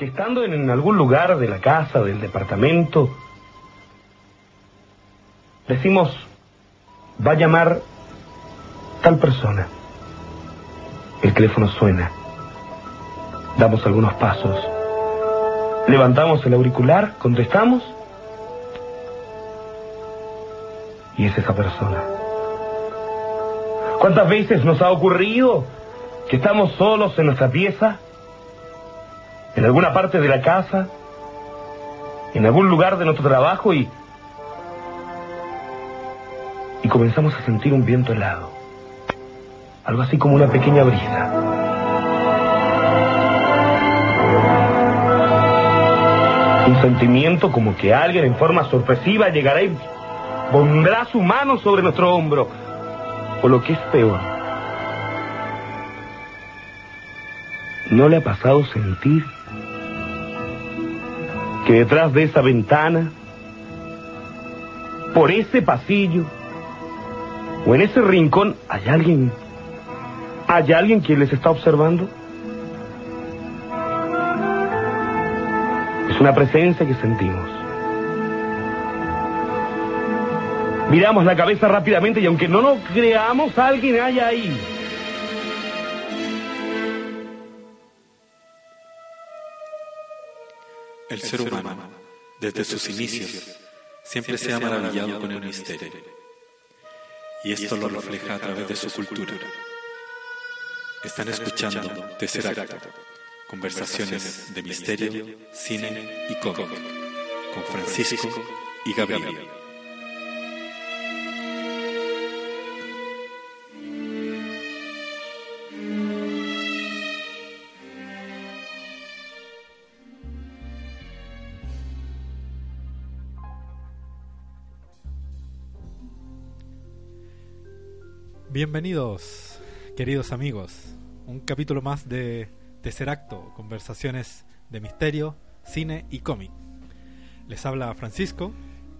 que estando en algún lugar de la casa, del departamento, decimos, va a llamar tal persona. El teléfono suena. Damos algunos pasos. Levantamos el auricular, contestamos. Y es esa persona. ¿Cuántas veces nos ha ocurrido que estamos solos en nuestra pieza? ¿En alguna parte de la casa? ¿En algún lugar de nuestro trabajo? Y, y comenzamos a sentir un viento helado. Algo así como una pequeña brisa. Un sentimiento como que alguien en forma sorpresiva llegará y pondrá su mano sobre nuestro hombro. O lo que es peor. ¿No le ha pasado sentir que detrás de esa ventana, por ese pasillo, o en ese rincón, hay alguien, hay alguien que les está observando? Es una presencia que sentimos. Miramos la cabeza rápidamente y aunque no lo creamos, alguien hay ahí. El ser humano, desde sus inicios, siempre se ha maravillado con el misterio. Y esto lo refleja a través de su cultura. Están escuchando Tercer Acto, conversaciones de misterio, cine y cómic, con Francisco y Gabriel. Bienvenidos, queridos amigos. Un capítulo más de Tercer Acto, conversaciones de misterio, cine y cómic. Les habla Francisco.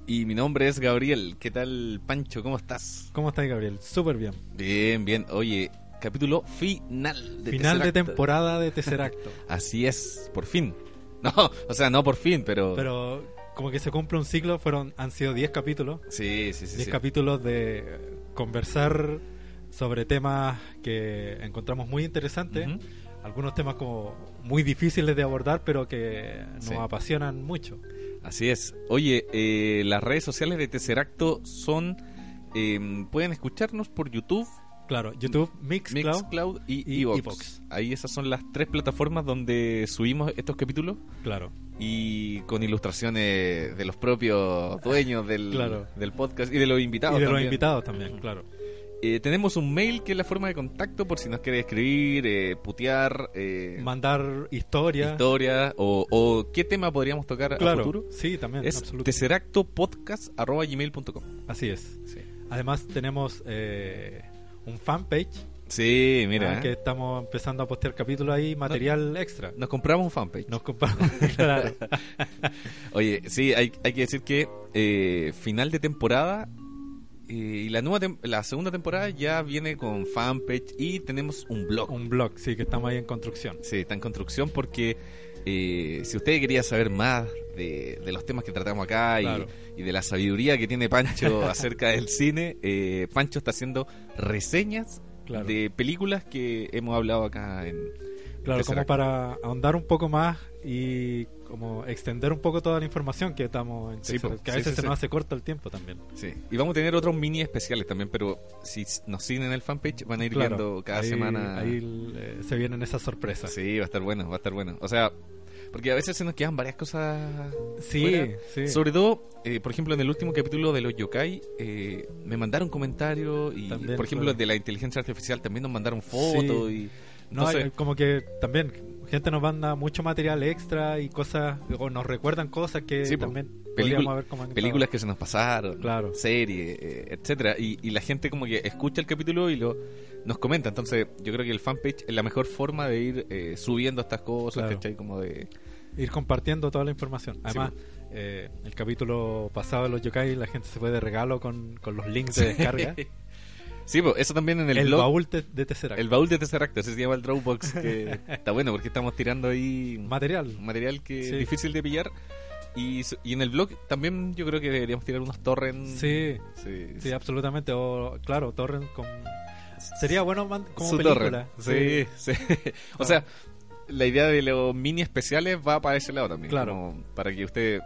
Y mi nombre es Gabriel. ¿Qué tal, Pancho? ¿Cómo estás? ¿Cómo estás, Gabriel? Súper bien. Bien, bien. Oye, capítulo final de Final de temporada de Tercer Acto. Así es, por fin. No, o sea, no por fin, pero... Pero como que se cumple un ciclo, fueron han sido 10 capítulos. Sí, sí, sí. 10 sí. capítulos de conversar sobre temas que encontramos muy interesantes. Algunos temas como muy difíciles de abordar, pero que nos Sí. apasionan mucho. Así es. Oye, eh, las redes sociales de Tesseracto son... eh, pueden escucharnos por YouTube, Claro, YouTube, Mixcloud. Mixcloud y Evox. Ahí esas son las tres plataformas donde subimos estos capítulos Claro. y con ilustraciones de los propios dueños del, Claro. del podcast y de los invitados. y de los invitados también, claro. Eh, tenemos un mail que es la forma de contacto por si nos quiere escribir, eh, putear, eh, Mandar historia. historia o, o qué tema podríamos tocar a claro. futuro. Sí, también. Es tesseractopodcast.gmail.com Así es. Sí. Además tenemos un fanpage Sí, mira. ah, que estamos empezando a postear capítulos ahí, material extra. Nos compramos un fanpage. Nos compramos. claro. Oye, sí, hay, hay que decir que final de temporada y la nueva la segunda temporada ya viene con fanpage y tenemos un blog. Un blog, sí, que estamos ahí en construcción. Sí, está en construcción porque eh, si usted quería saber más de, de los temas que tratamos acá y- Claro. y, de la sabiduría que tiene Pancho acerca del cine, eh, Pancho está haciendo reseñas Claro. de películas que hemos hablado acá en... Claro, como para ahondar un poco más y como extender un poco toda la información que estamos en Sí, po. que a veces sí, se sí. nos hace corto el tiempo también. Sí. Y vamos a tener otros mini especiales también, pero si nos siguen en el fanpage van a ir Claro, viendo cada ahí- semana... Ahí eh, se vienen esas sorpresas. Sí, va a estar bueno, va a estar bueno. O sea, porque a veces se nos quedan varias cosas. Sí, fuera. sí. Sobre todo, eh, por ejemplo, en el último capítulo de los yokai, eh, me mandaron comentarios y, También, por ejemplo, claro. de la inteligencia artificial también nos mandaron fotos Sí. y. No, entonces- hay- como que también gente nos manda mucho material extra y cosas, o nos recuerdan cosas que Sí, también Película- podríamos haber comentado. películas que se nos pasaron, Claro. series, eh, etcétera, y, y la gente como que escucha el capítulo y lo nos comenta. Entonces, yo creo que el fanpage es la mejor forma de ir eh, subiendo estas cosas, Claro. ¿cachai? Como de Ir compartiendo toda la información. Además, eh, el capítulo pasado de los yokai, la gente se fue de regalo con, con los links de descarga. Sí, pues eso también en el, El, blog. baúl de, de Tesseract. El baúl de Tesseract, ese se llama el Dropbox, que está bueno porque estamos tirando ahí Material. material que Sí. es difícil de pillar. Y, y en el blog también yo creo que deberíamos tirar unos torrents. Sí, sí, sí, absolutamente. O, claro, Torrent con... Sería bueno como Su película. torrent. Sí, sí. o sea, la idea de los mini especiales va para ese lado también. Claro. como para que usted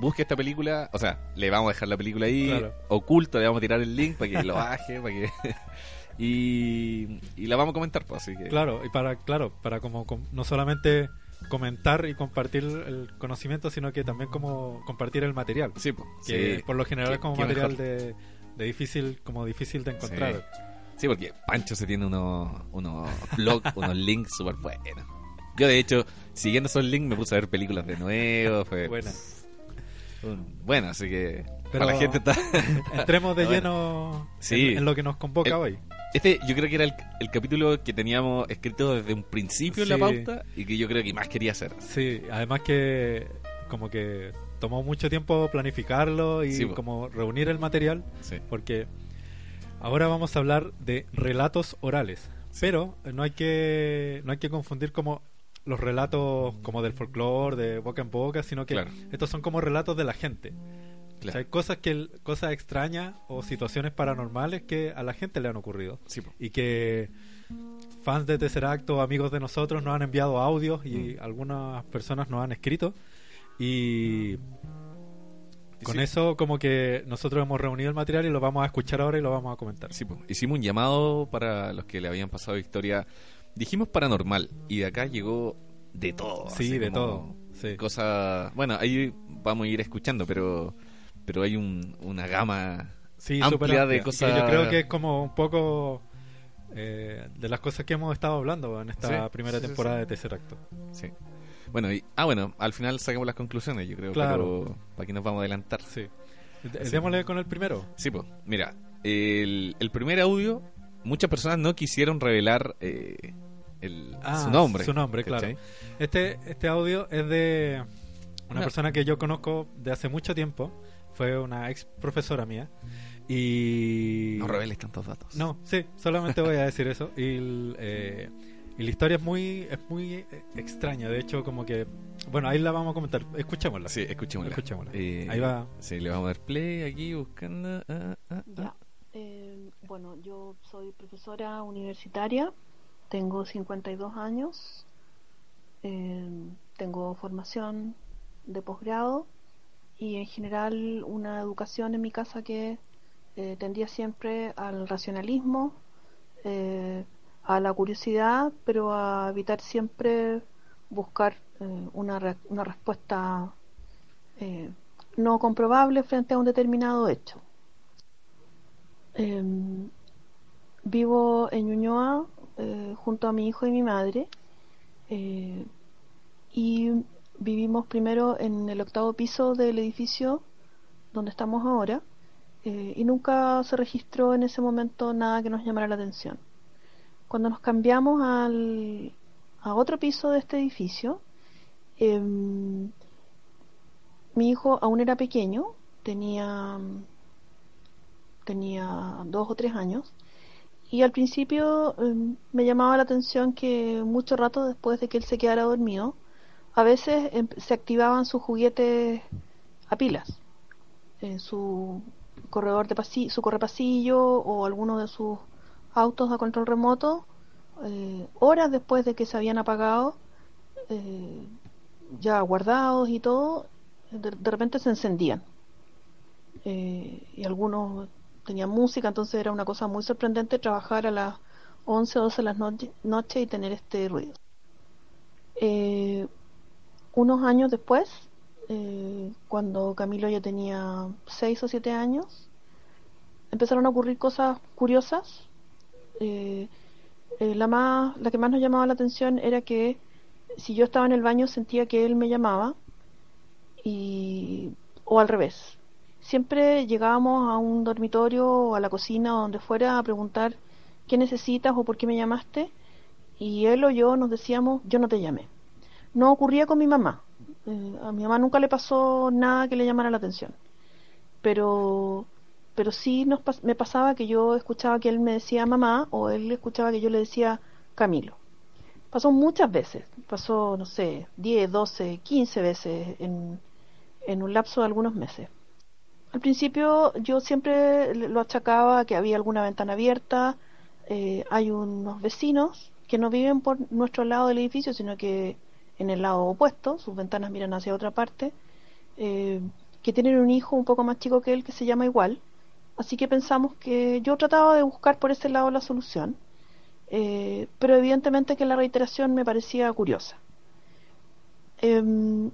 busque esta película. O sea, le vamos a dejar la película ahí Claro. oculto, le vamos a tirar el link para que lo baje, para que. y, y la vamos a comentar, pues, así que. Claro, y para, claro, para como com- no solamente comentar y compartir el conocimiento, sino que también como compartir el material. Sí, pues, que sí. por lo general es como material de difícil, como difícil de encontrar. Sí, porque Pancho se tiene unos, unos blogs, unos links súper buenos. Yo, de hecho, siguiendo esos links, me puse a ver películas de nuevo. Fue Buena. Bueno, así que Pero- para la gente está. Entremos de Bueno. lleno Sí. en, en lo que nos convoca El- hoy. Este, yo creo que era el, el capítulo que teníamos escrito desde un principio en la pauta y que yo creo que más quería hacer. Sí, además que como que tomó mucho tiempo planificarlo y Sí, como reunir el material, Sí. porque ahora vamos a hablar de relatos orales, pero no hay que no hay que confundir como los relatos como del folclore, de boca en boca, sino que Claro. estos son como relatos de la gente. O sea, Claro. hay cosas que cosas extrañas o situaciones paranormales que a la gente le han ocurrido Sí, y que fans de Tesseract o amigos de nosotros nos han enviado audios y Mm. algunas personas nos han escrito y con sí. eso como que nosotros hemos reunido el material y lo vamos a escuchar ahora y lo vamos a comentar. Sí, hicimos un llamado para los que le habían pasado historia. Dijimos paranormal y de acá llegó de todo. Sí, de todo. Sí. Cosas. Bueno, ahí vamos a ir escuchando, pero pero hay un- una gama Sí, amplia de cosas- Yo creo que es como un poco eh, de las cosas que hemos estado hablando en esta Sí, primera sí, temporada de Tesseracto. Sí. Bueno, y, ah, bueno, al final sacamos las conclusiones, yo creo, Claro. pero para que nos vamos a adelantar. Sí. Démosle con el primero. Sí, pues, mira, el, el primer audio, muchas personas no quisieron revelar eh, el, Ah, su nombre. Su nombre, claro. Este, este audio es de una persona que yo conozco de hace mucho tiempo. Fue una ex profesora mía. Y. No reveles tantos datos. No, sí, solamente voy a decir eso. Y, eh, y la historia es muy, es muy eh, extraña. De hecho, como que. Bueno, ahí la vamos a comentar. Escuchémosla. Sí, escuchémosla. Escuchémosla. Eh, Ahí va. Sí, le vamos a dar play aquí buscando. ah, ah, ah. Eh, bueno, yo soy profesora universitaria, tengo 52 años, eh, tengo formación de posgrado y en general una educación en mi casa que eh, tendía siempre al racionalismo, eh, a la curiosidad, pero a evitar siempre buscar una, re- una respuesta no comprobable frente a un determinado hecho. Em, vivo en Ñuñoa eh, junto a mi hijo y mi madre eh, y vivimos primero en el octavo piso del edificio donde estamos ahora eh, y nunca se registró en ese momento nada que nos llamara la atención. Cuando nos cambiamos al, a otro piso de este edificio, em, mi hijo aún era pequeño, tenía tenía dos o tres años. Y al principio em, me llamaba la atención que mucho rato después de que él se quedara dormido a veces em, se activaban sus juguetes a pilas en su corredor de pasillo, su correpasillo o alguno de sus autos a control remoto. Eh, horas después de que se habían apagado eh, ya guardados y todo de, repente se encendían. Eh, y algunos tenían música, entonces era una cosa muy sorprendente trabajar a las 11 o 12 de la noche, noche y tener este ruido. Eh, unos años después, eh, cuando Camilo ya tenía 6 o 7 años, empezaron a ocurrir cosas curiosas. Eh, eh, la, más, la que más nos llamaba la atención era que si yo estaba en el baño sentía que él me llamaba y o al revés siempre llegábamos a un dormitorio o a la cocina o donde fuera a preguntar qué necesitas o por qué me llamaste y él o yo nos decíamos yo no te llamé no ocurría con mi mamá. Eh, a mi mamá nunca le pasó nada que le llamara la atención. Pero pero sí nos me pasaba que yo escuchaba que él me decía mamá o él escuchaba que yo le decía Camilo. Pasó muchas veces, pasó, no sé, 10, 12, 15 veces en, en un lapso de algunos meses. Al principio yo siempre lo achacaba que había alguna ventana abierta, eh, hay unos vecinos que no viven por nuestro lado del edificio, sino que en el lado opuesto, sus ventanas miran hacia otra parte, eh, que tienen un hijo un poco más chico que él que se llama igual, así que pensamos que yo trataba de buscar por ese lado la solución, eh, pero evidentemente que la reiteración me parecía curiosa. Em,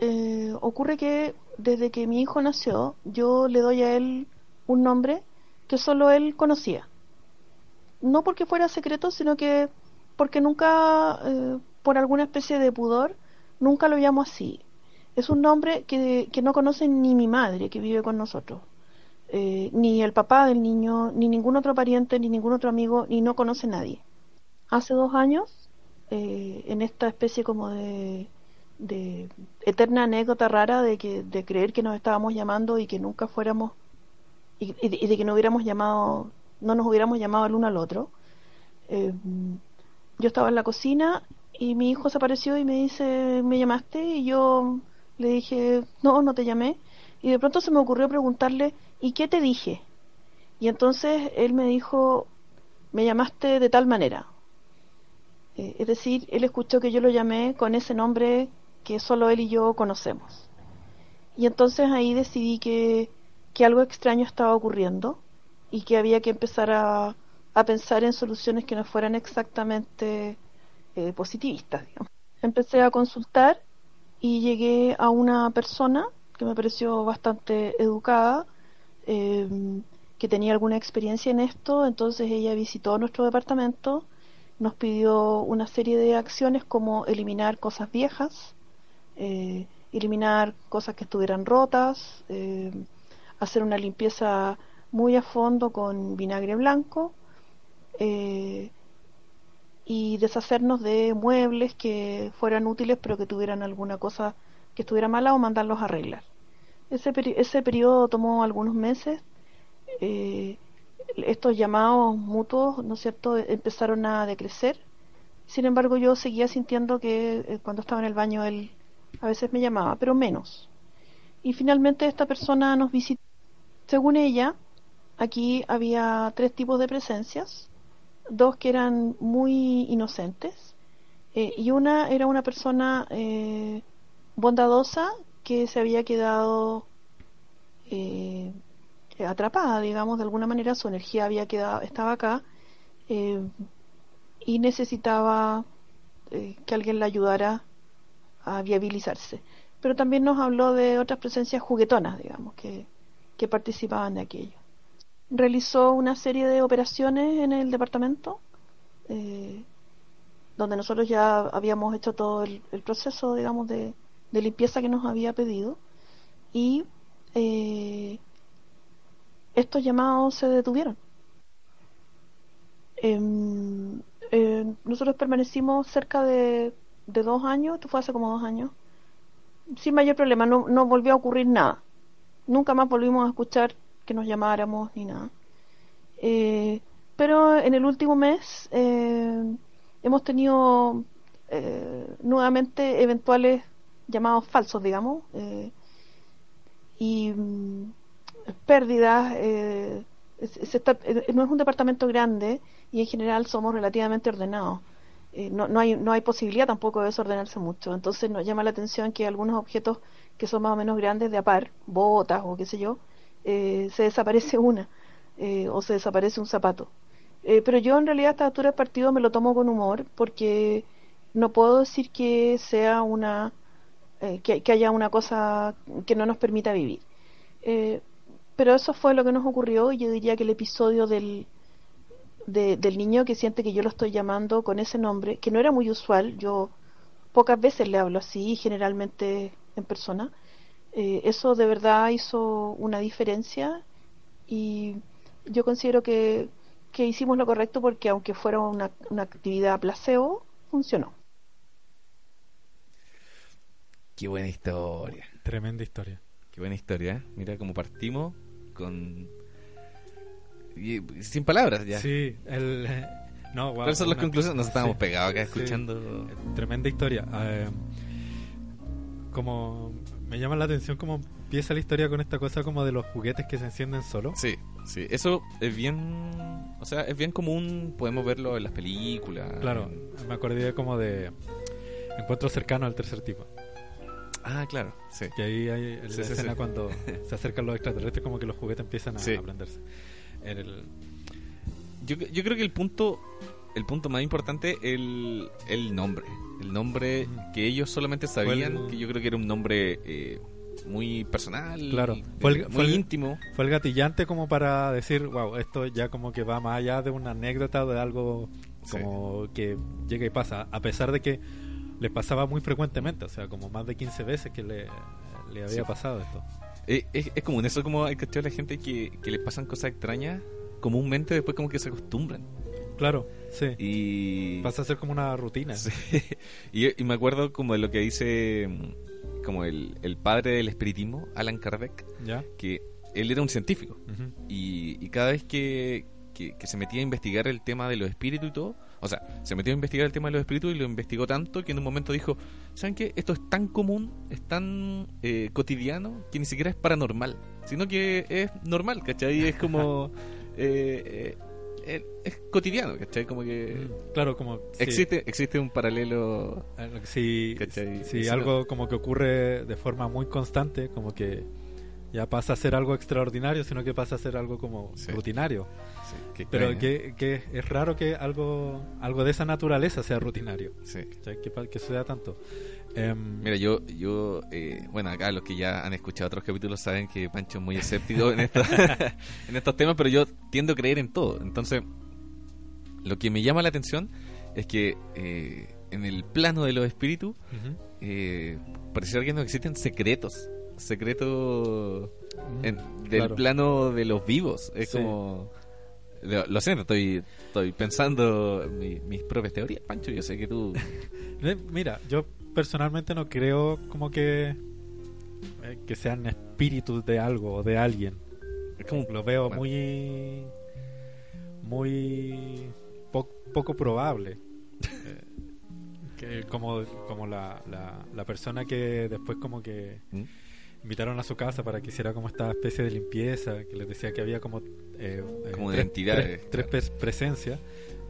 y ocurre que desde que mi hijo nació, yo le doy a él un nombre que solo él conocía. No porque fuera secreto, sino que porque nunca, eh, por alguna especie de pudor, nunca lo llamo así. Es un nombre que, que no conoce ni mi madre, que vive con nosotros, eh, ni el papá del niño, ni ningún otro pariente, ni ningún otro amigo, ni no conoce nadie. Hace dos años, eh, en esta especie como de de eterna anécdota rara de que de creer que nos estábamos llamando y que nunca fuéramos y, de, que no hubiéramos llamado no nos hubiéramos llamado el uno al otro. Eh, yo estaba en la cocina y mi hijo se apareció y me dice me llamaste y yo le dije no no te llamé y de pronto se me ocurrió preguntarle y qué te dije y entonces él me dijo me llamaste de tal manera eh, es decir, él escuchó que yo lo llamé con ese nombre que solo él y yo conocemos. Y entonces ahí decidí que, que algo extraño estaba ocurriendo y que había que empezar a, a pensar en soluciones que no fueran exactamente eh, positivistas. Empecé a consultar y llegué a una persona que me pareció bastante educada, em, que tenía alguna experiencia en esto, entonces ella visitó nuestro departamento, nos pidió una serie de acciones como eliminar cosas viejas, eh, eliminar cosas que estuvieran rotas, eh, hacer una limpieza muy a fondo con vinagre blanco eh, y deshacernos de muebles que fueran útiles pero que tuvieran alguna cosa que estuviera mala o mandarlos a arreglar. Ese, ese periodo tomó algunos meses. estos llamados mutuos, ¿no es cierto?, empezaron a decrecer. Sin embargo, yo seguía sintiendo que cuando estaba en el baño él a veces me llamaba, pero menos. Y finalmente esta persona nos visitó. Según ella, aquí había tres tipos de presencias, dos que eran muy inocentes eh, y una era una persona eh, bondadosa que se había quedado eh, atrapada, digamos, de alguna manera su energía había quedado, estaba acá y necesitaba que alguien la ayudara a viabilizarse. Pero también nos habló de otras presencias juguetonas, digamos, que, participaban de aquello. Realizó una serie de operaciones en el departamento, eh, donde nosotros ya habíamos hecho todo el, proceso, digamos, de, de, limpieza que nos había pedido, y eh, estos llamados se detuvieron. Em, eh, nosotros permanecimos cerca de de dos años, esto fue hace como dos años, sin mayor problema, no, volvió a ocurrir nada. Nunca más volvimos a escuchar que nos llamáramos ni nada. Eh, pero en el último mes eh, hemos tenido eh, nuevamente eventuales llamados falsos, digamos, y mm, pérdidas. no es un departamento grande y en general somos relativamente ordenados. Eh, no, no, hay, no hay posibilidad tampoco de desordenarse mucho. Entonces nos llama la atención que algunos objetos que son más o menos grandes de a par, botas o qué sé yo, eh, se desaparece una eh, o se desaparece un zapato. pero yo en realidad a esta altura del partido me lo tomo con humor porque no puedo decir que sea una que, que, haya una cosa que no nos permita vivir. pero eso fue lo que nos ocurrió y yo diría que el episodio del, del niño que siente que yo lo estoy llamando con ese nombre, que no era muy usual, yo pocas veces le hablo así, generalmente en persona. Eh, eso de verdad hizo una diferencia y yo considero que, que hicimos lo correcto porque aunque fuera una, una actividad placebo, funcionó. Qué buena historia. Tremenda historia. Qué buena historia. ¿eh? Mira cómo partimos con... y- sin palabras ya. Sí, el... No, wow, ¿Cuáles son las una- conclusiones? Nos estábamos sí. pegados acá Sí. escuchando... Tremenda historia. Eh, como me llama la atención cómo empieza la historia con esta cosa como de los juguetes que se encienden solo. Sí, sí, eso es bien, o sea, es bien común, podemos verlo en las películas. Claro, en- me acordé como de encuentros cercanos al tercer tipo. Ah, claro, sí. Que ahí hay la sí, escena cuando se acercan los extraterrestres como que los juguetes empiezan a, a prenderse. El- Yo, yo creo que el punto, el punto más importante el, el nombre, el nombre que ellos solamente sabían, el- que yo creo que era un nombre eh, muy personal, Claro. Fue el- muy fue íntimo. fue el gatillante como para decir, wow, esto ya como que va más allá de una anécdota o de algo Sí. como que llega y pasa, a pesar de que les pasaba muy frecuentemente, o sea, como más de 15 veces que le, le había Sí. pasado esto. Eh, es, es común, eso como hay que la gente que, que les pasan cosas extrañas, comúnmente después como que se acostumbran. Claro, sí. Y... Pasa a ser como una rutina. Sí. Y, y me acuerdo como de lo que dice mm, como el, el padre del espiritismo, Alan Kardec, ¿Ya? que él era un científico Ujú. y, y cada vez que, que- que se metía a investigar el tema de los espíritus y todo, o sea, se metió a investigar el tema de los espíritus y lo investigó tanto que en un momento dijo, ¿saben qué? Esto es tan común, es tan eh, cotidiano que ni siquiera es paranormal, sino que es normal, ¿cachai? Es como... eh, eh, es cotidiano, ¿cachai? Como que... Mm, Claro, como sí, Existe, existe un paralelo eh, ¿Cachai? si Eso algo como que ocurre de forma muy constante, como que ya pasa a ser algo extraordinario, sino que pasa a ser algo como Sí. rutinario. Sí, qué Pero que, que es raro que algo algo de esa naturaleza sea rutinario, Sí. que, que suceda tanto. Em, Mira, yo, yo eh, bueno, acá los que ya han escuchado otros capítulos saben que Pancho es muy escéptico en, en estos temas, pero yo tiendo a creer en todo. Entonces, lo que me llama la atención es que eh, en el plano de los espíritus, ujú. eh, pareciera que no existen secretos. Secretos en- del Claro. plano de los vivos. Es Sí. como... Lo, siento, estoy, estoy pensando mi- mis propias teorías, Pancho. Yo sé que tú... Mira, yo personalmente no creo como que eh, que sean espíritus de algo o de alguien. Es como Lo veo Bueno. muy muy po- poco probable. Eh, que como como la, la, la persona que después como que ¿Mm? Invitaron a su casa para que hiciera como esta especie de limpieza, que les decía que había como eh, eh, Como tres, tres- tres pres- presencias.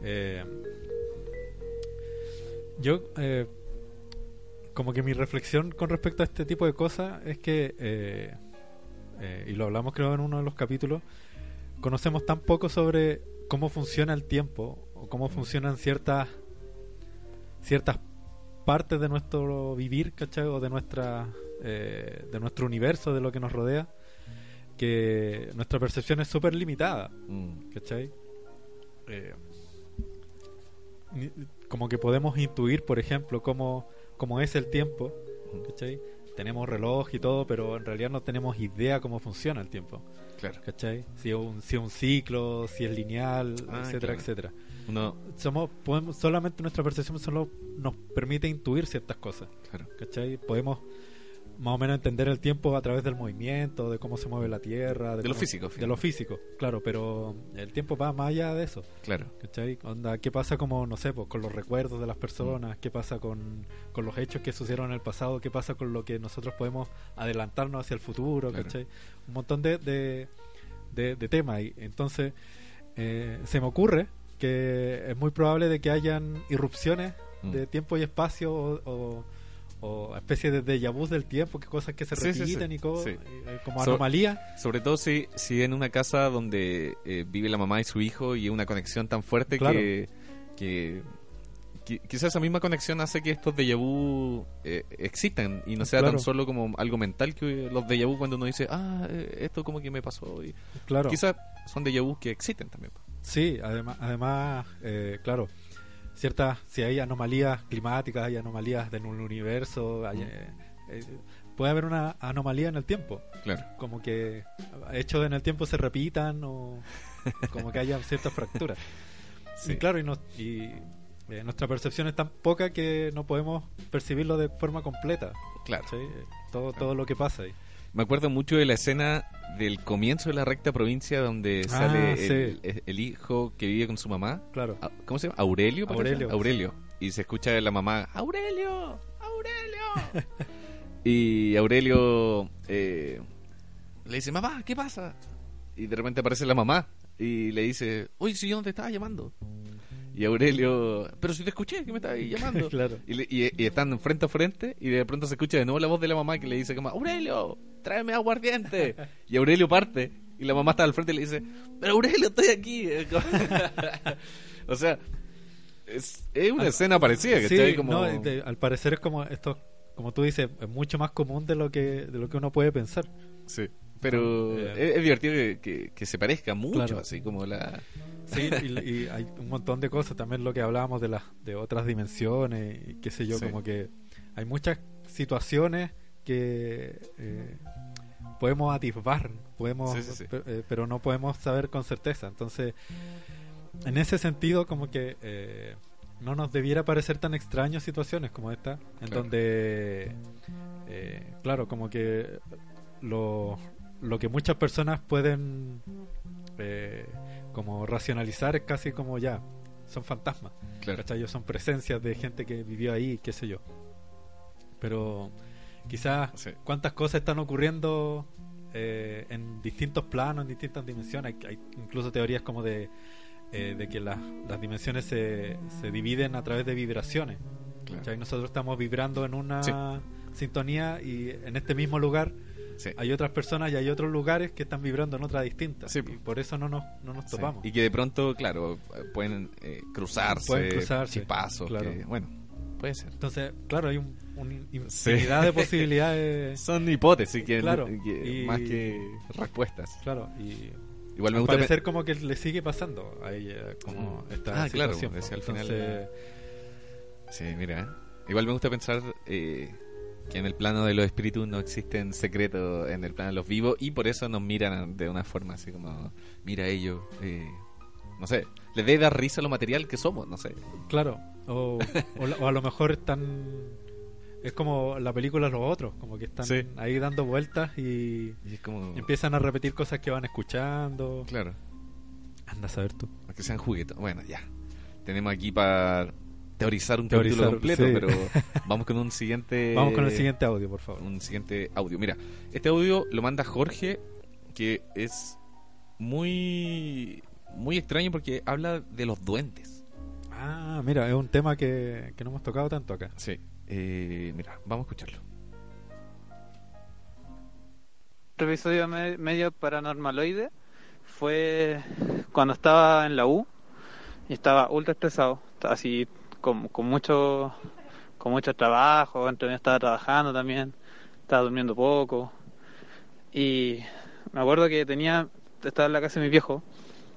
Eh, yo eh, como que mi reflexión con respecto a este tipo de cosas es que eh, eh, y lo hablamos creo en uno de los capítulos conocemos tan poco sobre cómo funciona el tiempo o cómo funcionan ciertas ciertas partes de nuestro vivir ¿cachai? o de nuestra eh, de nuestro universo de lo que nos rodea que nuestra percepción es súper limitada Mm, ¿cachai? Eh, como que podemos intuir, por ejemplo, cómo, cómo es el tiempo, ¿cachai? Tenemos reloj y todo, pero en realidad no tenemos idea cómo funciona el tiempo, claro. ¿cachai? Si es un, si un ciclo, si es lineal, Ah, etcétera, claro. etcétera. Uno, Somos, podemos, solamente nuestra percepción solo nos permite intuir ciertas cosas, claro. ¿cachai? Podemos más o menos entender el tiempo a través del movimiento, de cómo se mueve la Tierra, De lo cómo- físico, de lo físico, claro, pero el tiempo va más allá de eso. Claro. ¿Cachai? Onda, ¿Qué pasa como, no sé, pues, con los recuerdos de las personas? ¿Qué pasa con, con los hechos que sucedieron en el pasado? ¿Qué pasa con lo que nosotros podemos adelantarnos hacia el futuro? Claro. ¿cachai? Un montón de, de, de- de temas ahí. Entonces, eh, se me ocurre que es muy probable de que hayan irrupciones Mm. de tiempo y espacio o, o, o especie de déjà vu del tiempo, que cosas que se Sí, sí, sí. repiten y cosas, Sí. como So- anomalías. Sobre todo si, si en una casa donde eh, vive la mamá y su hijo y una conexión tan fuerte Claro. que, que, qui- quizás esa misma conexión hace que estos déjà vu eh, existan y no sea Claro. tan solo como algo mental que los déjà vu cuando uno dice, ah, eh, esto como que me pasó. Y Claro. Quizás son déjà vu que existen también. Sí, además, además eh, claro, ciertas, si hay anomalías climáticas, hay anomalías en un universo, hay, eh, eh, puede haber una anomalía en el tiempo, Claro. como que hechos en el tiempo se repitan o como que haya ciertas fracturas. Sí. Y claro, y, nos- y, eh, nuestra percepción es tan poca que no podemos percibirlo de forma completa, Claro. ¿sí? todo, todo lo que pasa ahí. Me acuerdo mucho de la escena del comienzo de la recta provincia donde Ah, sale sí. el, hijo que vive con su mamá. Claro. A- ¿Cómo se llama? Aurelio. parece? Aurelio, Aurelio. Y se escucha de la mamá, Aurelio, Aurelio. y Aurelio eh, le dice, mamá, ¿qué pasa? Y de repente aparece la mamá y le dice, uy, si yo no te estaba llamando. Y Aurelio, pero si te escuché que me estabas llamando. Claro. Y, le- y- y están frente a frente y de pronto se escucha de nuevo la voz de la mamá que le dice como, Aurelio, tráeme aguardiente. y Aurelio parte y la mamá está al frente y le dice, pero Aurelio, estoy aquí. o sea, es, es una escena parecida. que Sí, como... no, de- al parecer es como esto, como tú dices, es mucho más común de lo que de lo que uno puede pensar. Sí. Pero Eh, es, es divertido que, que- que se parezca mucho, Claro. así como la... Sí, y, y hay un montón de cosas. También lo que hablábamos de las de otras dimensiones y qué sé yo, Sí. como que hay muchas situaciones que eh, podemos atisbar, podemos, Sí, sí, eh, pero no podemos saber con certeza. Entonces, en ese sentido, como que eh, no nos debiera parecer tan extrañas situaciones como esta, en Claro. donde, eh, claro, como que lo, lo que muchas personas pueden eh, como racionalizar es casi como ya, son fantasmas. Claro. Son presencias de gente que vivió ahí, qué sé yo. Pero quizás Sí. cuántas cosas están ocurriendo eh, en distintos planos, en distintas dimensiones. Hay, hay incluso teorías como de, eh, de que las, las dimensiones se, se dividen a través de vibraciones. Nosotros estamos vibrando en una Sí. sintonía y en este mismo lugar Sí. hay otras personas y hay otros lugares que están vibrando en otra distinta. Sí, y po. por eso no nos, no nos Sí. topamos. Y que de pronto, claro, pueden eh, cruzarse, Pueden cruzarse, chispazos, claro. que, bueno, puede ser. Entonces, claro, hay un, infinidad de posibilidades. Son hipótesis, que, Claro, que- y- más que respuestas. Claro, y Igual me gusta... parecer como que le sigue pasando a ella como esta Ah, claro, situación. al final- Sí, mira. Igual me gusta pensar eh, que en el plano de los espíritus no existen secretos en el plano de los vivos y por eso nos miran de una forma así como, mira ellos, eh, no sé, les debe dar risa lo material que somos, no sé. claro, o, o, a lo mejor están... Es como la película Los Otros, como que están Sí. ahí dando vueltas y Y es como, empiezan a repetir cosas que van escuchando. claro, Anda a saber tú. que sean juguetes. Bueno, ya. Tenemos aquí para teorizar un Teorizar, capítulo completo, sí. pero vamos con un siguiente... Vamos con el siguiente audio, por favor. un siguiente audio. Mira, este audio lo manda Jorge, que es muy muy extraño porque habla de los duendes. Ah, mira, es un tema que, que no hemos tocado tanto acá. Sí. Eh, mira, vamos a escucharlo. Otro episodio me- medio paranormaloide fue cuando estaba en la U y estaba ultra estresado, estaba así con, con mucho con mucho trabajo, medio estaba trabajando también, estaba durmiendo poco. Y me acuerdo que tenía estaba en la casa de mi viejo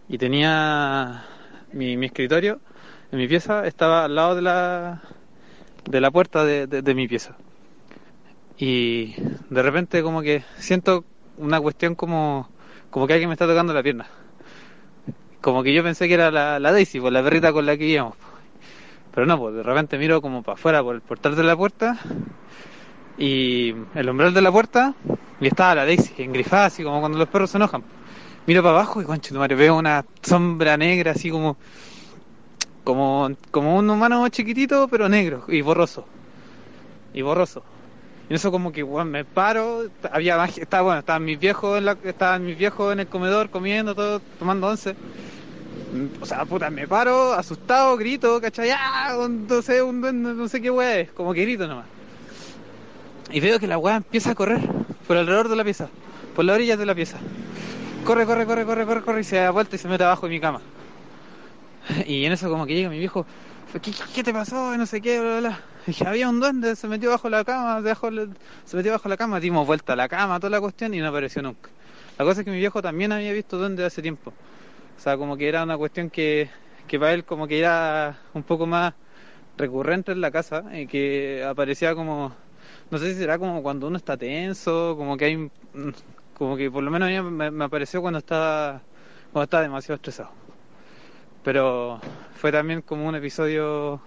y tenía mi, mi escritorio en mi pieza estaba al lado de la de la puerta de, de- de mi pieza. Y de repente como que siento una cuestión como como que alguien me está tocando la pierna. Como que yo pensé que era la, la Daisy pues la perrita con la que íbamos pero no pues de repente miro como para afuera por el portal de la puerta y el umbral de la puerta y estaba la Daisy engrifada así como cuando los perros se enojan miro para abajo y concho madre veo una sombra negra así como como como un humano chiquitito pero negro y borroso y borroso y eso como que weón, me paro, había estaba bueno, estaban mis viejos en la, estaban mis viejos en el comedor comiendo todo, tomando once. Mm, O sea, puta, me paro, asustado, grito, ¿cachai? ¡Ah! No sé, un duende, no sé qué weá es, como que grito nomás. Y veo que la weá empieza a correr por alrededor de la pieza, por las orillas de la pieza. Corre, corre, corre, corre, corre, corre y se da vuelta y se mete abajo de mi cama. Y en eso como que llega mi viejo, ¿qué, qué, te pasó? No sé qué, bla, bla, bla. Y dije, había un duende, se metió bajo la cama, la- se metió bajo la cama, dimos vuelta a la cama, toda la cuestión y no apareció nunca. La cosa es que mi viejo también había visto duendes hace tiempo. O sea, como que era una cuestión que, que para él como que era un poco más recurrente en la casa y que aparecía como, no sé si será como cuando uno está tenso, como que hay, un- como que por lo menos a mí me, me apareció cuando estaba, cuando estaba demasiado estresado. Pero fue también como un episodio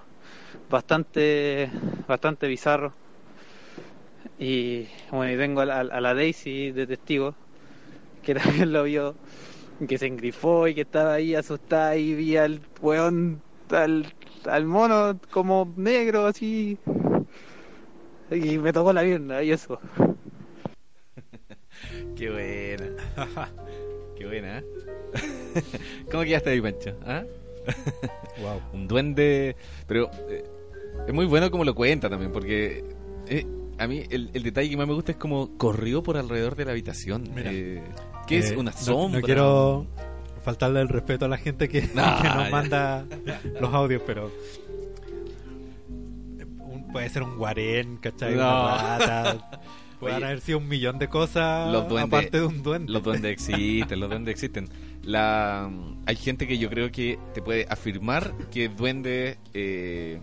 bastante bastante bizarro Y bueno, y tengo a la, a la Daisy de testigo, que también lo vio, que se engrifó y que estaba ahí asustada y vi al weón, al, al mono como negro así. Y me tocó la pierna y eso. Qué buena. Qué buena, ¿eh? ¿Cómo quedaste ahí, Pancho? ¿Ah? Wow. Un duende. Pero eh, es muy bueno como lo cuenta también, porque eh, a mí el, el detalle que más me gusta es como corrió por alrededor de la habitación. Mira. ¿Qué es? Eh, ¿Una sombra? No, quiero faltarle el respeto a la gente que, No, que nos ya. manda los audios, pero un- puede ser un guarén, ¿cachai? No. Una rata. Pueden haber sido un millón de cosas los duendes- aparte de un duende. Los duendes existen, los duendes existen. La, hay gente que yo creo que te puede afirmar que duendes eh,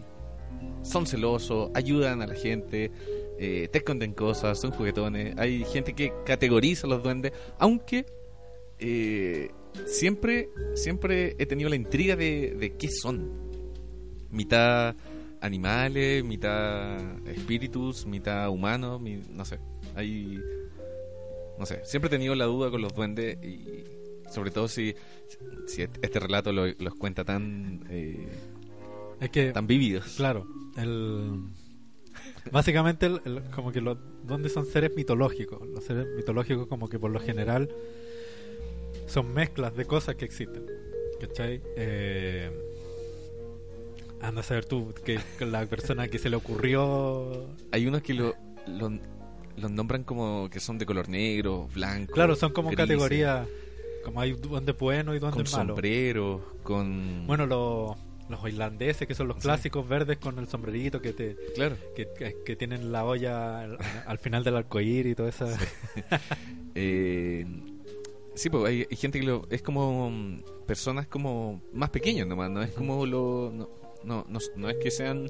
son celosos, ayudan a la gente, eh, te esconden cosas, son juguetones. Hay gente que categoriza a los duendes, aunque eh, siempre, siempre he tenido la intriga de, de qué son. Mitad animales, mitad espíritus, mitad humanos, mi- no sé. Hay no sé, siempre he tenido la duda con los duendes y sobre todo si, si este relato lo- los cuenta tan eh, Es que, tan vívidos. claro, el... Básicamente, el- el- como que los duendes son seres mitológicos. Los seres mitológicos, como que por lo general, son mezclas de cosas que existen. ¿Cachai? Eh, anda a saber tú, que la persona que se le ocurrió. Hay unos que lo, lo- los nombran como que son de color negro, blanco. Claro, son como grises, categorías. Como hay duendes buenos y con duendes malos. sombrero, con Bueno, los, los islandeses, que son los Sí. clásicos verdes con el sombrerito que te claro. que, que- que tienen la olla al, al final del arcoíris y todo eso. Eh, sí, pues hay, hay gente que lo, es como mm, personas como más pequeñas nomás, no es como lo no, no, no, no es que sean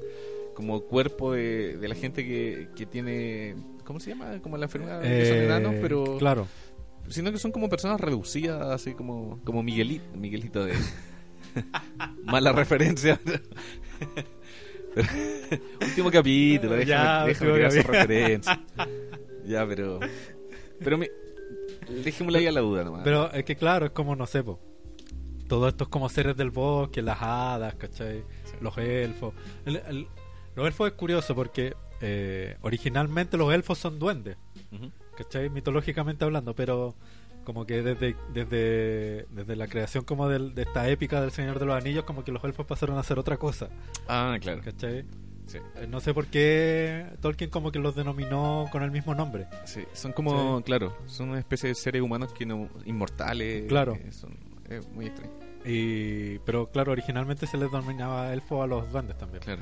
como cuerpo de, de la gente que, que tiene ¿cómo se llama? como la enfermedad que son Eh, enanos, pero Claro. sino que son como personas reducidas, así como como Miguelito, Miguelito de mala referencia. Último capítulo, déjame, Ya, déjame tirar referencia. Ya, pero pero me, dejémosla ahí a la duda nomás. Pero es que claro, es como, no sé, po, todos estos como seres del bosque, las hadas, ¿cachai? Los elfos. El- el- los elfos es curioso porque eh, originalmente los elfos son duendes. ¿cachai? Mitológicamente hablando, pero como que desde, desde, desde la creación como del- de esta épica del Señor de los Anillos, como que los elfos pasaron a hacer otra cosa, Ah, claro. ¿cachai? Sí, Eh, No sé por qué Tolkien como que los denominó con el mismo nombre. sí. Son como, claro, son una especie de seres humanos que no inmortales. Claro. eh, son es muy extraño. Y, pero claro, originalmente se les denominaba elfo a los duendes también. Claro.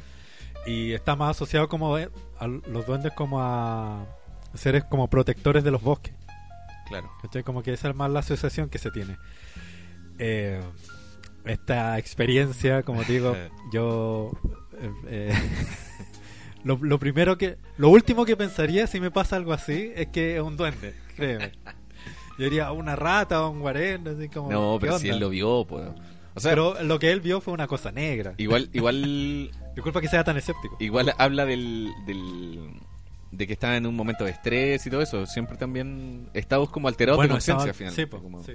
Y está más asociado como eh, a los duendes como a seres como protectores de los bosques. Claro. ¿cachai? Como que esa es más la asociación que se tiene. Eh, esta experiencia, como digo, yo... eh, eh, lo, lo primero que... Lo último que pensaría si me pasa algo así es que es un duende, créeme. Yo diría una rata o un guarén, así como... No, ¿qué pero si él lo vio, pues. O sea, pero lo que él vio fue una cosa negra. igual igual Disculpa que sea tan escéptico. igual habla del, del de que está en un momento de estrés y todo eso. Siempre también estados como alterados de conciencia estaba- al final. sí, po, Como- sí.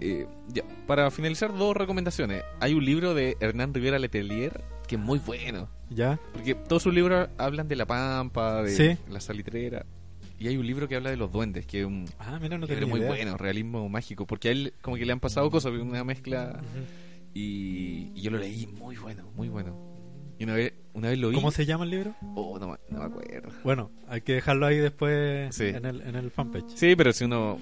Eh, ya, para finalizar, dos recomendaciones. Hay un libro de Hernán Rivera Letelier que es muy bueno. ¿Ya? Porque todos sus libros hablan de la pampa, de Sí. la salitrera. Y hay un libro que habla de los duendes, que es un Ah, mira, no libro tenía muy idea. bueno, realismo mágico. Porque a él como que le han pasado cosas, una mezcla. Y yo lo leí, muy bueno, muy bueno. Y una vez, una vez lo vi. ¿Cómo se llama el libro? Oh, no, me- no me acuerdo. Bueno, hay que dejarlo ahí después Sí. en, el, en el fanpage. Sí, pero si uno.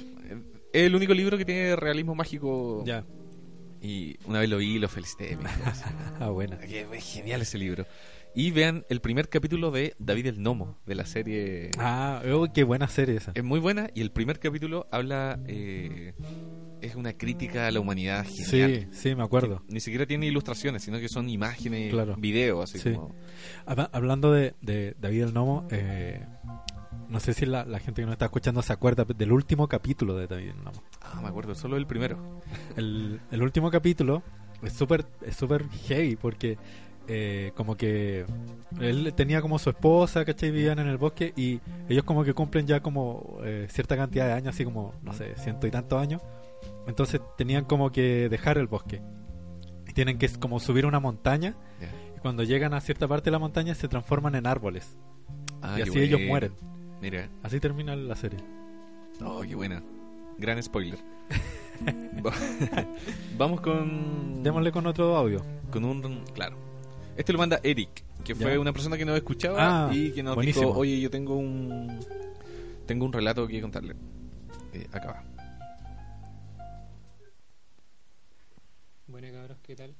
Es el único libro que tiene realismo mágico. Ya. Y una vez lo vi y lo felicité. Ah, buena. Que es genial ese libro. Y vean el primer capítulo de David el Nomo, de la serie. Ah, oh, qué buena serie esa. Es muy buena y el primer capítulo habla. eh, es una crítica a la humanidad Sí, genial. sí, me acuerdo. Ni siquiera tiene ilustraciones, sino que son imágenes, Claro. videos, así Sí. como. Habla- Hablando de, de David el Nomo, eh, no sé si la, la gente que nos está escuchando se acuerda del último capítulo de David el Nomo. Ah, me acuerdo, solo el primero. El, el último capítulo es súper es súper heavy porque eh, como que él tenía como su esposa, ¿cachai? Vivían en el bosque y ellos como que cumplen ya como eh, cierta cantidad de años, así como, no sé, ciento y tantos años. Entonces tenían como que dejar el bosque. Tienen que como subir una montaña. Y cuando llegan a cierta parte de la montaña se transforman en árboles. Ah, y así ellos mueren. Mira, Así termina la serie. oh, qué buena. Gran spoiler. Va- Vamos con. Démosle con otro audio. Con un. Claro. Este lo manda Eric, que fue Ya. una persona que nos escuchaba Ah, y que nos buenísimo. dijo: Oye, yo tengo un. Tengo un relato que contarle. Eh, acá va. ¿Qué tal?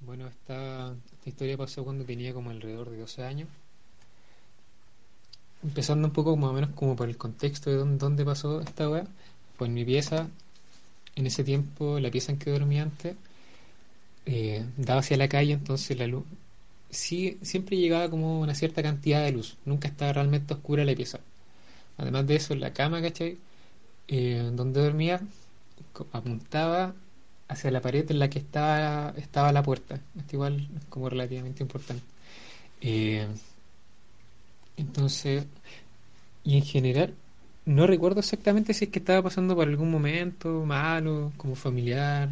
Bueno, esta, esta historia pasó cuando tenía como alrededor de 12 años. Empezando un poco más o menos como por el contexto de dónde, dónde pasó esta weá. En mi pieza, en ese tiempo, la pieza en que dormía antes, eh, daba hacia la calle, entonces la luz... Sí, siempre llegaba como una cierta cantidad de luz, nunca estaba realmente oscura la pieza. Además de eso, la cama, ¿cachai? Eh, donde dormía, apuntaba hacia la pared en la que estaba, estaba la puerta. Esto igual es como relativamente importante. Eh, entonces, y en general, no recuerdo exactamente si es que estaba pasando por algún momento malo, como familiar.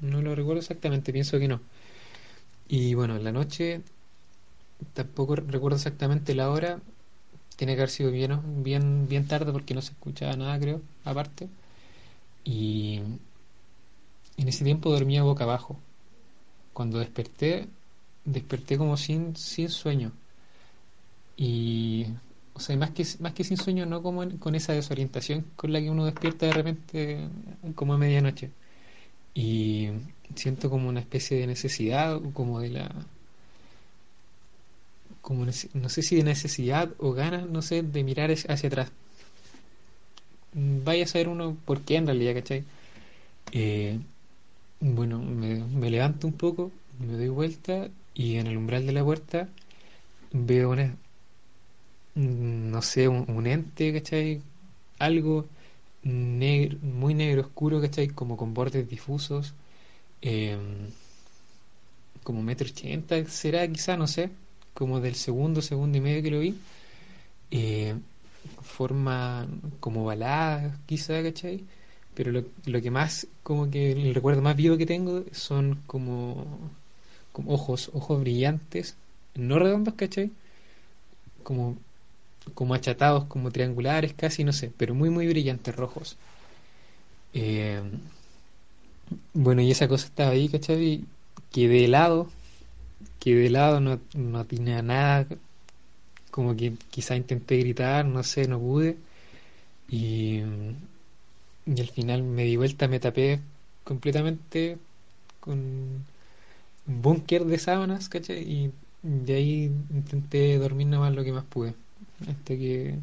No lo recuerdo exactamente, pienso que no. Y bueno, en la noche tampoco recuerdo exactamente la hora. Tiene que haber sido bien, bien, bien tarde porque no se escuchaba nada, creo, aparte. Y en ese tiempo dormía boca abajo. Cuando desperté, desperté como sin, sin sueño. Y, o sea, más que, más que sin sueño, no como en- con esa desorientación con la que uno despierta de repente como a medianoche. Y siento como una especie de necesidad, como de la... Como no sé si de necesidad o ganas, no sé, de mirar hacia atrás. Vaya a saber uno por qué en realidad, ¿cachai? Eh, bueno, me, levanto un poco, me doy vuelta y en el umbral de la puerta veo una, mm, no sé, un, un ente, ¿cachai? Algo negro, muy negro oscuro, ¿cachai? Como con bordes difusos, eh, como metro ochenta será quizá, no sé, como del segundo, segundo y medio que lo vi, eh, forma como balada, quizá, ¿cachai? Pero lo, lo que más, como que el recuerdo más vivo que tengo son como, como ojos, ojos brillantes, no redondos, ¿cachai? Como, como achatados, como triangulares casi, no sé, pero muy, muy brillantes, rojos. Eh, bueno, y esa cosa estaba ahí, ¿cachai? Y quedé helado, quedé helado, no, no tenía nada, como que quizá intenté gritar, no sé, no pude. Y, y al final me di vuelta, me tapé completamente con un búnker de sábanas, ¿cachai? Y de ahí intenté dormir nomás lo que más pude. Hasta que...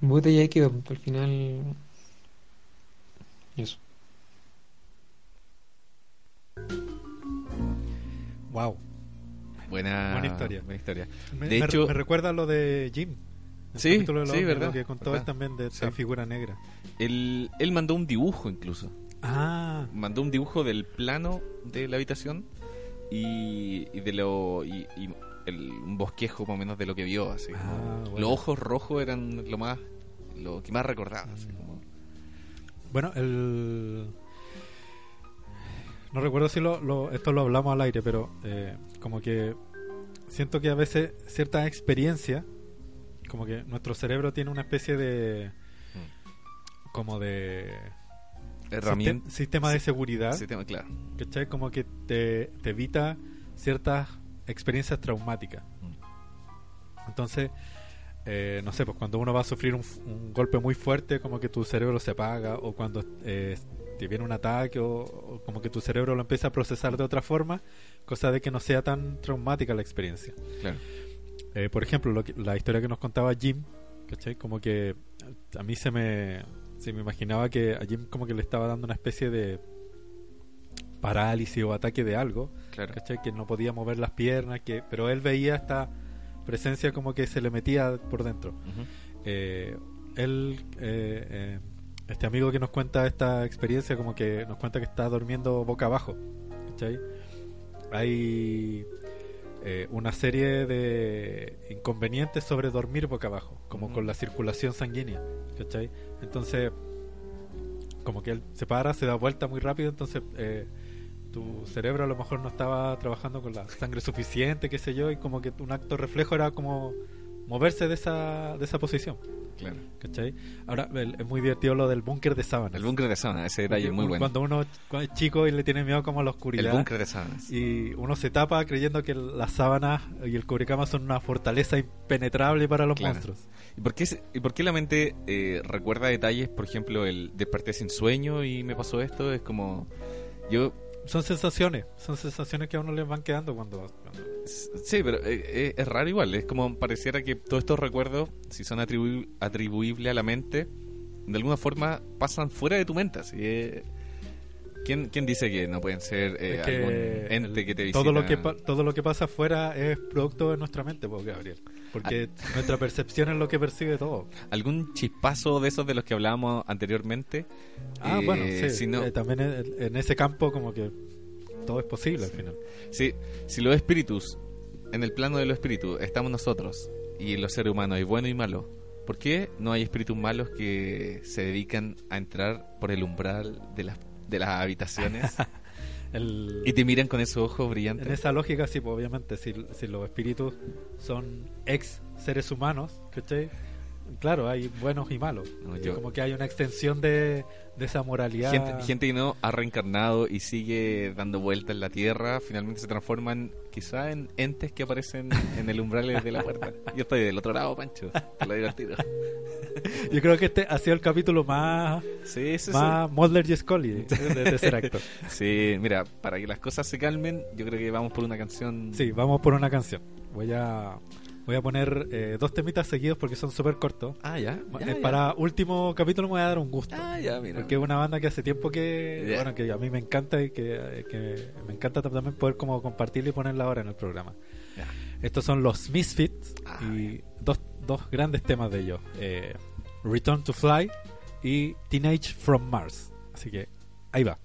Puta, y ahí quedó. Al final... Eso. Wow. Buena, Buena historia. Buena historia. Me, De me- hecho- me recuerda lo de Jim. Sí, sí, verdad, que contó verdad. él también de esta Sí. figura negra. Él, él mandó un dibujo incluso. Ah, Mandó un dibujo del plano de la habitación y, y de lo y, y el, un bosquejo más o menos de lo que vio. Así, Ah, como- bueno. Los ojos rojos eran lo más lo que más recordaba. así como- bueno, el... No recuerdo si lo, lo- esto lo hablamos al aire, pero eh, como que siento que a veces cierta experiencia, como que nuestro cerebro tiene una especie de... como de... herramienta. sistem- sistema de seguridad. sistema, claro. ¿Cachai? Como que te, te evita ciertas experiencias traumáticas. Entonces, eh, no sé, pues cuando uno va a sufrir un, golpe muy fuerte, como que tu cerebro se apaga, o cuando eh, te viene un ataque, o, o como que tu cerebro lo empieza a procesar de otra forma, cosa de que no sea tan traumática la experiencia. claro. Eh, por ejemplo, lo que- la historia que nos contaba Jim, ¿cachai? Como que a mí se me, se me imaginaba que a Jim como que le estaba dando una especie de parálisis o ataque de algo, Claro. ¿cachai? Que no podía mover las piernas, que pero él veía esta presencia como que se le metía por dentro. Eh, él, eh, eh, este amigo que nos cuenta esta experiencia, como que nos cuenta que está durmiendo boca abajo, ¿cachai? hay eh, una serie de inconvenientes sobre dormir boca abajo, como con la circulación sanguínea, ¿cachai? Entonces, como que él se para, se da vuelta muy rápido, entonces eh, tu cerebro a lo mejor no estaba trabajando con la sangre suficiente, qué sé yo, y como que un acto reflejo era como moverse de esa, de esa posición, Claro. ¿cachai? Ahora, el- es muy divertido lo del búnker de sábanas. El búnker de sábana, ese detalle es muy bueno. Cuando uno cu- es chico y le tiene miedo como a la El oscuridad. búnker de sábanas. Y uno se tapa creyendo que las sábanas y el cubrecama son una fortaleza impenetrable para los Claro. monstruos. ¿Y por qué, y por qué la mente eh, recuerda detalles? Por ejemplo, el desperté sin sueño y me pasó esto. Es como. Yo. Son sensaciones, son sensaciones que a uno le van quedando cuando... cuando- Sí, pero eh, eh, es raro igual. Es como pareciera que todos estos recuerdos, si son atribu- atribuibles a la mente, de alguna forma pasan fuera de tu mente. Así es- ¿Quién, ¿Quién dice que no pueden ser eh, es que algún ente que te visita? todo lo que todo lo que pasa afuera es producto de nuestra mente, pues, Gabriel. Porque Ah. nuestra percepción es lo que percibe todo. ¿Algún chispazo de esos de los que hablábamos anteriormente? Ah, Eh, bueno, sí. si no- Eh, también en, ese campo como que todo es posible al final. Si, si los espíritus, en el plano de los espíritus, estamos nosotros y los seres humanos, hay bueno y malo, ¿por qué no hay espíritus malos que se dedican a entrar por el umbral de las, de las habitaciones El- y te miran con esos ojos En brillantes? esa lógica, sí, pues, obviamente, si, si los espíritus son ex seres humanos, ¿cachai? Claro, hay buenos y malos. No, yo- Como que hay una extensión de, de esa moralidad. Gente, gente que no ha reencarnado y sigue dando vueltas en la tierra, finalmente se transforman quizá en entes que aparecen en el umbral de la puerta. Yo estoy del otro lado, Pancho, te lo tiro. Yo creo que este ha sido el capítulo más, Sí, sí, sí. más Mulder y Scully de, de tercer acto. Sí, mira, para que las cosas se calmen, yo creo que vamos por una canción. Sí, vamos por una canción. Voy a, voy a poner eh, dos temitas seguidos porque son súper cortos. Ah, ya. ya, Eh, ya. Para último capítulo me voy a dar un gusto. Ah, ya, mira. Porque es una banda que hace tiempo que, bueno, que a mí me encanta y que, que me encanta también poder como compartirla y ponerla ahora en el programa. Estos son los Misfits Ah, y dos, dos grandes temas de ellos. eh, Return to Fly y Teenage from Mars. Así que ahí va.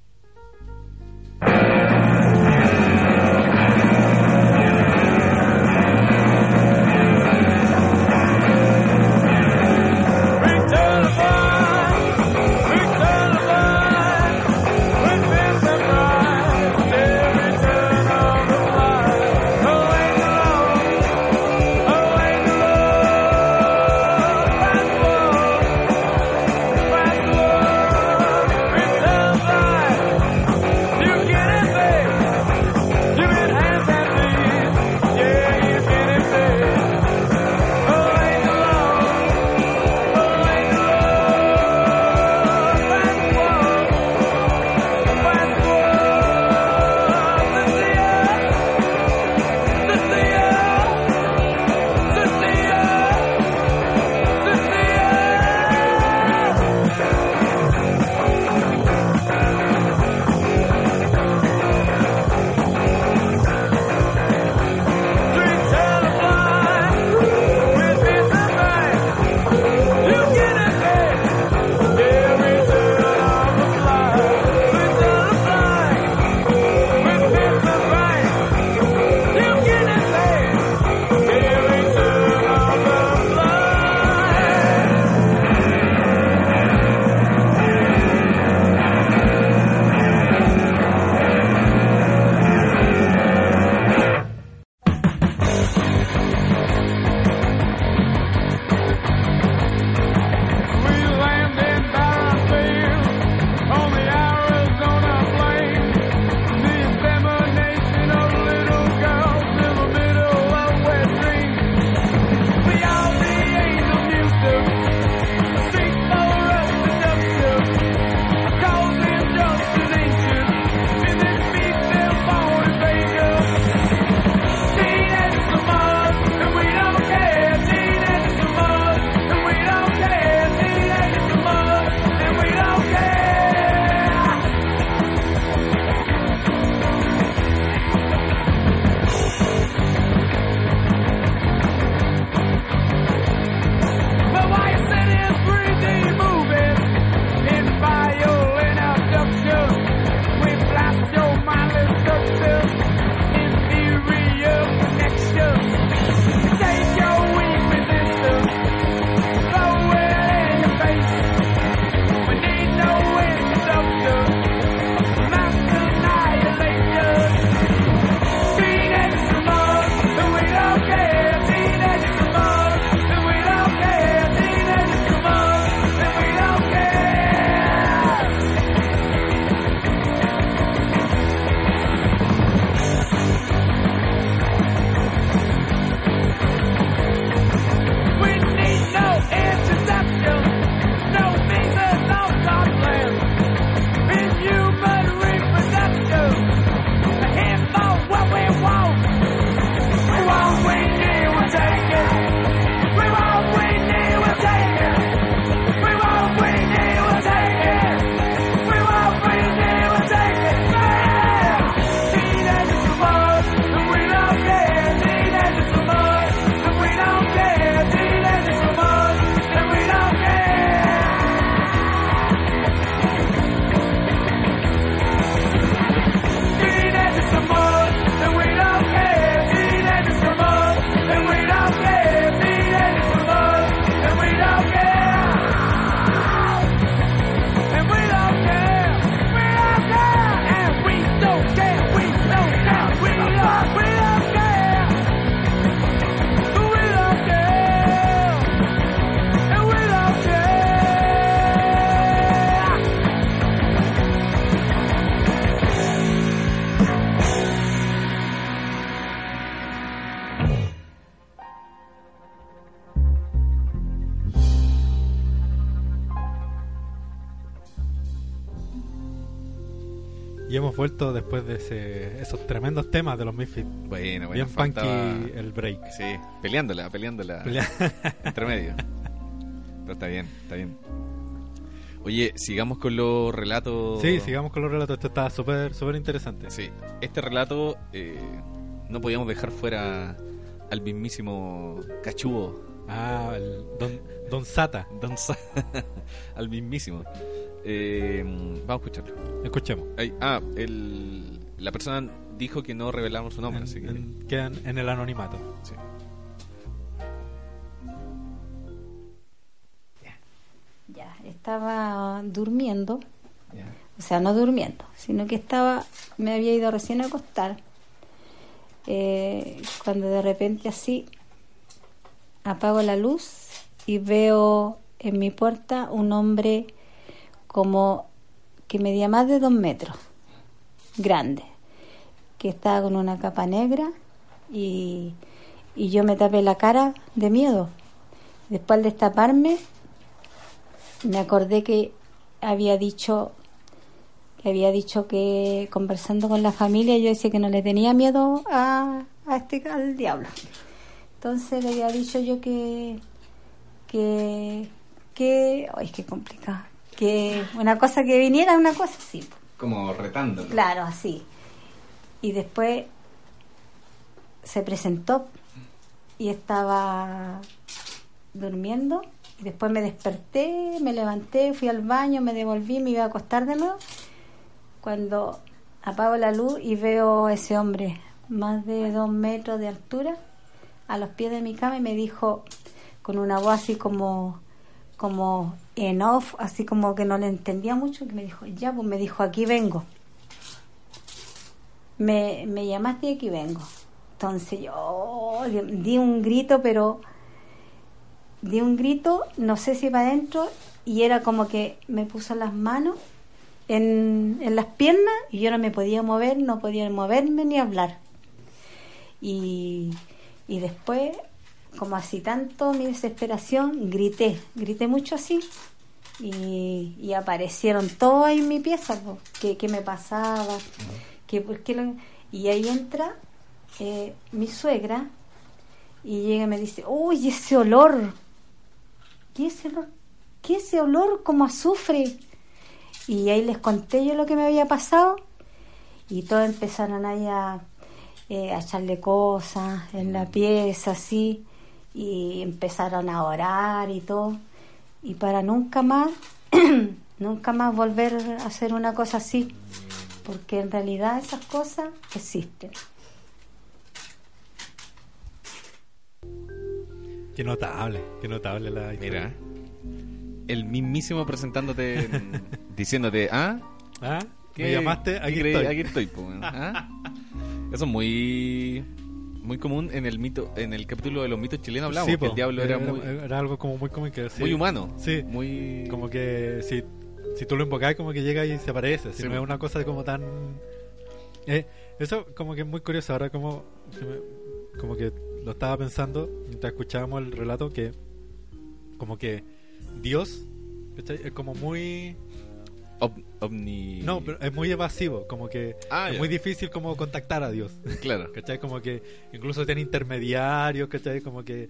Vuelto después de ese- esos tremendos temas de los Misfits. Bueno, bueno, Bien funky faltaba- el break. Sí, peleándola, peleándola. Pelea- entre medio. Pero está bien, está bien. Oye, sigamos con los relatos. Sí, sigamos con los relatos. Esto está súper súper interesante. Sí, este relato eh, no podíamos dejar fuera al mismísimo cachudo, Ah, el Don, Don Sata. Don Sa- al mismísimo. Eh, vamos a escucharlo. Escuchemos. Ay, ah, el, la persona dijo que no revelamos su nombre, En- así que en- quedan en el anonimato. sí. Ya, estaba durmiendo, o sea, no durmiendo, sino que estaba, me había ido recién a acostar, eh, cuando de repente así apago la luz y veo en mi puerta un hombre como que medía más de dos metros, grande, que estaba con una capa negra y, y yo me tapé la cara de miedo. Después al destaparme, me acordé que había dicho que había dicho que conversando con la familia yo decía que no le tenía miedo a, a este al diablo entonces le había dicho yo que que que ay qué complicado que una cosa que viniera una cosa así Como retando. Claro, así. Y después se presentó y estaba durmiendo. Y después me desperté, me levanté, fui al baño, me devolví, me iba a acostar de nuevo. Cuando apago la luz y veo a ese hombre, más de dos metros de altura, a los pies de mi cama y me dijo con una voz así como como en off, así como que no le entendía mucho, que me dijo, ya, pues me dijo, aquí vengo. Me, me llamaste y aquí vengo. Entonces yo di, un grito, pero di un grito, no sé si para adentro, y era como que me puso las manos en, en las piernas y yo no me podía mover, no podía moverme ni hablar. Y, y después, como así tanto mi desesperación, grité, grité mucho así. Y, aparecieron todos en mi pieza, que, que me pasaba, que por qué lo- y ahí entra eh, mi suegra y llega y me dice, uy, ese olor, ¿qué ese olor? ¿Qué ese olor como azufre? Y ahí les conté yo lo que me había pasado y todos empezaron ahí a, eh, a echarle cosas en la pieza, así, y empezaron a orar y todo. Y para nunca más, nunca más volver a hacer una cosa así, porque en realidad esas cosas existen. Qué notable, qué notable la Mira, el mismísimo presentándote, en- diciéndote, ¿ah? ¿Ah? ¿Qué- ¿Me llamaste? Aquí estoy. Aquí estoy. ¿Ah? Eso es muy muy común en el mito en el capítulo de los mitos chilenos hablamos Sí, que el diablo era, muy era algo como muy común que sí. muy humano Sí. muy Como que si, si tú lo invocas, como que llega y se aparece. Si no es una cosa como tan. Eh, eso, como que es muy curioso. Ahora, como, como que lo estaba pensando mientras escuchábamos el relato, que como que Dios es como muy. ob- omni No, pero es muy evasivo. Como que Ah, es muy difícil como contactar a Dios. claro ¿Cachai? Como que incluso tiene intermediarios, ¿cachai? Como que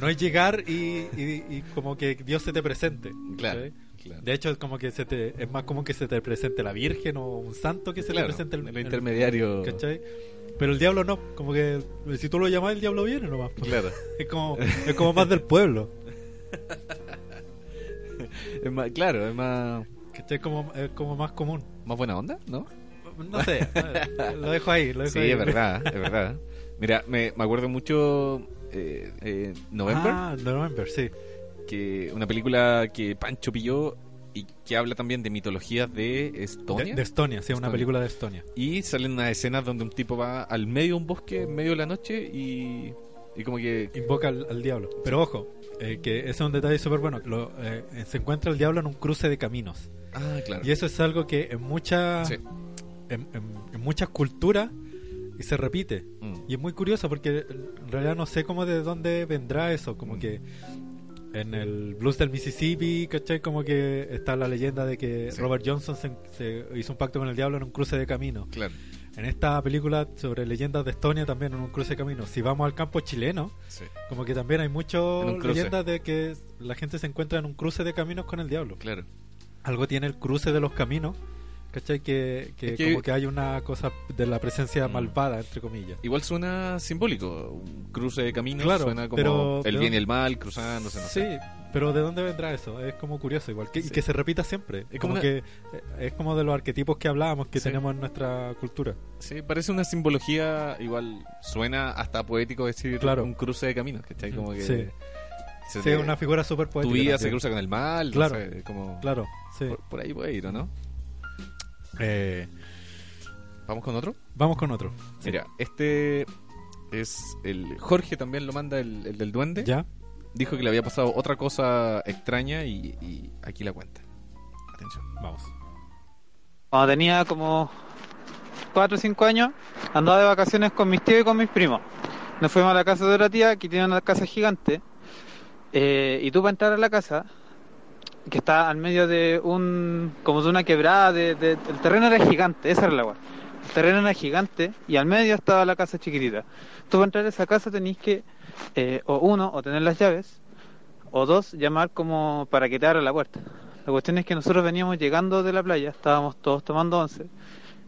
no es llegar y, y- y como que Dios se te presente. claro, ¿cachai? claro. De hecho, es como que se te, es más común que se te presente la Virgen o un santo que se Claro, te presente el, el el- intermediario ¿cachai? Pero el diablo no, como que si tú lo llamas, el diablo viene nomás. pues. claro Es como, es como más del pueblo. es más, claro es más ¿Cachai? Como, es como más común. más buena onda no No sé, eh, lo dejo ahí. Lo dejo sí ahí. es verdad es verdad mira me, me acuerdo mucho eh, eh, November Ah, November, sí. que una película que Pancho pilló y que habla también de mitologías de De, Estonia de Estonia, sí, una Estonia. película de Estonia. y salen unas escenas donde un tipo va al medio de un bosque en medio de la noche y, y como que Invoca al, al diablo. Pero ojo, eh, que ese es un detalle súper bueno. Lo, eh, se encuentra el diablo en un cruce de caminos. Ah claro Y eso es algo que en muchas Sí. en, en- en muchas culturas y se repite. Mm. Y es muy curioso porque en realidad no sé cómo de dónde vendrá eso. Como Mm. que En el blues del Mississippi, ¿cachai? Como que está la leyenda de que Sí. Robert Johnson se, se hizo un pacto con el diablo en un cruce de caminos. Claro. En esta película sobre leyendas de Estonia también en un cruce de caminos. Si vamos al campo chileno, Sí. como que también hay muchas leyendas de que la gente se encuentra en un cruce de caminos con el diablo. Claro. Algo tiene el cruce de los caminos, ¿cachai? Que, que Es que- como que hay una cosa de la presencia Mm. malvada, entre comillas. Igual suena simbólico. Un cruce de caminos Claro, suena como pero- el bien y el mal cruzándose, no Sí, sé. pero ¿de dónde vendrá eso? Es como curioso igual. Que, Sí. Y que se repita siempre. Es como una- que eh, es como de los arquetipos que hablábamos que Sí. tenemos en nuestra cultura. Sí, parece una simbología igual. Suena hasta poético decir Claro. un cruce de caminos, ¿cachai? Como que. Sí. se Sí, te- una figura súper tu poética. vida se también. cruza con el mal, no Claro. sé, como. Claro, sí. Por, por ahí puede ir, ¿o no? Eh, ¿Vamos con otro? vamos con otro. Sí. Mira, este es el. Jorge también lo manda, el, el del duende. ¿Ya? Dijo que le había pasado otra cosa extraña y, y aquí la cuenta. Atención. Vamos. Cuando tenía como 4 o 5 años, andaba de vacaciones con mis tíos y con mis primos. Nos fuimos a la casa de otra tía que tiene una casa gigante. eh, y tú para entrar a la casa, que está al medio de un. como de una quebrada, de, el terreno era gigante, esa era el agua. El terreno era gigante y al medio estaba la casa chiquitita. Tú para entrar a esa casa tenéis que, eh, o uno, o tener las llaves, o dos, llamar como para que te abra la puerta. La cuestión es que nosotros veníamos llegando de la playa, estábamos todos tomando once,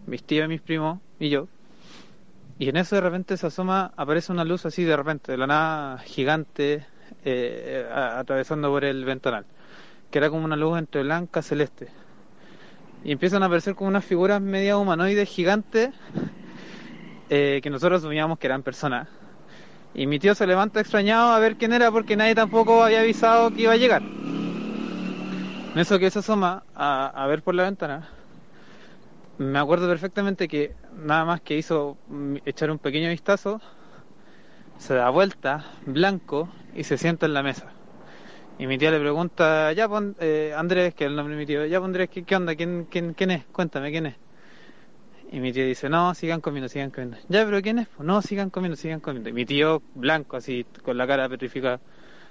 mis tíos, mis primos y yo. Y en eso de repente se asoma, aparece una luz así de repente, de la nada gigante, eh, atravesando por el ventanal, que era como una luz entre blanca celeste. Y empiezan a aparecer como unas figuras media humanoides gigantes, eh, que nosotros asumíamos que eran personas. Y mi tío se levanta extrañado a ver quién era porque nadie tampoco había avisado que iba a llegar. En eso que se asoma a, a ver por la ventana, me acuerdo perfectamente que nada más que hizo mm, echar un pequeño vistazo, se da vuelta, blanco, y se sienta en la mesa. Y mi tía le pregunta, ya eh, Andrés, que es el nombre de mi tío, ya Andrés, ¿qué, qué onda? ¿Quién, quién, ¿Quién es? Cuéntame, ¿quién es? Y mi tío dice, no, sigan comiendo, sigan comiendo. Ya, pero ¿quién es? No, sigan comiendo, sigan comiendo. Y mi tío, blanco, así, con la cara petrificada,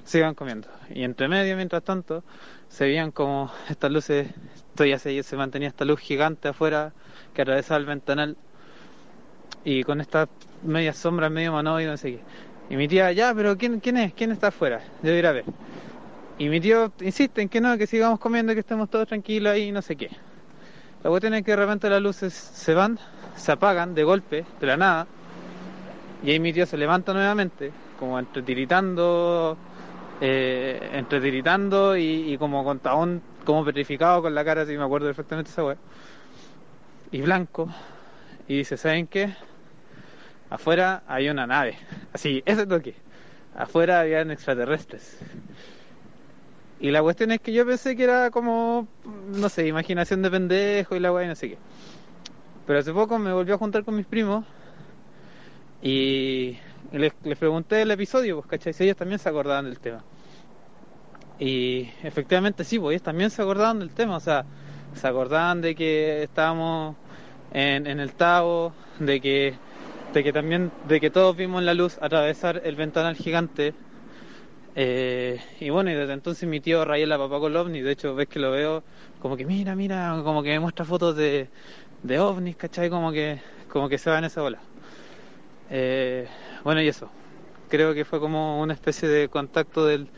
sigan comiendo. Y entre medio, mientras tanto, se veían como estas luces, todavía se, se mantenía esta luz gigante afuera que atravesaba el ventanal. Y con estas medias sombras, medio manoide, no sé qué. Y mi tía, ya, pero ¿quién, quién es? ¿Quién está afuera? Yo a ver. Y mi tío insiste en que no, que sigamos comiendo, que estemos todos tranquilos ahí, no sé qué. La cuestión es que de repente las luces se van, se apagan de golpe, de la nada. Y ahí mi tío se levanta nuevamente, como entre tiritando, eh, entre tiritando y, y como con tabón, como petrificado con la cara, así me acuerdo perfectamente esa weá. Y blanco. Y dice, ¿saben qué? Afuera hay una nave. Así, ese toque. Afuera habían extraterrestres. Y la cuestión es que yo pensé que era como, no sé, imaginación de pendejo y la weá y no sé qué. Pero hace poco me volví a juntar con mis primos y les, les pregunté el episodio, pues, ¿cachai? Si ellos también se acordaban del tema. Y efectivamente sí, pues ellos también se acordaban del tema, o sea, se acordaban de que estábamos en, en el Tavo, de que, de que también, de que todos vimos la luz atravesar el ventanal gigante. Eh, y bueno, y desde entonces mi tío raya la papá con ovni, de hecho ves que lo veo como que mira, mira, como que me muestra fotos de, de ovnis, ¿cachai? Como que, como que se va en esa bola. Eh, bueno, y eso. Creo que fue como una especie de contacto del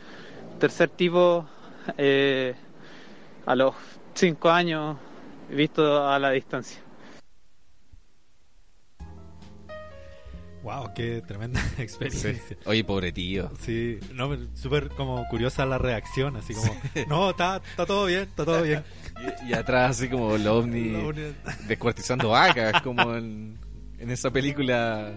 tercer tipo eh, a los cinco años, visto a la distancia. Wow, qué tremenda experiencia. Sí. Oye, pobre tío. Sí, no, súper como curiosa la reacción, así como, no, está, está todo bien, está todo bien. Y, y atrás así como el ovni descuartizando vacas, como en, en esa película...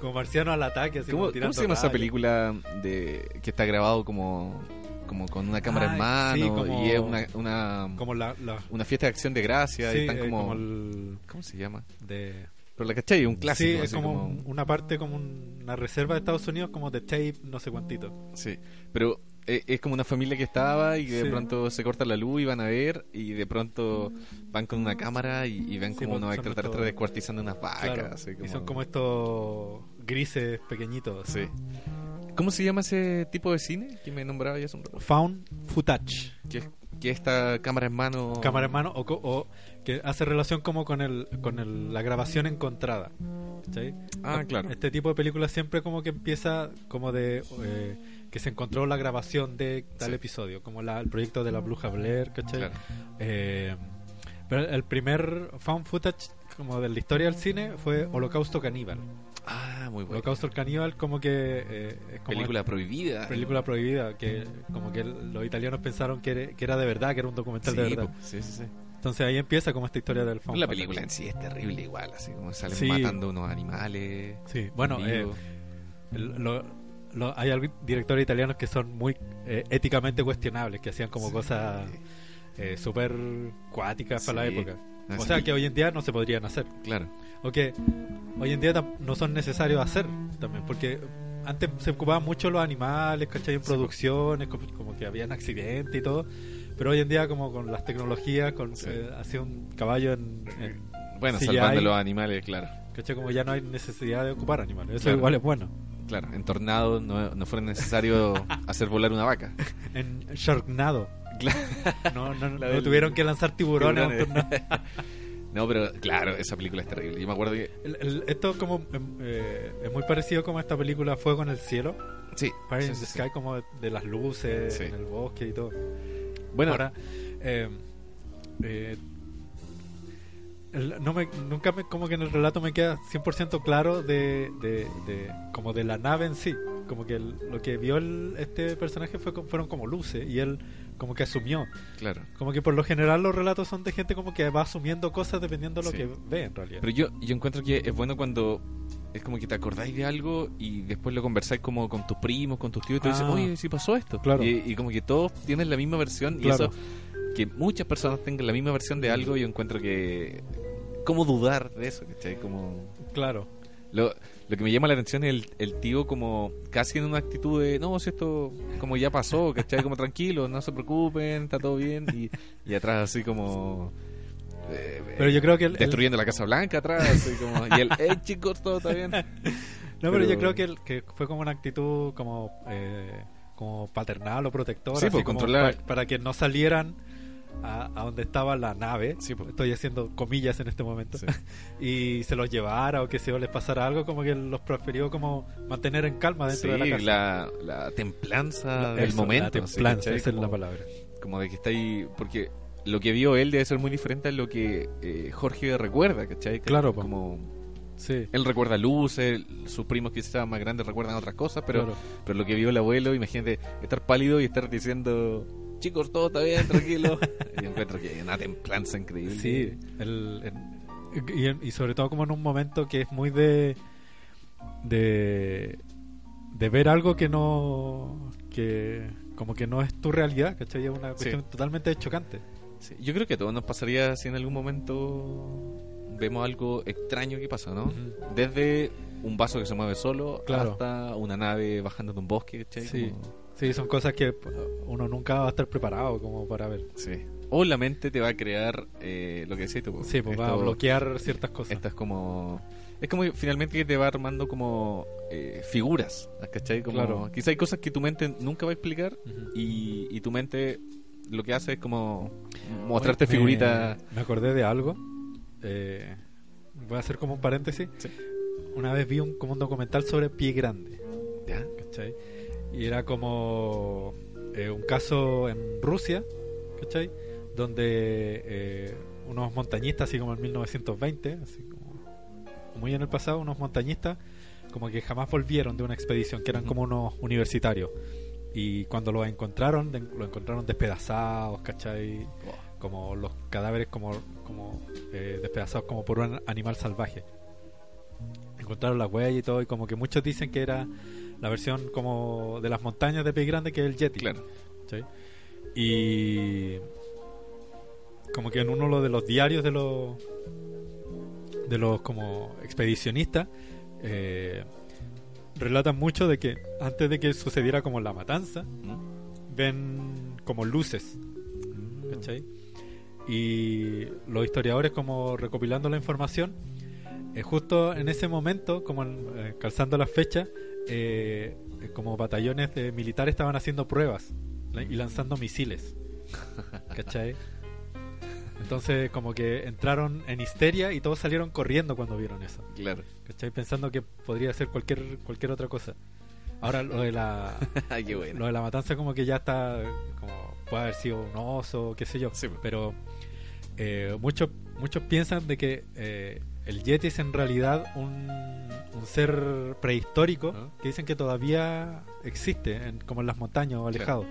Como marciano al ataque, así ¿Cómo, como cómo tirando se llama esa película de que está grabado como, como con una cámara en Ah, mano sí, como- y es una, una, Como la, la- una fiesta de acción de gracia sí, y están eh, como... como el ¿Cómo se llama? de Pero la cachai, un clásico. sí, es como, como- un- una parte como un- una reserva de Estados Unidos como de tape, no sé cuántito. Sí, pero eh, es como una familia que estaba y que de Sí. pronto se corta la luz y van a ver y de pronto van con una cámara y, y ven Sí, como pues, unos extraterrestres descuartizando unas vacas. Claro, así Y son como estos grises pequeñitos. Sí. ¿Cómo se llama ese tipo de cine que me nombraba ya hace un rato? Found footage. Que, que esta cámara en mano. cámara en mano o, o que hace relación como con el con el- la grabación encontrada. Ah, claro. este tipo de películas siempre como que empieza como de eh, que se encontró la grabación de tal Sí. episodio como la, el proyecto de la bruja Blair ¿cachai? Claro. Eh, pero el primer found footage como de la historia del cine fue Holocausto Caníbal Ah, muy bueno. Holocausto Caníbal como que eh, es como Película prohibida. película prohibida que como que los italianos pensaron que era, que era de verdad que era un documental Sí, de verdad sí, sí, sí. Entonces ahí empieza como esta historia del found La película en sí es terrible igual, así como salen Sí. matando unos animales. Sí, bueno, en eh, lo- lo- hay directores italianos que son muy eh, éticamente cuestionables, que hacían como Sí. cosas eh, súper cuáticas para la Sí. época. Ah, O sí. sea, que hoy en día no se podrían hacer. Claro. O que hoy en día no son necesarios hacer también, porque antes se ocupaban mucho los animales, ¿cachai? En Sí, producciones, como, como que habían accidentes y todo. Pero hoy en día, como con las tecnologías, con Sí. eh, hacía un caballo en, en Bueno, CGI, salvando los animales, claro. ¿cachai? Como ya no hay necesidad de ocupar animales. Eso Claro. igual es bueno. Claro, en Tornado no, no fue necesario hacer volar una vaca. En Sharknado. Claro. No, no, no del- tuvieron que lanzar tiburones. Tiburones. tornado. No, pero claro, esa película es terrible. Yo me acuerdo que. El- el- esto como em, eh, es muy parecido como a esta película Fuego en el cielo, Sí, Fire sí, in sí, the sí. Sky, como de las luces Sí. en el bosque y todo. Bueno, Ahora, eh, eh, no me, nunca me, como que en el relato me queda 100% claro de, de, de- como de la nave en sí. Como que el- lo que vio el, este personaje fue, fueron como luces y él como que asumió. claro. Como que por lo general los relatos son de gente como que va asumiendo cosas dependiendo de lo Sí. que ve en realidad. Pero yo, yo encuentro que es bueno cuando es como que te acordáis de algo y después lo conversáis como con tus primos, con tus tíos y te dicen, Ah. oye, sí pasó esto. Claro. Y, y como que todos tienen la misma versión Claro. y eso, que muchas personas tengan la misma versión de algo, yo encuentro que... ¿Cómo dudar de eso? ¿cachai? Como... Claro. Lo, lo que me llama la atención es el, el tío como casi en una actitud de, no, si esto como ya pasó, ¿cachai? Como tranquilo, no se preocupen, está todo bien. Y, y atrás así como... eh, Pero yo creo que el- el- destruyendo la Casa Blanca atrás, así como... Y el, hey chicos, todo está bien. No, pero, yo Pero- creo que, el- que fue como una actitud como eh, como paternal o protectora, Sí, así pues, como controlar. pa- para que no salieran a, a donde estaba la nave. Sí, pues. Estoy haciendo comillas en este momento. Sí. y se los llevara o que se les pasara algo, como que los prefirió como mantener en calma Sí, dentro de la casa. la, la templanza del Eso, momento. La templanza, esa es la palabra. Como de que está ahí... Porque lo que vio él debe ser muy diferente a lo que eh, Jorge recuerda, ¿cachai? Claro. Como... Sí. Él recuerda luces, sus primos que estaban más grandes recuerdan otras cosas, pero, Claro. pero lo que vio el abuelo, imagínate estar pálido y estar diciendo, chicos, todo está bien, tranquilo. y encuentro que hay una templanza increíble. Sí, el, y sobre todo como en un momento que es muy de de de ver algo que no que como que no es tu realidad, ¿cachai? Es una cuestión totalmente chocante. Sí, Yo creo que a todos nos pasaría si en algún momento vemos algo extraño que pasa, ¿no? Ujú. Desde un vaso que se mueve solo Claro. hasta una nave bajando de un bosque, ¿cachai? Sí. Como- Sí, son cosas que uno nunca va a estar preparado como para ver. sí. O la mente te va a crear eh, lo que decís tú. Sí, pues va a esto- bloquear ciertas cosas. Esta es como. Es como finalmente que te va armando como eh, figuras, ¿cachai? Como, Claro. Quizá hay cosas que tu mente nunca va a explicar Ujú. y, y tu mente lo que hace es como mostrarte figuritas. Me, acordé de algo. Eh, voy a hacer como un paréntesis. Sí. Una vez vi un, como un documental sobre Pie Grande. ¿Ya? ¿cachai? Y era como eh, un caso en Rusia, ¿cachai? Donde eh, unos montañistas, así como en 1920, así como muy en el pasado, unos montañistas como que jamás volvieron de una expedición, que eran como unos universitarios. Y cuando los encontraron, lo encontraron despedazados, ¿cachai? Como los cadáveres como, como eh, despedazados como por un animal salvaje. Encontraron la huella y todo, y como que muchos dicen que era la versión como de las montañas de Pie Grande, que es el Yeti. Claro. ¿cachai? Y como que en uno de los diarios de los de los como expedicionistas eh, relatan mucho de que antes de que sucediera como la matanza ¿Mm? ven como luces ¿cachai? y los historiadores como recopilando la información eh, justo en ese momento como eh, calzando las fechas eh, como batallones de militares estaban haciendo pruebas y lanzando misiles. ¿Cachai? Entonces como que entraron en histeria y todos salieron corriendo cuando vieron eso. Claro. ¿Cachai? Pensando que podría ser cualquier cualquier otra cosa. Ahora lo de la Ay, qué bueno. lo de la matanza como que ya está como puede haber sido un oso, qué sé yo. Sí. Pero eh, muchos muchos piensan de que eh, el Yeti es en realidad un, un ser prehistórico Ah. que dicen que todavía existe, en- como en las montañas o alejado.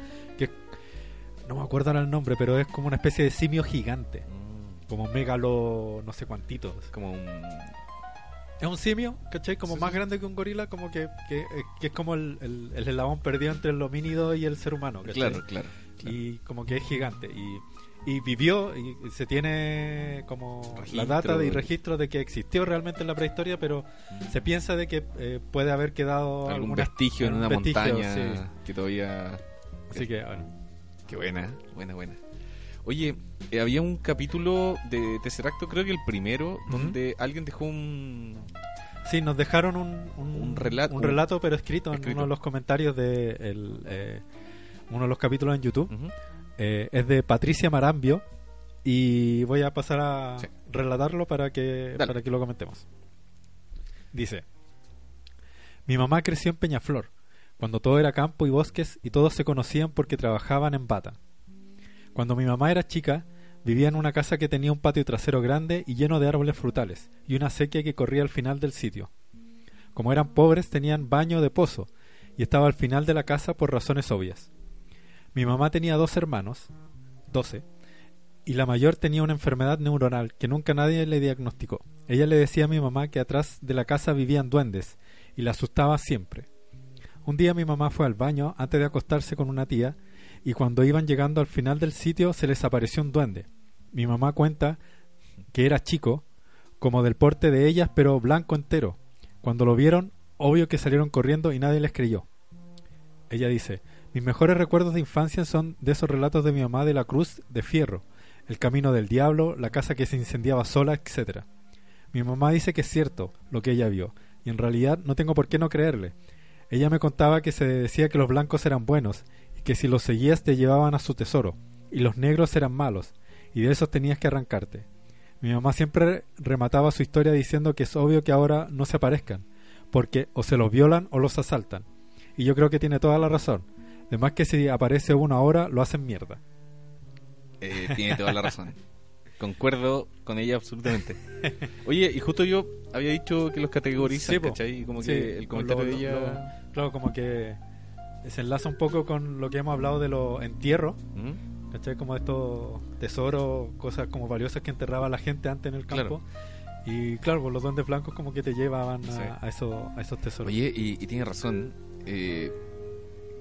No me acuerdo ahora el nombre, pero es como una especie de simio gigante, Mm, como megalo, no sé cuantitos. Como un... Es un simio, ¿cachai? Como Sí, más sí. grande que un gorila, como que, que, eh, que es como el, el, el eslabón perdido entre el homínido y el ser humano, ¿cachai? Claro, claro. claro. y como que es gigante y, y vivió y se tiene como la data de, y registro de que existió realmente en la prehistoria pero se piensa de que eh, puede haber quedado Algún alguna- vestigio en una vestigio, montaña sí. que todavía... así que bueno Qué buena, buena, buena. Oye, eh, había un capítulo de Tesseracto, creo que el primero, donde alguien dejó un... sí nos dejaron un, un, Un relato- un relato pero escrito, escrito. en uno de los comentarios de el, eh, uno de los capítulos en YouTube. Eh, es de Patricia Marambio y voy a pasar a Sí. relatarlo para que, Dale. para que lo comentemos. Dice, mi mamá creció en Peñaflor, cuando todo era campo y bosques y todos se conocían porque trabajaban en bata. Cuando mi mamá era chica, vivía en una casa que tenía un patio trasero grande y lleno de árboles frutales y una sequía que corría al final del sitio. Como eran pobres, tenían baño de pozo y estaba al final de la casa por razones obvias. Mi mamá tenía dos hermanos, 12, y la mayor tenía una enfermedad neuronal que nunca nadie le diagnosticó. Ella le decía a mi mamá que atrás de la casa vivían duendes y la asustaba siempre. Un día mi mamá fue al baño antes de acostarse con una tía y cuando iban llegando al final del sitio se les apareció un duende. Mi mamá cuenta que era chico, como del porte de ellas, pero blanco entero. Cuando lo vieron, obvio que salieron corriendo y nadie les creyó. Ella dice, mis mejores recuerdos de infancia son de esos relatos de mi mamá de la cruz de fierro, el camino del diablo, la casa que se incendiaba sola, etc. Mi mamá dice que es cierto lo que ella vio, y en realidad no tengo por qué no creerle. Ella me contaba que se decía que los blancos eran buenos, y que si los seguías te llevaban a su tesoro, y los negros eran malos, y de esos tenías que arrancarte. Mi mamá siempre remataba su historia diciendo que es obvio que ahora no se aparezcan, porque o se los violan o los asaltan. Y yo creo que tiene toda la razón. Además que si aparece uno ahora, lo hacen mierda. Eh, tiene toda la razón. Concuerdo con ella absolutamente. Oye, y justo yo había dicho que los categorizan, Sí. ¿cachai? Y como Sí, que el comentario lo- de ella... lo- claro, como que se enlaza un poco con lo que hemos hablado de los entierros, ¿Mm? ¿cachai? Como estos tesoros, cosas como valiosas que enterraba la gente antes en el campo. Y claro, pues los duendes blancos como que te llevaban a, Sí. a esos, a esos tesoros. Oye, y, y tiene razón. Eh,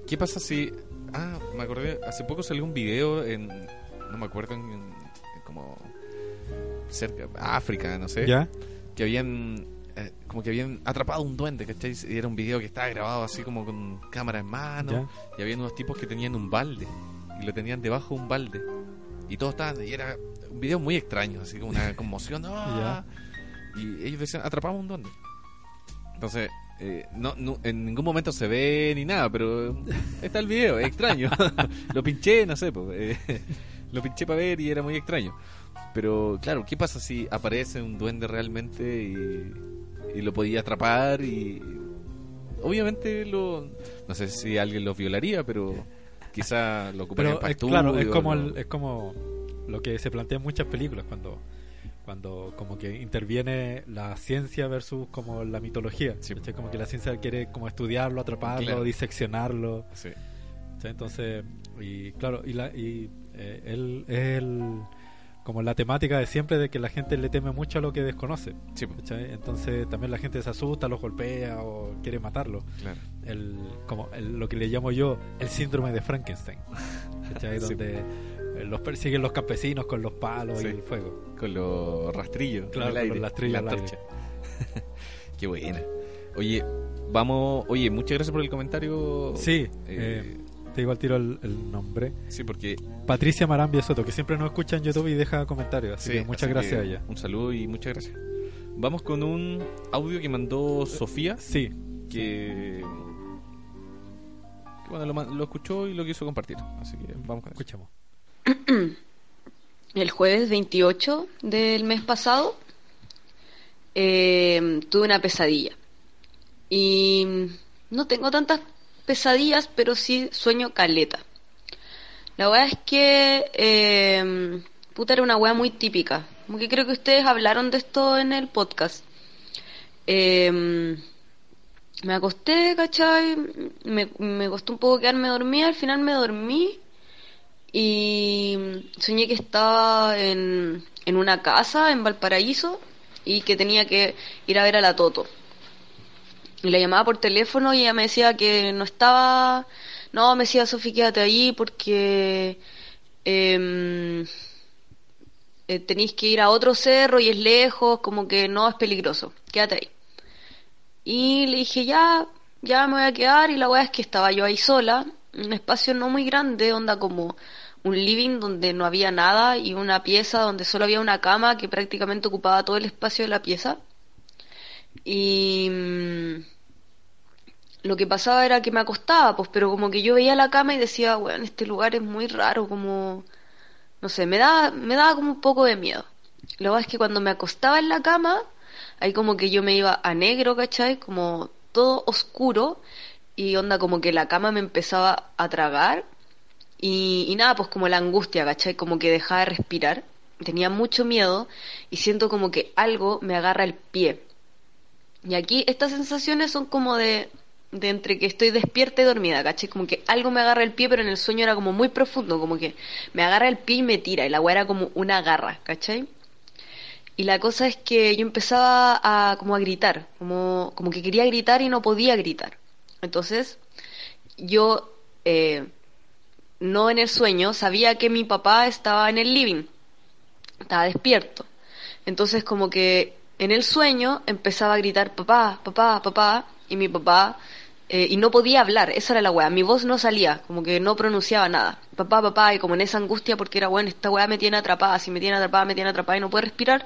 ¿Qué pasa si... Ah, me acordé, hace poco salió un video en... No me acuerdo, en, en como... Cerca, África, no sé. ¿Ya? que habían eh, como que habían atrapado un duende, ¿cachai? Y era un video que estaba grabado así como con cámara en mano ¿Ya? y habían unos tipos que tenían un balde y lo tenían debajo de un balde y todos estaban y era un video muy extraño, así como una conmoción ¡ah! y ellos decían atrapamos un duende. Entonces eh, no, no- en ningún momento se ve ni nada, pero está el video, es extraño. lo pinché, no sé, pues, eh, lo pinché para ver y era muy extraño. Pero claro, ¿qué pasa si aparece un duende realmente y, y lo podía atrapar y obviamente lo no sé si alguien lo violaría, pero quizá lo ocuparía Pero para es, claro, es como, lo- el- es como lo que se plantea en muchas películas cuando cuando como que interviene la ciencia versus como la mitología. Sí. ¿cachai? Como que la ciencia quiere como estudiarlo, atraparlo, Claro. diseccionarlo. Entonces, y claro, y, la, y eh, él es el, como la temática de siempre de que la gente le teme mucho a lo que desconoce. Sí. Entonces también la gente se asusta, los golpea o quiere matarlo. claro. El, como el- lo que le llamo yo el síndrome de Frankenstein. Donde eh, los persiguen los campesinos con los palos Sí. y el fuego. Con los rastrillos. Claro, con los rastrillos la antorcha. Qué buena. Oye, vamos. Oye, muchas gracias por el comentario. Sí, Eh, eh, te digo al tiro el, el nombre. sí, porque. Patricia Marambia Soto, que siempre nos escucha en YouTube y deja comentarios. Así sí, que muchas así gracias que a ella. Un saludo y muchas gracias. Vamos con un audio que mandó Sofía, Sí, que que bueno, lo, escuchó y lo quiso compartir. Así que vamos con eso. Escuchemos. El jueves 28 del mes pasado eh, tuve una pesadilla. Y no tengo tantas pesadillas, pero sí sueño caleta. La weá es que, eh, puta, era una weá muy típica. Como que creo que ustedes hablaron de esto en el podcast. Eh, me acosté, ¿cachai? Me, me costó un poco quedarme dormida, al final me dormí y soñé que estaba en, en una casa en Valparaíso y que tenía que ir a ver a la Toto. Y la llamaba por teléfono y ella me decía que no estaba... No, me decía Sofi, quédate ahí porque em, eh, tenéis que ir a otro cerro y es lejos, como que no es peligroso, quédate ahí. Y le dije, ya, ya me voy a quedar. Y la weá es que estaba yo ahí sola, un espacio no muy grande, onda como un living donde no había nada y una pieza donde solo había una cama que prácticamente ocupaba todo el espacio de la pieza. Y mm, lo que pasaba era que me acostaba, pues, pero como que yo veía la cama y decía, bueno, este lugar es muy raro, como, no sé, me da, me daba como un poco de miedo. Lo que es que cuando me acostaba en la cama, ahí como que yo me iba a negro, ¿cachai? Como todo oscuro y onda como que la cama me empezaba a tragar y, y nada, pues como la angustia, ¿cachai? Como que dejaba de respirar. Tenía mucho miedo y siento como que algo me agarra el pie. Y aquí estas sensaciones son como de, de entre que estoy despierta y dormida, ¿cachai? Como que algo me agarra el pie, pero en el sueño era como muy profundo, como que me agarra el pie y me tira, y la weá era como una garra, ¿cachai? Y la cosa es que yo empezaba a como a gritar, como, como que quería gritar y no podía gritar. Entonces, yo, eh, no en el sueño, sabía que mi papá estaba en el living, estaba despierto. Entonces, como que en el sueño empezaba a gritar papá, papá, papá, y mi papá, eh, y no podía hablar, esa era la weá, mi voz no salía, como que no pronunciaba nada, papá, papá, y como en esa angustia porque era bueno, esta weá me tiene atrapada, si me tiene atrapada, me tiene atrapada y no puedo respirar,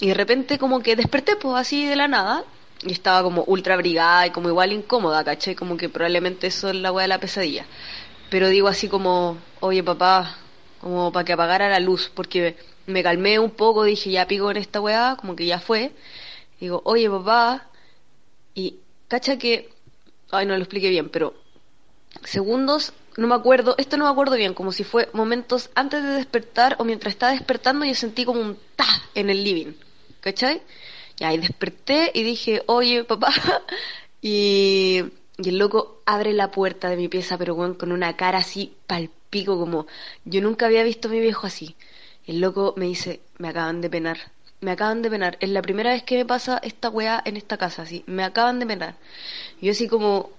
y de repente como que desperté, pues así de la nada, y estaba como ultra abrigada y como igual incómoda, ¿cachai? Como que probablemente eso es la weá de la pesadilla. Pero digo así como, oye papá, como para que apagara la luz, porque me calmé un poco, dije ya pico en esta weá, como que ya fue. Digo, oye papá, y cacha que, ay no lo expliqué bien, pero segundos, no me acuerdo, esto no me acuerdo bien, como si fue momentos antes de despertar o mientras estaba despertando yo sentí como un ta en el living, ¿cachai? Y ahí desperté y dije, oye papá, y, y el loco abre la puerta de mi pieza, pero con, con una cara así palpico, como yo nunca había visto a mi viejo así. El loco me dice, me acaban de penar, me acaban de penar, es la primera vez que me pasa esta weá en esta casa, así, me acaban de penar. Yo así como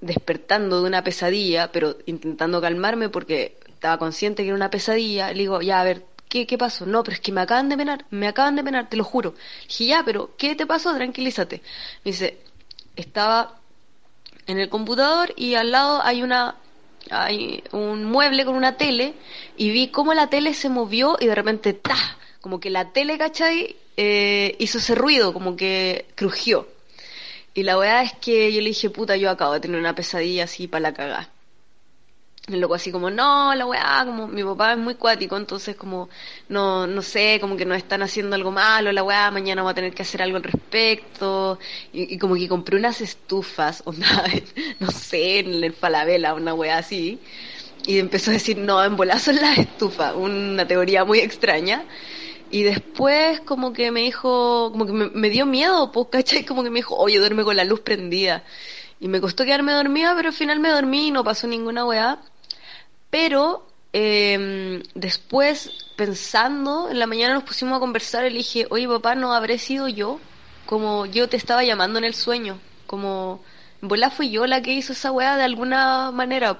despertando de una pesadilla, pero intentando calmarme porque estaba consciente que era una pesadilla, le digo, ya, a ver, ¿qué, qué pasó? No, pero es que me acaban de penar, me acaban de penar, te lo juro. Dije, ya, pero ¿qué te pasó? Tranquilízate. Me dice, estaba en el computador y al lado hay una hay un mueble con una tele y vi cómo la tele se movió y de repente ¡ta! como que la tele, ¿cachai? Eh, hizo ese ruido, como que crujió. Y la weá es que yo le dije, puta, yo acabo de tener una pesadilla así para la cagada. Y luego así como, no, la weá, como mi papá es muy cuático, entonces como, no, no sé, como que nos están haciendo algo malo, la weá, mañana voy a tener que hacer algo al respecto. Y, como que compré unas estufas, onda, no sé, en el Falabella, una weá así. Y empezó a decir, no, en bola son las estufas, una teoría muy extraña. Y después como que me dijo, como que me, me dio miedo, pues, ¿cachai? Como que me dijo, oye, duerme con la luz prendida. Y me costó quedarme dormida, pero al final me dormí y no pasó ninguna weá. Pero eh, después, pensando, en la mañana nos pusimos a conversar y le dije, oye papá, ¿no habré sido yo? Como yo te estaba llamando en el sueño. Como, bola fui yo la que hizo esa weá de alguna manera.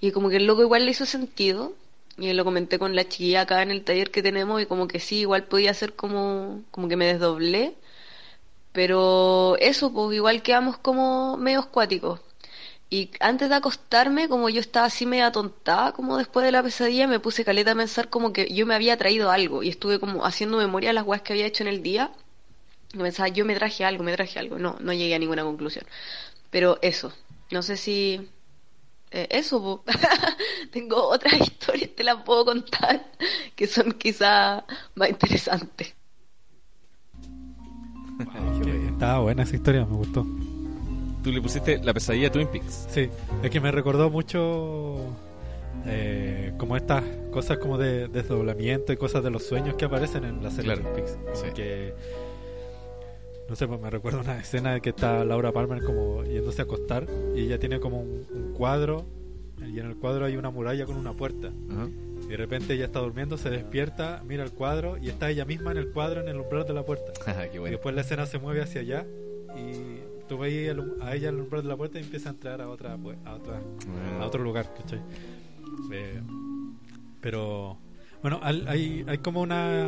Y como que el loco igual le hizo sentido. Y lo comenté con la chiquilla acá en el taller que tenemos y como que sí, igual podía ser como, como que me desdoblé. Pero eso, pues igual quedamos como medio acuáticos. Y antes de acostarme, como yo estaba así media tontada, como después de la pesadilla, me puse caleta a pensar como que yo me había traído algo. Y estuve como haciendo memoria de las weas que había hecho en el día. Y pensaba, yo me traje algo, me traje algo. No, no llegué a ninguna conclusión. Pero eso, no sé si eh, eso, po. tengo otras historias, te las puedo contar, que son quizá más interesantes. Estaba buena esa historia, me gustó. Tú le pusiste la pesadilla Twin Peaks. Sí, es que me recordó mucho eh, como estas cosas como de desdoblamiento y cosas de los sueños que aparecen en la serie Claro, Twin Peaks. Sí. que, no sé, pues me recuerda una escena de que está Laura Palmer como yéndose a acostar y ella tiene como un, un cuadro y en el cuadro hay una muralla con una puerta. Ajá. Y de repente ella está durmiendo, se despierta, mira el cuadro y está ella misma en el cuadro en el umbral de la puerta. Qué Y bueno. después la escena se mueve hacia allá y tú el- a ella umbral de la puerta y empieza a entrar a otra a otra a otro lugar, ¿cachai? Eh, pero bueno, hay, hay como una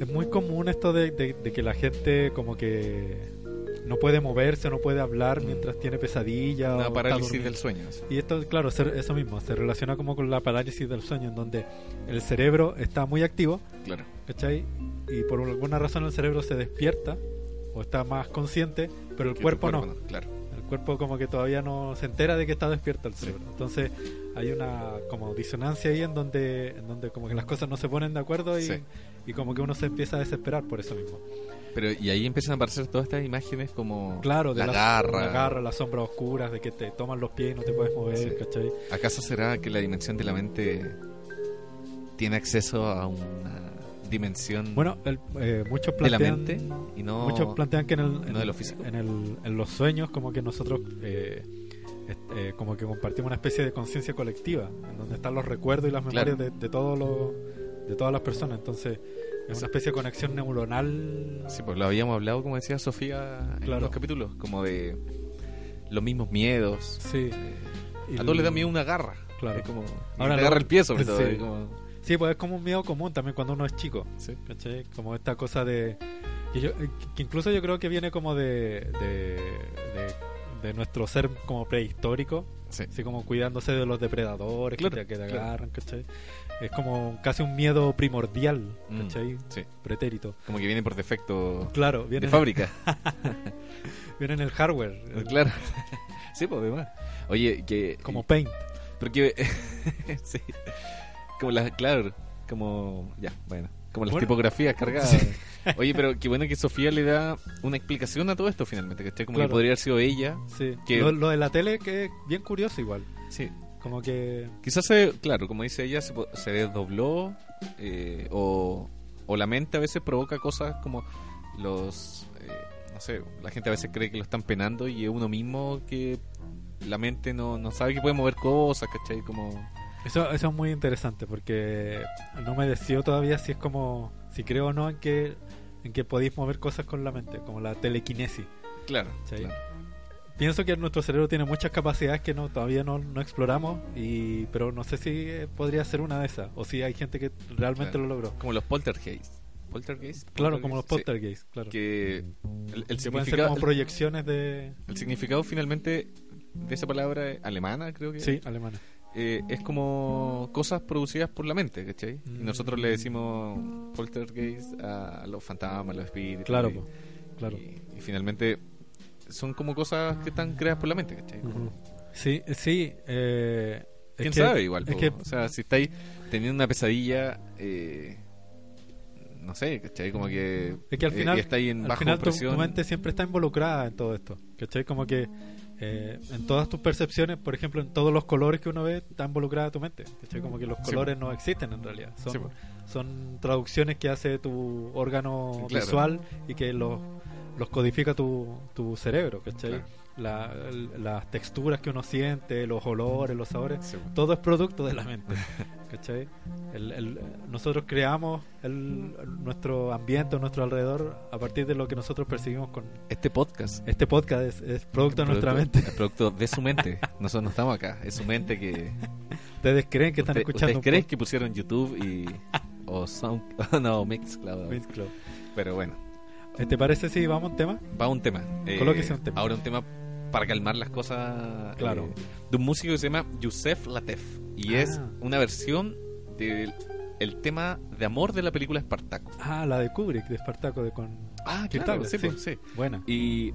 es muy común esto de, de- de que la gente como que no puede moverse, no puede hablar mientras tiene pesadilla o Una está parálisis del sueño. Y esto, claro, se- eso mismo, se relaciona como con la parálisis del sueño, en donde el cerebro está muy activo, Claro. ¿cachai? Y por alguna razón el cerebro se despierta o está más consciente, pero el cuerpo, no. Claro. El cuerpo como que todavía no se entera de que está despierto el cerebro. Entonces hay una como disonancia ahí en donde, en donde como que las cosas no se ponen de acuerdo y, Sí. y como que uno se empieza a desesperar por eso mismo. Pero y ahí empiezan a aparecer todas estas imágenes como Claro, de la garra. la garra, las sombras oscuras, de que te toman los pies y no te puedes mover, Sí. ¿cachai? ¿Acaso será que la dimensión de la mente tiene acceso a una dimensión Bueno, el- eh, muchos de la plantean, mente y no muchos plantean que en, el, no en, de lo físico? en, el- en los sueños como que nosotros eh, eh, como que compartimos una especie de conciencia colectiva, en donde están los recuerdos y las memorias Claro. de, de todos los de todas las personas. Entonces es una especie de conexión neuronal. Sí, pues lo habíamos hablado, como decía Sofía, en Claro. los capítulos, como de los mismos miedos. Sí. Y A todos les da miedo una garra. Claro. Es como, Ahora agarra el pie sobre todo. Sí. como- Sí, pues es como un miedo común también cuando uno es chico. Sí. ¿cachai? Como esta cosa de. Que, yo- eh, que incluso yo creo que viene como de, de, de, de nuestro ser como prehistórico. Sí. Así como cuidándose de los depredadores que Claro, te, que te claro. agarran, ¿cachai? Es como casi un miedo primordial, Mm, ¿cachai? sí. Pretérito. Como que viene por defecto Claro, viene, de fábrica. viene en el hardware. claro. sí, pues además. Oye, que. Como Paint. Porque. sí. Como las. Claro. Como. Ya, bueno. Como las Bueno. tipografías cargadas. Sí. Oye, pero qué bueno que Sofía le da una explicación a todo esto finalmente. ¿cachai? Como Claro. que podría haber sido ella. Sí. Que- Lo, lo de la tele que es bien curioso igual. Sí. Como que... Quizás, se, claro, como dice ella, se, se desdobló. eh, o, o la mente a veces provoca cosas como los. eh, no sé, la gente a veces cree que lo están penando y es uno mismo que la mente no, no sabe que puede mover cosas, ¿cachai? Como. Eso, eso es muy interesante porque no me decido todavía si es como... Si creo o no en que, en que podéis mover cosas con la mente, como la telequinesis. Claro. Sí. claro. Pienso que nuestro cerebro tiene muchas capacidades que no todavía no, no exploramos, y pero no sé si eh, podría ser una de esas, o si hay gente que realmente Claro. lo logró. Como los poltergeist. ¿Poltergeist? Claro, como los Sí. poltergeist, claro. Que el, el que pueden ser significado, como proyecciones de... el significado finalmente de esa palabra alemana, creo que Sí, alemana. Eh, es como cosas producidas por la mente, ¿cachai? Y Mm. nosotros le decimos poltergeist a los fantasmas, a los espíritus. Claro, y, po, claro. y- y finalmente son como cosas que están creadas por la mente, ¿cachai? Ujú. Sí, sí. eh, es ¿Quién que- sabe igual? Es po? que, O sea, si estáis teniendo una pesadilla, eh, no sé, ¿cachai? Como que, es que al eh, final, y estáis en al bajo final tu, mente siempre está involucrada en todo esto. ¿Cachai? Como que eh, en todas tus percepciones, por ejemplo, en todos los colores que uno ve, está involucrada tu mente. ¿Cachai? Como que los Sí, colores no existen en realidad. Son, Sí, po. son traducciones que hace tu órgano Claro. visual y que los, los codifica tu, tu cerebro. ¿Cachai? Claro. La- las texturas que uno siente, los olores, los sabores, Sí, todo es producto de la mente. ¿Cachai? El- el- nosotros creamos el, nuestro ambiente, nuestro alrededor, a partir de lo que nosotros percibimos con Este podcast este podcast. Es, es producto de nuestra mente. es producto de su mente. Nosotros no estamos acá, es su mente que... Ustedes creen que están Usted- escuchando ¿Ustedes creen que pusieron YouTube y... o Sound... no, Mixcloud. Mixcloud. Pero bueno, ¿Te parece si vamos a un tema? va un tema. Eh, Colóquese un tema. Ahora un tema para calmar las cosas. Claro. eh, de un músico que se llama Yusef Latef. Y es Ah. una versión del el tema de amor de la película Espartaco. Ah, la de Kubrick, de Espartaco, de con... Ah, claro, sí, sí. pues, sí. Buena. Y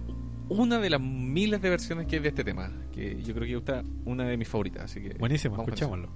una de las miles de versiones que hay de este tema, que yo creo que está una de mis favoritas, así que Buenísimo, escuchémoslo.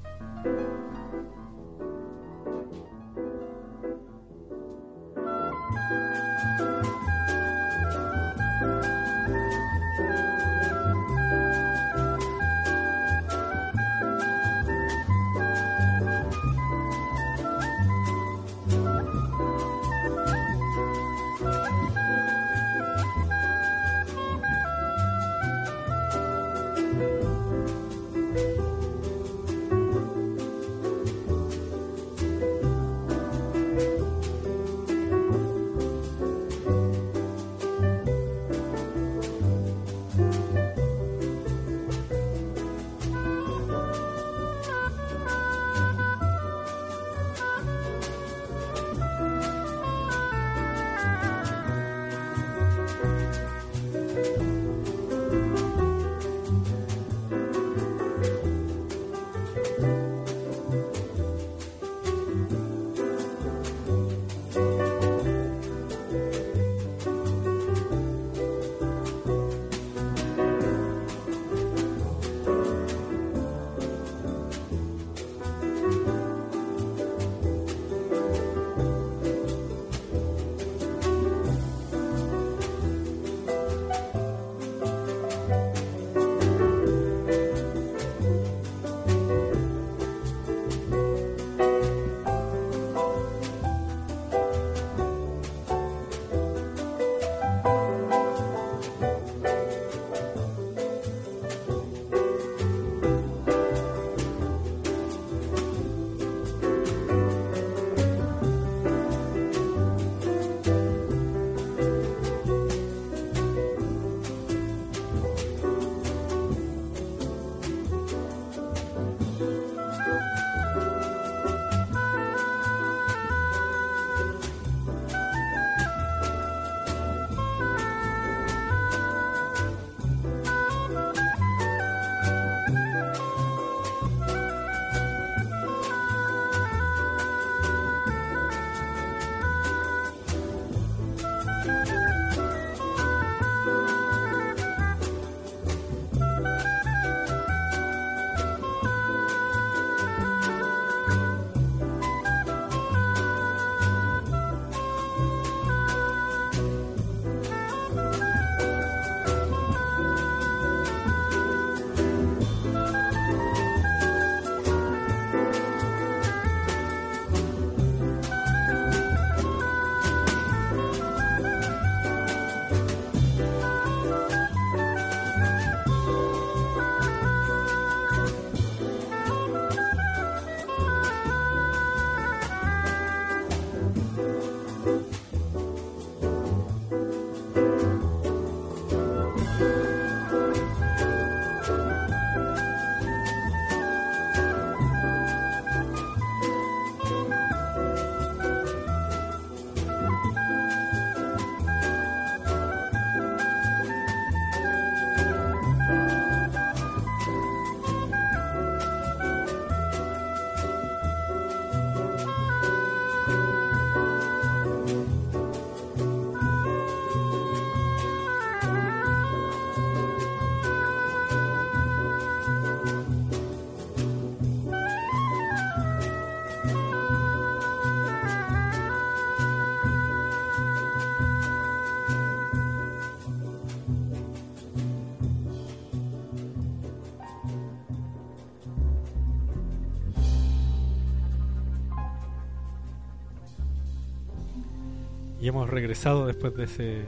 Hemos regresado después de ese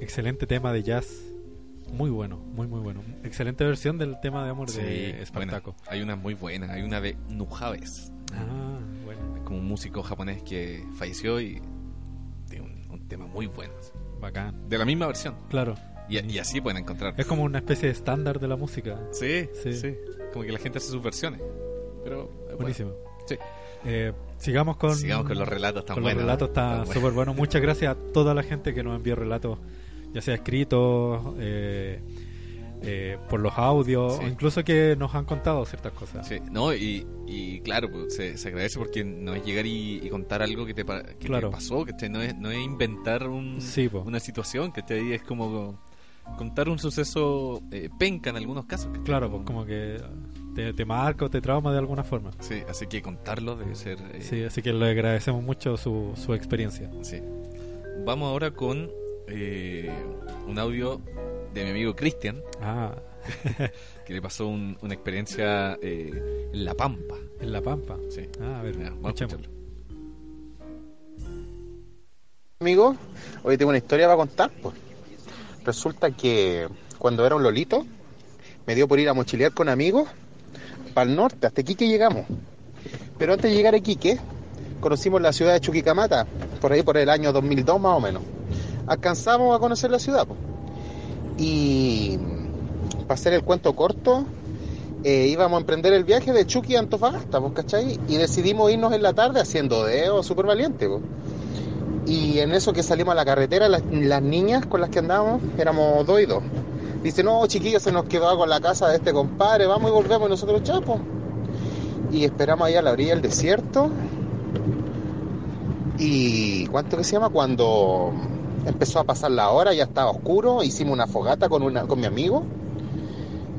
excelente tema de jazz. Muy bueno, muy muy bueno. Excelente versión del tema de amor de Espartaco. buena. Hay una muy buena, hay una de Nujaves. Ah, bueno, Es como un músico japonés que falleció y de un, un tema muy bueno. bacán. De la misma versión. Claro. Y, y así pueden encontrar. Es como una especie de estándar de la música. Sí, Sí. sí, Como que la gente hace sus versiones. Pero es bueno. Sí. Eh, sigamos con Sigamos con los relatos tan con buenos. los relatos ¿eh? está súper bueno. Muchas gracias a toda la gente que nos envió relatos, ya sea escritos, eh, eh, por los audios, Sí. o incluso que nos han contado ciertas cosas. Sí, no, y, y claro, pues, se, se agradece porque no es llegar y, y contar algo que te, que te Claro. pasó, que no es, no es inventar un, Sí, una situación, que te es como contar un suceso eh, penca en algunos casos. ¿cachai? Claro, pues como que te, te marca o te trauma de alguna forma. Sí, así que contarlo debe ser... eh, Sí, así que le agradecemos mucho su, su experiencia. sí. Vamos ahora con eh, un audio de mi amigo Cristian, Ah, que le pasó un- una experiencia eh, en La Pampa. en La Pampa. Sí. Ah, a ver, Ya, vamos a escuchemos. escucharlo. Amigo, hoy tengo una historia para contar. Pues. Resulta que cuando era un lolito, me dio por ir a mochilear con amigos para el norte, hasta Iquique llegamos. Pero antes de llegar a Iquique, conocimos la ciudad de Chuquicamata, por ahí por el año 2002 más o menos. Alcanzamos a conocer la ciudad. pues. Y para hacer el cuento corto, eh, íbamos a emprender el viaje de Chuqui a Antofagasta, pues, ¿cachai? Y decidimos irnos en la tarde haciendo dedo súper valiente. Y en eso que salimos a la carretera, las, las niñas con las que andábamos, éramos dos y dos. Dice, no, chiquillos, se nos quedó en la casa de este compadre, vamos y volvemos y nosotros chapos. Y esperamos ahí a la orilla del desierto. Y ¿cuánto que se llama? Cuando empezó a pasar la hora, ya estaba oscuro, hicimos una fogata con, una, con mi amigo.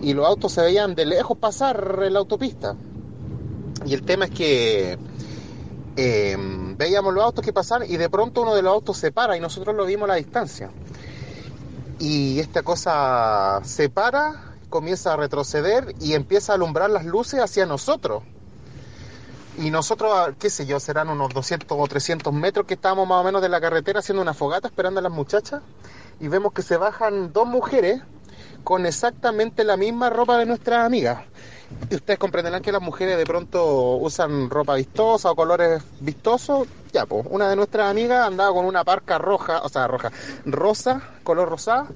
Y los autos se veían de lejos pasar en la autopista. Y el tema es que eh, veíamos los autos que pasaban y de pronto uno de los autos se para y nosotros lo vimos a la distancia. Y esta cosa se para, comienza a retroceder y empieza a alumbrar las luces hacia nosotros. Y nosotros, qué sé yo, serán unos 200 o 300 metros que estábamos más o menos de la carretera haciendo una fogata esperando a las muchachas. Y vemos que se bajan dos mujeres con exactamente la misma ropa de nuestras amigas. Y ustedes comprenderán que las mujeres de pronto usan ropa vistosa o colores vistosos. Ya, pues, una de nuestras amigas andaba con una parca roja, o sea, roja, rosa, color rosada,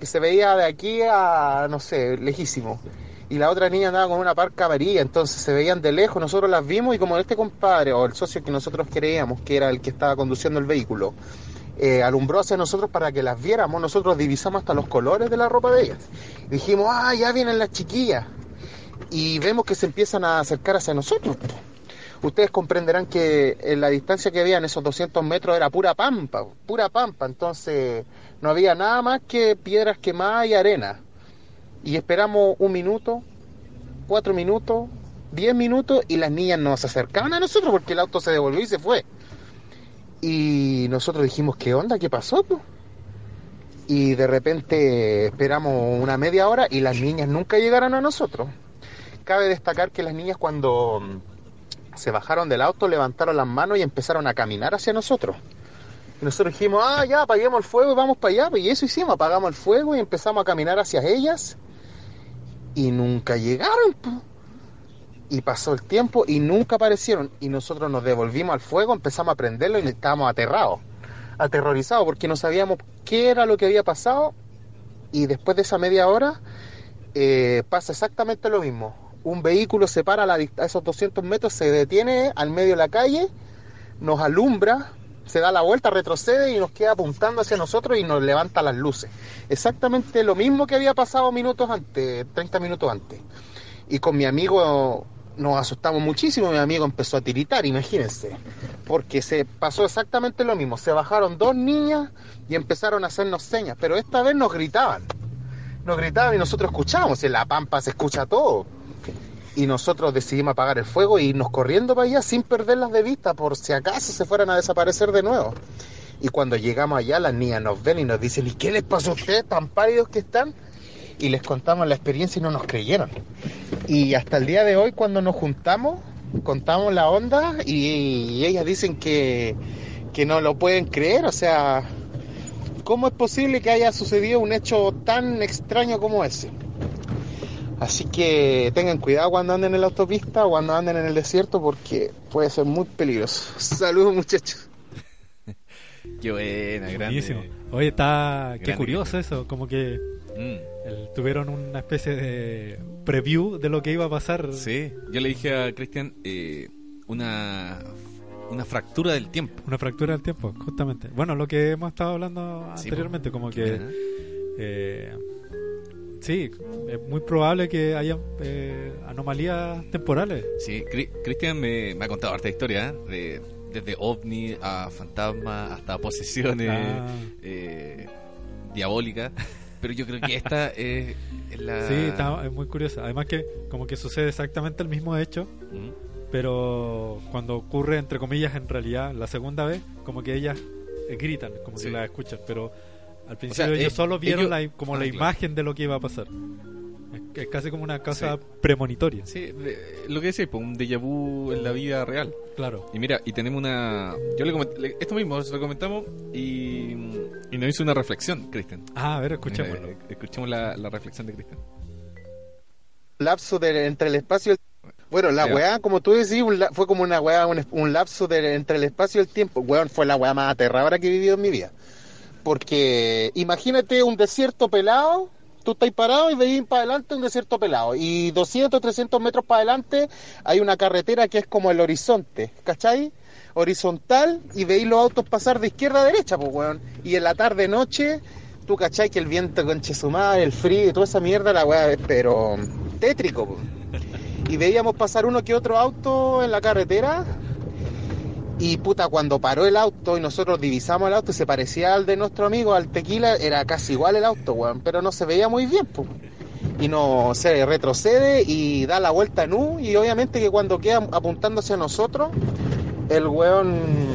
que se veía de aquí a, no sé, lejísimo. Y la otra niña andaba con una parca amarilla, entonces se veían de lejos, nosotros las vimos y como este compadre o el socio que nosotros creíamos que era el que estaba conduciendo el vehículo, eh, alumbró hacia nosotros para que las viéramos, nosotros divisamos hasta los colores de la ropa de ellas. Dijimos, ah, ya vienen las chiquillas y vemos que se empiezan a acercar hacia nosotros. Ustedes comprenderán que en la distancia que había en esos 200 metros era pura pampa, pura pampa, entonces no había nada más que piedras quemadas y arena. Y esperamos un minuto, cuatro minutos, diez minutos y las niñas nos acercaban a nosotros porque el auto se devolvió y se fue. Y nosotros dijimos, ¿qué onda? ¿Qué pasó? po?". Y de repente esperamos una media hora y las niñas nunca llegaron a nosotros. Cabe destacar que las niñas cuando mm, se bajaron del auto levantaron las manos y empezaron a caminar hacia nosotros. Y nosotros dijimos, ah, ya, apaguemos el fuego y vamos para allá. Y eso hicimos, apagamos el fuego y empezamos a caminar hacia ellas. Y nunca llegaron. Y pasó el tiempo y nunca aparecieron. Y nosotros nos devolvimos al fuego, empezamos a prenderlo y estábamos aterrados. Aterrorizados porque no sabíamos qué era lo que había pasado. Y después de esa media hora eh, pasa exactamente lo mismo. Un vehículo se para a, la a esos 200 metros, se detiene al medio de la calle, nos alumbra, se da la vuelta, retrocede y nos queda apuntando hacia nosotros y nos levanta las luces. Exactamente lo mismo que había pasado minutos antes, 30 minutos antes. Y con mi amigo nos asustamos muchísimo, mi amigo empezó a tiritar, imagínense, porque se pasó exactamente lo mismo. Se bajaron dos niñas y empezaron a hacernos señas, pero esta vez nos gritaban. Nos gritaban y nosotros escuchábamos, en la pampa se escucha todo. Y nosotros decidimos apagar el fuego e irnos corriendo para allá sin perderlas de vista por si acaso se fueran a desaparecer de nuevo. Y cuando llegamos allá, las niñas nos ven y nos dicen, ¿y qué les pasó a ustedes tan pálidos que están? Y les contamos la experiencia y no nos creyeron. Y hasta el día de hoy, cuando nos juntamos, contamos la onda y, ellas dicen que, que no lo pueden creer. O sea, ¿cómo es posible que haya sucedido un hecho tan extraño como ese? Así que tengan cuidado cuando anden en la autopista o cuando anden en el desierto porque puede ser muy peligroso. Saludos muchachos. Qué buena, grande. Buenísimo. Oye, está. Qué Grande curioso eso. Como que Mm. el- tuvieron una especie de preview de lo que iba a pasar. Sí, yo le dije a Cristian eh, una, una fractura del tiempo. Una fractura del tiempo, justamente. Bueno, lo que hemos estado hablando Sí, anteriormente, como Qué que. eh, sí, es muy probable que haya eh, anomalías temporales. Sí, Cri- Cristian me, me ha contado harta historia, ¿eh? de, desde ovni a fantasma hasta posesiones Ah. eh, diabólicas. Pero yo creo que esta es, es la... Sí, está, es muy curiosa. Además que como que sucede exactamente el mismo hecho, pero cuando ocurre, entre comillas, en realidad, la segunda vez, como que ellas eh, gritan, como Sí. que la escuchan, pero al principio eh, ellos solo vieron ellos- la, como Ah, la claro. imagen de lo que iba a pasar. Es, es casi como una cosa Sí. premonitoria. Sí, de- lo que decía, pues, un déjà vu en la vida real. Claro. Y mira, y tenemos una... Yo le esto mismo, se lo comentamos y, y nos hizo una reflexión, Cristian. Ah, a ver, escuchémoslo. Mira, eh, escuchemos la, la reflexión de Cristian. lapso de- entre el espacio y el bueno, la weá, como tú decís, un la- fue como una weá, un, un lapso de- entre el espacio y el tiempo. Weón, fue la weá más aterradora que he vivido en mi vida. Porque imagínate un desierto pelado, tú estás parado y veis para adelante un desierto pelado. Y 200, 300 metros para adelante hay una carretera que es como el horizonte, ¿cachai? Horizontal y veis los autos pasar de izquierda a derecha, pues weón. Y en la tarde, noche, tú cachai que el viento conche su madre, el frío y toda esa mierda, la weá pero tétrico, pues y veíamos pasar uno que otro auto en la carretera. Y puta, cuando paró el auto y nosotros divisamos el auto y se parecía al de nuestro amigo, al tequila, era casi igual el auto, weón, pero no se veía muy bien, pues. Y no se retrocede y da la vuelta en U y obviamente que cuando queda apuntando hacia nosotros, el weón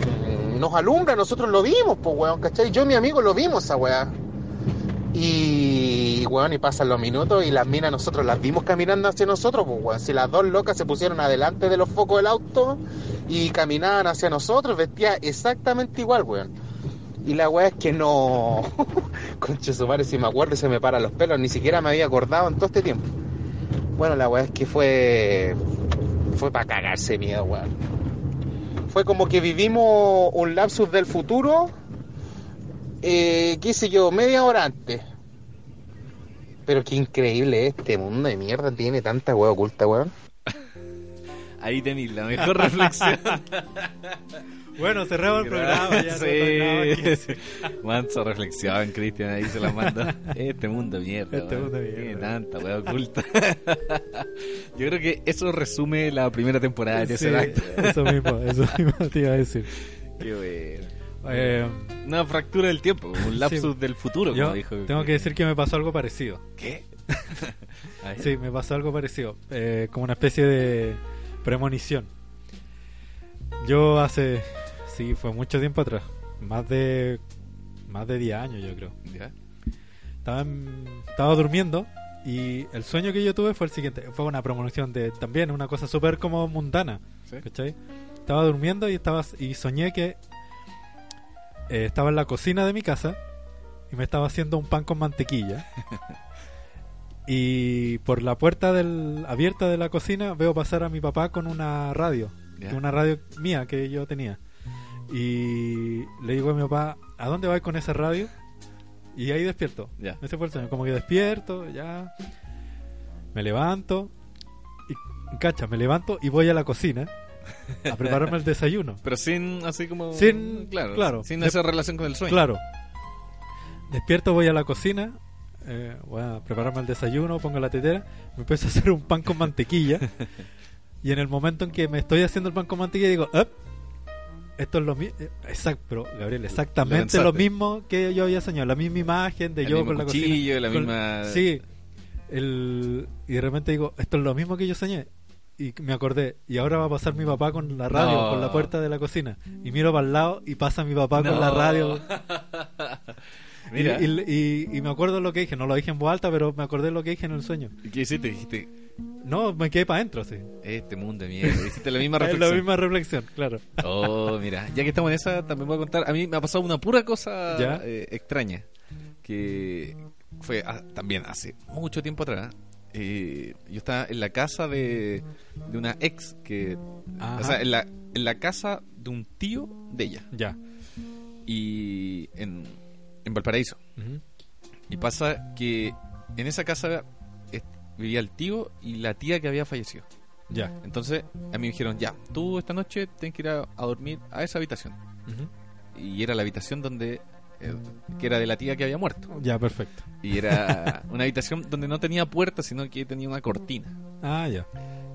nos alumbra, nosotros lo vimos, pues weón, ¿cachai? Yo y mi amigo lo vimos esa weá. Y, weón, y pasan los minutos y las minas nosotros las vimos caminando hacia nosotros, pues. Si las dos locas se pusieron adelante de los focos del auto y caminaban hacia nosotros, vestía exactamente igual, weón. Y la weá es que no. Conche su madre, si me acuerdo se me paran los pelos, ni siquiera me había acordado en todo este tiempo. Bueno, la weá es que fue. Fue para cagarse miedo, weón. Fue como que vivimos un lapsus del futuro eh, qué sé yo, media hora antes. Pero qué increíble este mundo de mierda tiene tanta hueá oculta, weón. Ahí tenéis la mejor reflexión. Bueno, cerramos el programa. Ya sí. Mansa reflexión, Cristian, ahí se la manda. Este mundo de mierda. Este weón. mundo de mierda. Tiene tanta weá oculta. Yo creo que eso resume la primera temporada de Sí, ese acto. eso mismo, eso mismo te iba a decir. Qué bueno. Eh, Una fractura del tiempo, un lapsus Sí. del futuro, yo como dijo. tengo que decir que me pasó algo parecido. ¿Qué? Sí, me pasó algo parecido. eh, como una especie de premonición. Yo hace. Sí, fue mucho tiempo atrás. Más de. Más de 10 años, yo creo. ¿Ya? Estaba, en- estaba durmiendo y el sueño que yo tuve fue el siguiente. Fue una premonición de también una cosa súper como mundana. ¿Sí? ¿Cachai? Estaba durmiendo y estaba y soñé que eh, estaba en la cocina de mi casa y me estaba haciendo un pan con mantequilla. y por la puerta del, abierta de la cocina veo pasar a mi papá con una radio, una radio mía que yo tenía. Y le digo a mi papá, ¿a dónde vas con esa radio? Y ahí despierto. Ya. Ese fue el sueño. Como que despierto, ya. Me levanto. Y, cacha, me levanto y voy a la cocina a prepararme el desayuno. Pero sin, así como. Sin- Claro, claro. Sin hacer relación con el sueño. Claro. Despierto, voy a la cocina, eh, voy a prepararme el desayuno, pongo la tetera, me empiezo a hacer un pan con mantequilla. y en el momento en que me estoy haciendo el pan con mantequilla, digo, "Ep, esto es lo mismo. Exacto, pero Gabriel, exactamente Lo mismo que yo había soñado, la misma imagen de El yo mismo con la cuchillo, cocina. la con- misma- Sí. El, y de repente digo, esto es lo mismo que yo soñé. Y me acordé, y ahora va a pasar mi papá con la radio, No. con la puerta de la cocina. Y miro para el lado y pasa mi papá No. con la radio. Mira. Y, y- y- y me acuerdo lo que dije, no lo dije en voz alta, pero me acordé lo que dije en el sueño. ¿Y qué hiciste? Dijiste, No, me quedé para adentro, sí. este mundo de mierda. Hiciste la misma reflexión. la misma reflexión, claro. Oh, mira, ya que estamos en esa, también voy a contar. A mí me ha pasado una pura cosa eh, extraña. Que fue ah, también hace mucho tiempo atrás. Eh, yo estaba en la casa de, de una ex que. Ajá. O sea, en la, en la casa de un tío de ella. Ya. Y en, en Valparaíso. Y pasa que en esa casa vivía el tío y la tía que había fallecido. Ya. Entonces a mí me dijeron, ya, tú esta noche tienes que ir a, a dormir a esa habitación. Y era la habitación donde... eh, que era de la tía que había muerto. Ya, perfecto. Y era una habitación donde no tenía puerta, sino que tenía una cortina. Ah, ya.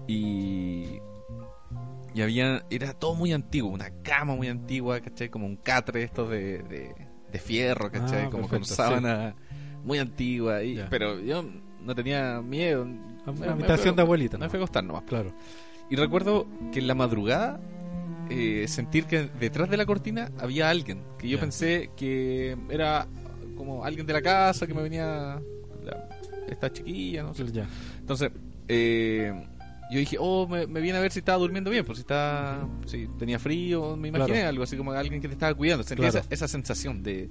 Y... Y había... Era todo muy antiguo, una cama muy antigua, ¿cachai? Como un catre estos de, de, de fierro, ¿cachai? Ah, Como perfecto, con sábana muy antigua, y, pero yo no tenía miedo. Una Me- me habitación de abuelita, Me ¿no? fue a acostar nomás. Claro. Y recuerdo que en la madrugada eh, sentir que detrás de la cortina había alguien, que yo pensé que era como alguien de la casa que me venía la- esta chiquilla, no sé. Entonces, eh, yo dije, oh, me, me viene a ver si estaba durmiendo bien, pues si estaba, si tenía frío, me imaginé Claro. algo así como alguien que te estaba cuidando. Sentí Claro. esa, esa sensación de,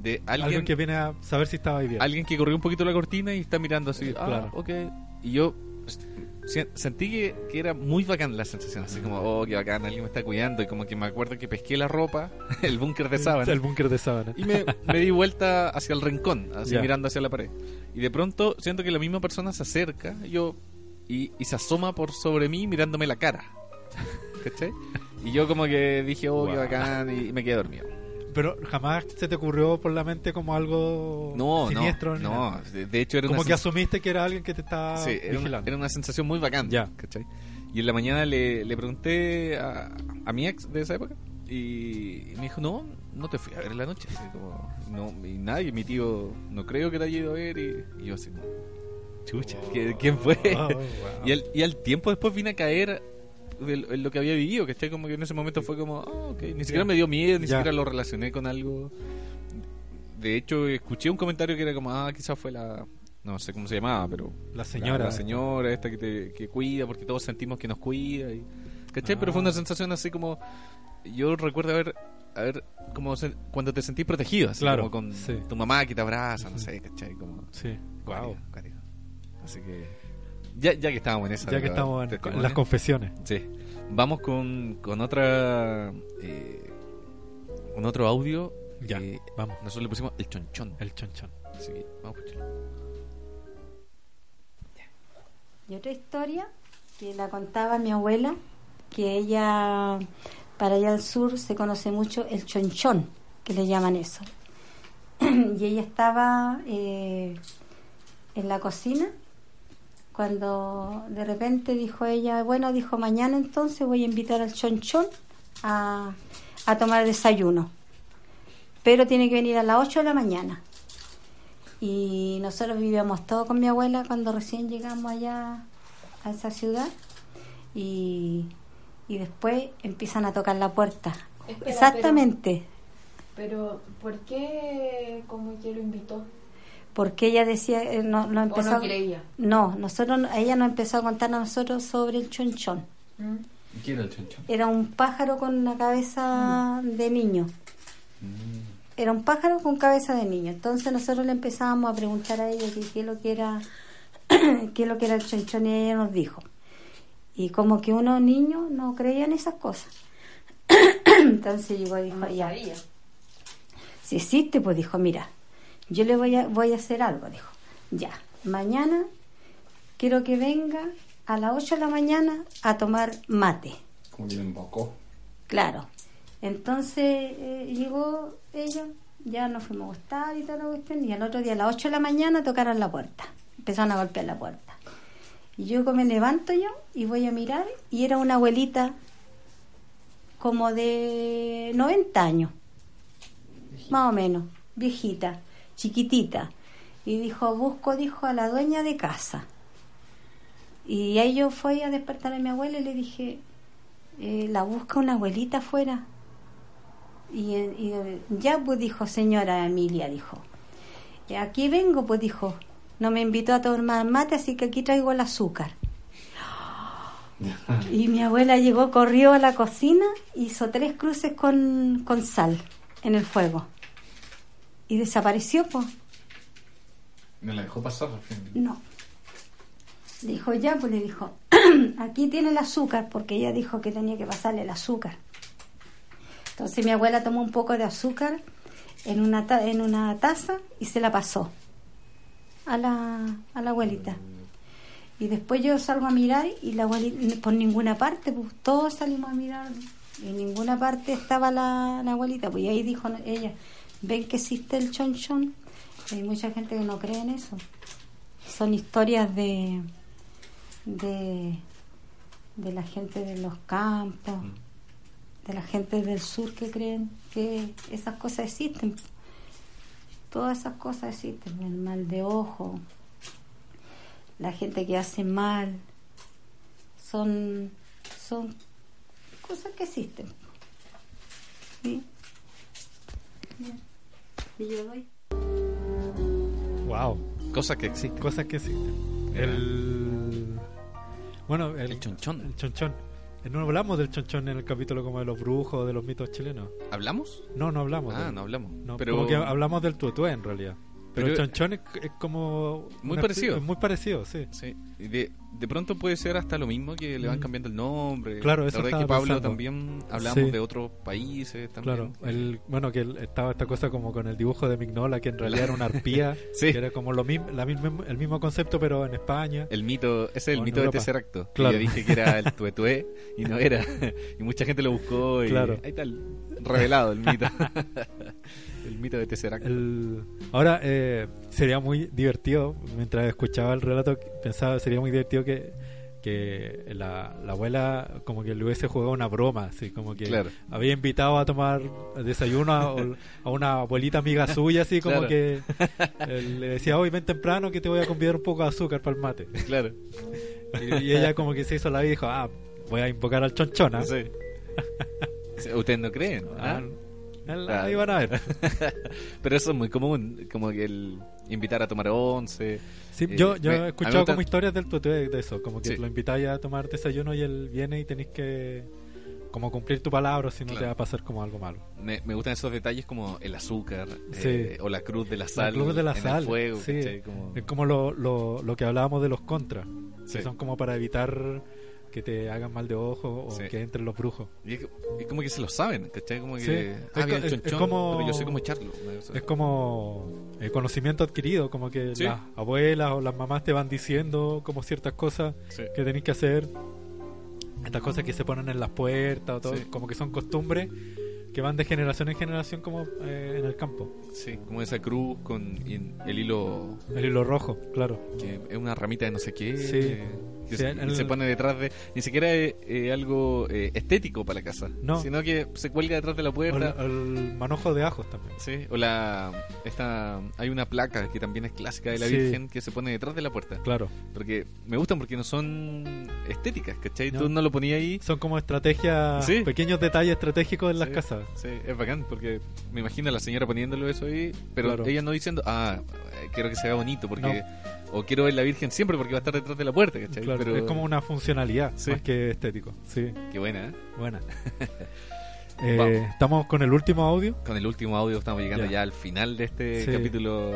de Alguien, alguien, que viene a saber si estaba ahí bien. alguien que corrió un poquito la cortina y está mirando así, ah, Claro. ok. Y yo sentí que, que era muy bacán la sensación, así como, oh, qué bacán, alguien me está cuidando. Y como que me acuerdo que pesqué la ropa, el búnker de sábana. El búnker de sábana. Y me, me di vuelta hacia el rincón, así mirando hacia la pared. Y de pronto siento que la misma persona se acerca yo y, y se asoma por sobre mí mirándome la cara. ¿Cachai? Y yo como que dije, oh, qué Wow. bacán, y, y me quedé dormido. Pero jamás se te ocurrió por la mente como algo No, siniestro. ni no. De, hecho era Como una que asumiste que era alguien que te estaba sí, era, una, vigilando. era una sensación muy bacán. Ya. ¿cachai? Y en la mañana le, le pregunté a, a mi ex de esa época y me dijo, no, no te fui a ver en la noche. Así como, no, y nadie, mi tío, no creo que te haya ido a ver. Y, y yo así chucha, ¿qué- ¿quién fue? Oh, wow. y, al, y al tiempo después vine a caer en lo que había vivido, que como que en ese momento fue como, ah, ok, ni siquiera Ya. me dio miedo, ni Ya. siquiera lo relacioné con algo. De hecho, escuché un comentario que era como, ah, quizás fue la, no sé cómo se llamaba, pero La señora. la, señora esta que te que cuida, porque todos sentimos que nos cuida. Y, ¿Cachai? Pero fue una Ah. sensación así como, yo recuerdo haber, haber como se- cuando te sentís protegido, así Claro, como con sí. tu mamá que te abraza, no sé, ¿cachai? Como, Sí. Wow. Así que, ya, ya que estábamos en esa. Ya que estamos en, las confesiones. Sí. Vamos con, con otra. Eh, con otro audio. Ya, Eh, vamos. Nosotros le pusimos el chonchón. El chonchón. Así que vamos a escucharlo. Y otra historia que la contaba mi abuela, que ella, para allá al sur se conoce mucho el chonchón, que le llaman eso. y ella estaba eh, en la cocina cuando de repente dijo ella, bueno, dijo, mañana entonces voy a invitar al chonchón a, a tomar desayuno, pero tiene que venir a las 8 de la mañana. Y nosotros vivíamos todos con mi abuela cuando recién llegamos allá a esa ciudad. Y, y después empiezan a tocar la puerta. Espera, Exactamente. Pero, ¿por qué como que lo invitó? Porque ella decía, eh, no, no empezó. no? No, nosotros, ella nos empezó a contar a nosotros sobre el chonchón. ¿Mm? ¿Quién era el chonchón? Era un pájaro con una cabeza de niño. Era un pájaro con cabeza de niño. Entonces nosotros le empezábamos a preguntar a ella que qué es lo que era, qué es lo que era el chonchón y ella nos dijo. Y como que unos niños no creían esas cosas. Entonces llegó y dijo, No ya, sabía. si existe, pues dijo, mira, yo le voy a, voy a hacer algo, dijo. Ya, mañana quiero que venga a las 8 de la mañana a tomar mate. Como que invocó. Claro. Entonces eh, llegó ella, ya nos fuimos a gustar y toda la cuestión, y al otro día a las 8 de la mañana tocaron la puerta. Empezaron a golpear la puerta. Y yo me levanto yo y voy a mirar, y era una abuelita como de 90 años, más o menos, viejita, chiquitita. Y dijo, busco, dijo, a la dueña de casa. Y ahí yo fui a despertar a mi abuela y le dije, eh, la busca una abuelita afuera. Y, eh, y, ya, pues dijo, señora Emilia, dijo. "Eh, Aquí vengo, pues dijo. No me invitó a tomar mate, así que aquí traigo el azúcar. Y mi abuela llegó, corrió a la cocina, hizo tres cruces con, con sal en el fuego. Y desapareció, pues. Me la dejó pasar al fin. No. Dijo, ya, pues le dijo, aquí tiene el azúcar, porque ella dijo que tenía que pasarle el azúcar. Entonces mi abuela tomó un poco de azúcar en una, ta- en una taza y se la pasó a la, a la abuelita. Y después yo salgo a mirar y la abuelita, por ninguna parte, pues todos salimos a mirar y en ninguna parte estaba la, la abuelita. Pues y ahí dijo ella, ven que existe el chonchón. Hay mucha gente que no cree en eso. Son historias de, de, de la gente de los campos, de la gente del sur que creen que esas cosas existen. Todas esas cosas existen, el mal de ojo, la gente que hace mal, son, son cosas que existen. ¿Sí? Yo doy. Wow. Cosas que existen. Cosas que existen. El. Bueno, el, El chonchón. El chonchón. No hablamos del chonchón en el capítulo como de los brujos, de los mitos chilenos. ¿Hablamos? No, no hablamos. Ah, no hablamos. no, Pero- como que hablamos del tuetué en realidad. Pero, Pero- el chonchón es, es como... Muy una- parecido. es muy parecido, sí. Sí. Y de, de pronto puede ser hasta lo mismo que le van Mm. cambiando el nombre. Claro, La eso verdad es que Pablo pensando. también hablamos Sí. de otros países también. Claro, el, bueno, que el- estaba esta cosa como con el dibujo de Mignola, que en realidad era una arpía, Sí. que era como lo mismo, la misma, el mismo concepto, pero en España. El mito, ese es el mito de Europa. Tesseracto. que Claro. Yo dije que era el tuetué y no era. Y mucha gente lo buscó y Claro. ahí está el- revelado el mito. el mito de Tesseracto. El- ahora, eh, sería muy divertido, mientras escuchaba el relato, pensaba, sería muy divertido que, que la, la abuela como que le hubiese jugado una broma, así como que Claro. había invitado a tomar desayuno a, a una abuelita amiga suya, así como Claro. que eh, le decía, hoy ven temprano que te voy a convidar un poco de azúcar para el mate. Claro. Y, y ella como que se hizo la vida y dijo, ah, voy a invocar al chonchona. Sí. Ustedes no creen. Ah, ¿ah? La- ahí van a ver. Pero eso es muy común, como que el invitar a tomar once. Sí, Eh, yo, yo me- he escuchado gusta- como historias del tutué de eso, como que Sí. lo invitáis a tomar desayuno y él viene y tenéis que como cumplir tu palabra, si no Claro. te va a pasar como algo malo. Me, me gustan esos detalles como el azúcar Sí. eh, o la cruz de la sal. La cruz de la en el sal, fuego, sí. Como- Es como lo, lo, lo que hablábamos de los contras, que son como para evitar que te hagan mal de ojo o Sí. que entren los brujos. Y es, es como que se lo saben, ¿cachai? Como que. Sí. Ah, Es el como- pero yo sé cómo echarlo. Es como eh, conocimiento adquirido, como que Sí. las abuelas o las mamás te van diciendo como ciertas cosas que tenéis que hacer. Estas cosas que se ponen en las puertas o todo, como que son costumbres que van de generación en generación como eh, en el campo. Sí, como esa cruz con el hilo El hilo rojo, claro. que es una ramita de no sé qué. Sí. Sí, se, el- se pone detrás de. Ni siquiera es eh, algo eh, estético para la casa. No. Sino que se cuelga detrás de la O puerta. el, el manojo de ajos también. Sí, o la. Esta, hay una placa que también es clásica de la Sí. Virgen que se pone detrás de la puerta. Claro. Porque me gustan porque no son estéticas, ¿cachai? No. Tú no lo ponías ahí. Son como estrategias, Sí. pequeños detalles estratégicos en las casas. Sí, es bacán porque me imagino a la señora poniéndolo eso ahí, pero Claro. ella no diciendo, ah, eh, quiero que se vea bonito porque. O quiero ver la Virgen siempre porque va a estar detrás de la puerta, ¿cachai? Claro, pero Es como una funcionalidad Sí. más que estético. Sí, Qué buena, ¿eh? buena. Eh. Estamos con el último audio. Con el último audio estamos llegando Ya. ya, al final de este Sí. capítulo.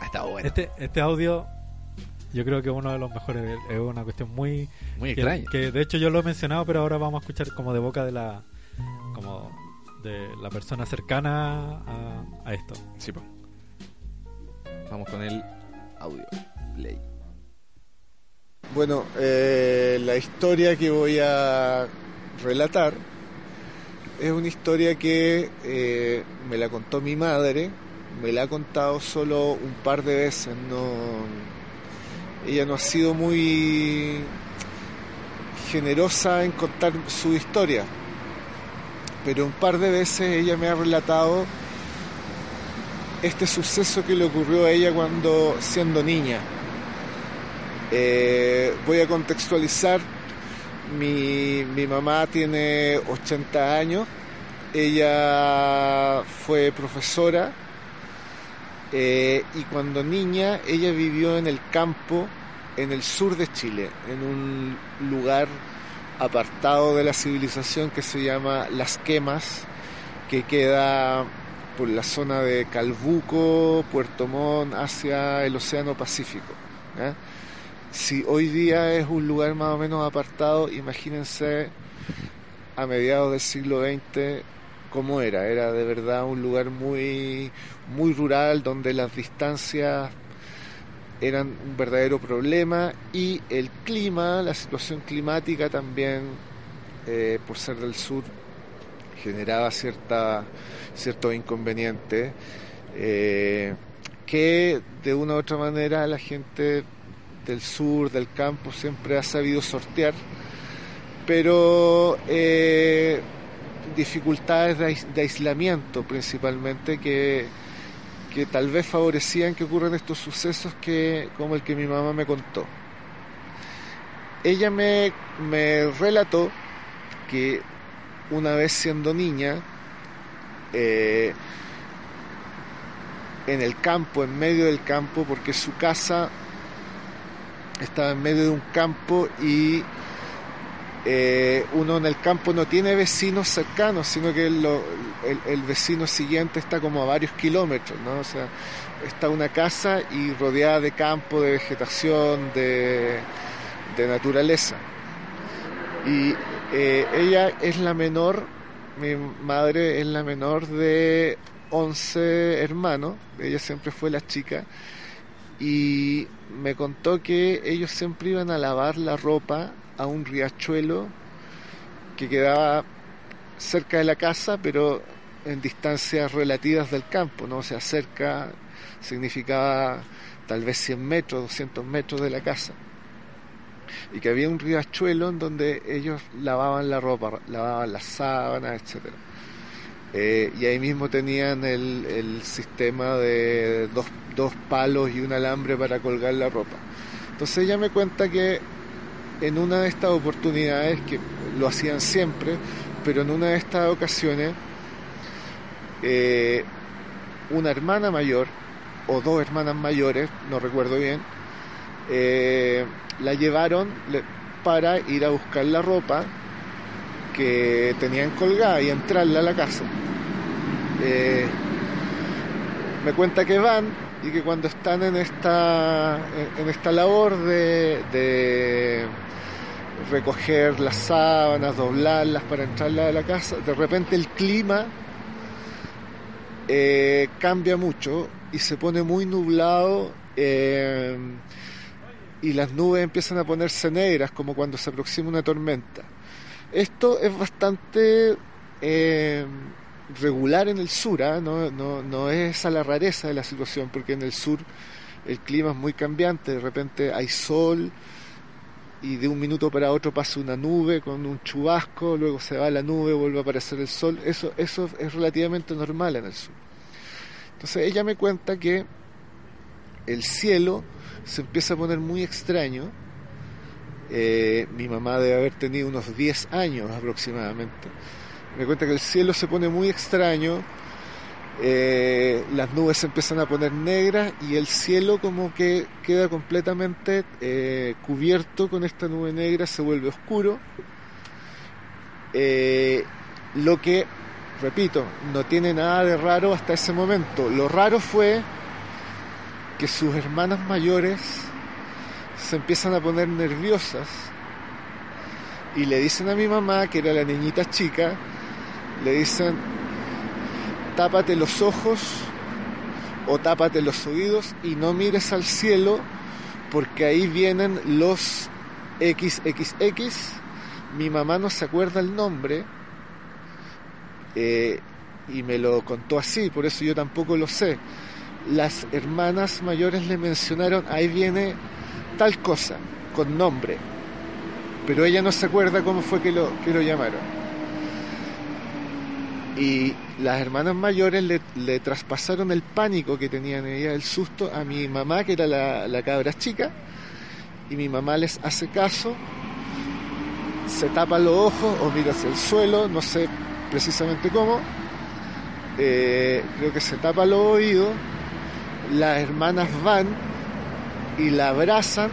Ha estado bueno. Este, este audio, yo creo que es uno de los mejores. Es una cuestión muy. Muy que, extraña. que de hecho yo lo he mencionado, pero ahora vamos a escuchar como de boca de la. como de la persona cercana a, a esto. Sí, po. Vamos con el audio. Play. Bueno, eh, la historia que voy a relatar es una historia que eh, me la contó mi madre, me la ha contado solo un par de veces, ella no ha sido muy generosa en contar su historia, pero un par de veces ella me ha relatado este suceso que le ocurrió a ella cuando siendo niña. Eh, voy a contextualizar. Mi, mi mamá tiene 80 años. Ella fue profesora eh, y cuando niña ella vivió en el campo en el sur de Chile, en un lugar apartado de la civilización que se llama Las Quemas, que queda por la zona de Calbuco, Puerto Montt, hacia el Océano Pacífico. Si hoy día es un lugar más o menos apartado, imagínense a mediados del siglo XX cómo era. Era de verdad un lugar muy, muy rural donde las distancias eran un verdadero problema y el clima, la situación climática también, eh, por ser del sur, generaba cierta, ciertos inconvenientes eh, que de una u otra manera la gente del sur, del campo, siempre ha sabido sortear, pero eh, dificultades de, de aislamiento principalmente que, que tal vez favorecían que ocurran estos sucesos que como el que mi mamá me contó. Ella me, me relató que una vez siendo niña, eh, en el campo, en medio del campo, porque su casa estaba en medio de un campo y eh, uno en el campo no tiene vecinos cercanos, sino que el vecino siguiente está como a varios kilómetros, ¿no? O sea, está una casa y rodeada de campo, de vegetación, de, de naturaleza. Y eh, ella es la menor, mi madre es la menor de 11 hermanos, ella siempre fue la chica, y me contó que ellos siempre iban a lavar la ropa a un riachuelo que quedaba cerca de la casa, pero en distancias relativas del campo, ¿no? O sea, cerca significaba tal vez 100 metros, 200 metros de la casa. Y que había un riachuelo en donde ellos lavaban la ropa, lavaban las sábanas, etcétera. Eh, y ahí mismo tenían el, el sistema de dos, dos palos y un alambre para colgar la ropa. Entonces ella me cuenta que en una de estas oportunidades, que lo hacían siempre, pero en una de estas ocasiones, eh, una hermana mayor, o dos hermanas mayores, no recuerdo bien, eh, la llevaron le- para ir a buscar la ropa que tenían colgada y entrarla a la casa. Eh, me cuenta que van y que cuando están en esta, en- esta labor de, recoger las sábanas, doblarlas para entrarlas a la casa, de repente el clima eh, cambia mucho y se pone muy nublado y las nubes empiezan a ponerse negras como cuando se aproxima una tormenta. Esto es bastante eh, regular en el sur, ¿ah? no, no, no es esa la rareza de la situación, porque en el sur el clima es muy cambiante, de repente hay sol y de un minuto para otro pasa una nube con un chubasco, luego se va la nube, vuelve a aparecer el sol, eso, eso es relativamente normal en el sur. Entonces ella me cuenta que el cielo se empieza a poner muy extraño, eh, mi mamá debe haber tenido unos 10 años aproximadamente. Me cuenta que el cielo se pone muy extraño, eh, las nubes se empiezan a poner negras y el cielo como que queda completamente eh, cubierto con esta nube negra, se vuelve oscuro. Eh, lo que, repito, no tiene nada de raro hasta ese momento. Lo raro fue que sus hermanas mayores se empiezan a poner nerviosas y le dicen a mi mamá, que era la niñita chica, le dicen, tápate los ojos o tápate los oídos y no mires al cielo porque ahí vienen los XXX. Mi mamá no se acuerda el nombre eh, y me lo contó así, por eso yo tampoco lo sé. Las hermanas mayores le mencionaron, ahí viene tal cosa, con nombre, pero ella no se acuerda cómo fue que lo, que lo llamaron. Y las hermanas mayores le, traspasaron el pánico que tenían ella, el susto, a mi mamá, que era la, la cabra chica, y mi mamá les hace caso, se tapa los ojos o mira hacia el suelo, no sé precisamente cómo, eh, creo que se tapa los oídos, las hermanas van y la abrazan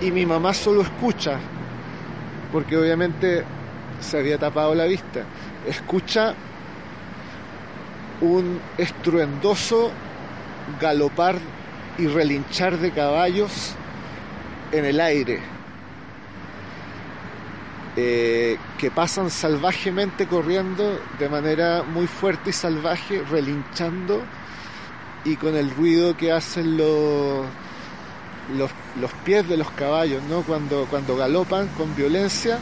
y mi mamá solo escucha, porque obviamente se había tapado la vista, escucha un estruendoso galopar y relinchar de caballos en el aire, eh, que pasan salvajemente corriendo de manera muy fuerte y salvaje, relinchando y con el ruido que hacen los, los, los pies de los caballos, ¿no? Cuando, cuando galopan con violencia.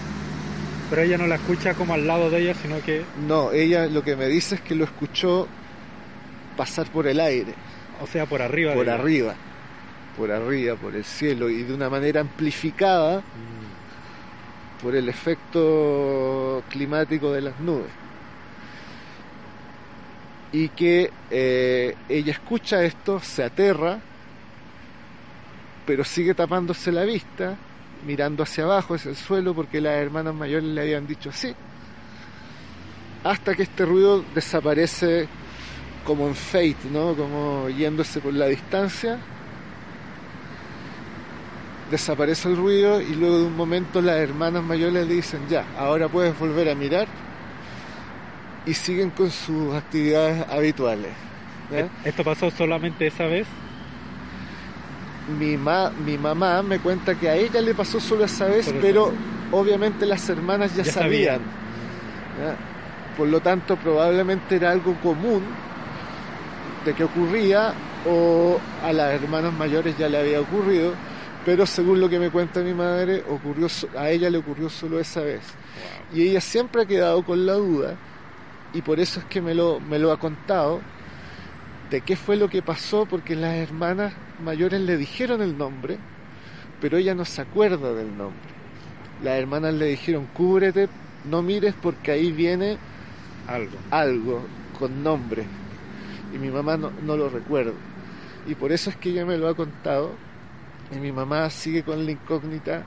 Pero ella no la escucha como al lado de ella, sino que... No, ella lo que me dice es que lo escuchó pasar por el aire. O sea, por arriba. Por arriba. Por arriba, por el cielo y de una manera amplificada por el efecto climático de las nubes. Y que eh, ella escucha esto, se aterra, pero sigue tapándose la vista, mirando hacia abajo, hacia el suelo, porque las hermanas mayores le habían dicho así, hasta que este ruido desaparece como en Fate, ¿no? Como yéndose por la distancia. Desaparece el ruido y luego de un momento las hermanas mayores le dicen, ya, ahora puedes volver a mirar y siguen con sus actividades habituales. ¿ya? ¿Esto pasó solamente esa vez? Mi, ma- mi mamá me cuenta que a ella le pasó solo esa vez, pero obviamente las hermanas ya, Ya sabían. sabían. ¿ya? Por lo tanto, probablemente era algo común de que ocurría o a las hermanas mayores ya le había ocurrido, pero según lo que me cuenta mi madre, ocurrió a ella le ocurrió solo esa vez. Y ella siempre ha quedado con la duda y por eso es que me lo, me lo ha contado de qué fue lo que pasó, porque las hermanas mayores le dijeron el nombre, pero ella no se acuerda del nombre. Las hermanas le dijeron, cúbrete, no mires porque ahí viene algo, algo con nombre. Y mi mamá no, no lo recuerda. Y por eso es que ella me lo ha contado. Y mi mamá sigue con la incógnita,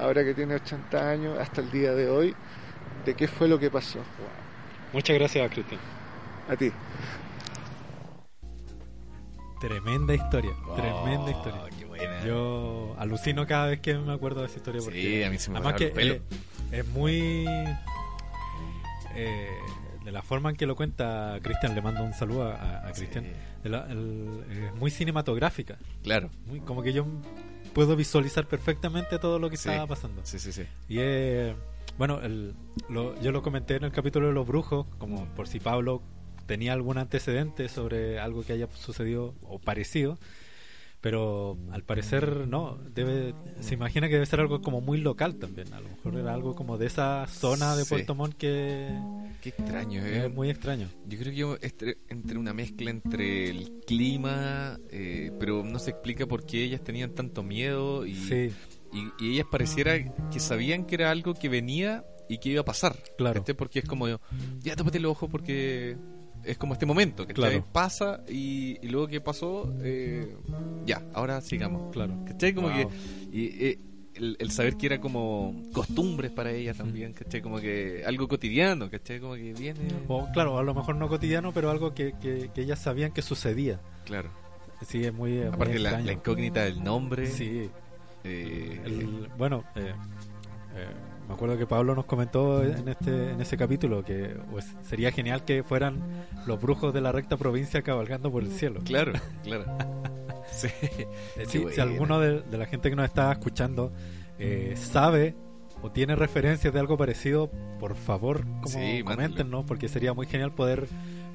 ahora que tiene 80 años, hasta el día de hoy, de qué fue lo que pasó. Muchas gracias, Cristian. A ti. Tremenda historia, Oh, tremenda historia. qué buena. Yo alucino cada vez que me acuerdo de esa historia porque Sí, a mí se me además que eh, es muy eh, de la forma en que lo cuenta Cristian, le mando un saludo a, a Cristian. Es muy cinematográfica. Claro. Muy, como que yo puedo visualizar perfectamente todo lo que Sí. estaba pasando. Sí, sí, sí. Y eh, bueno, el- lo- yo lo comenté en el capítulo de los brujos, como por si Pablo tenía algún antecedente sobre algo que haya sucedido o parecido, pero al parecer no, debe, se imagina que debe ser algo como muy local también, a lo mejor era algo como de esa zona de Sí. Puerto Montt que Qué extraño, es ¿eh? muy extraño. Yo creo que yo entre, entre una mezcla entre el clima, eh, pero no se explica por qué ellas tenían tanto miedo y, Sí. Y, y ellas pareciera que sabían que era algo que venía y que iba a pasar. Claro. Porque es como, ya tápate los ojos porque es como este momento, que Claro. pasa y, y luego que pasó, eh, ya, ahora sigamos. Claro. ¿Cachai? Como Wow. que y, eh, el, el saber que era como costumbres para ellas también, ¿cachai? Como que algo cotidiano, ¿cachai? Como que viene... O claro, a lo mejor no cotidiano, pero algo que, que, que ellas sabían que sucedía. Claro. Sí, es muy, es muy Aparte la, la incógnita del nombre. Sí. Eh, El- bueno, eh, eh, me acuerdo que Pablo nos comentó en este en ese capítulo que pues, sería genial que fueran los brujos de la recta provincia cabalgando por el cielo. Claro, claro. Sí. Si alguno de, de la gente que nos está escuchando eh, sabe o tiene referencias de algo parecido, por favor, como Sí, coméntenos, porque sería muy genial poder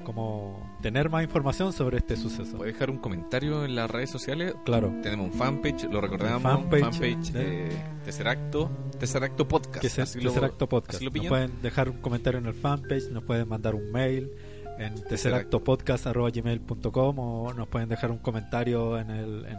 como tener más información sobre este suceso. Puede dejar un comentario en las redes sociales. Claro. Tenemos un fanpage, lo recordamos. Fanpage, Fanpage, de- eh, Tercer Acto. Tercer Acto Podcast. que se, así Tercer lo- Acto Podcast. así lo Nos pueden dejar un comentario en el fanpage, nos pueden mandar un mail en terceractopodcast.gmail.com o nos pueden dejar un comentario en el en,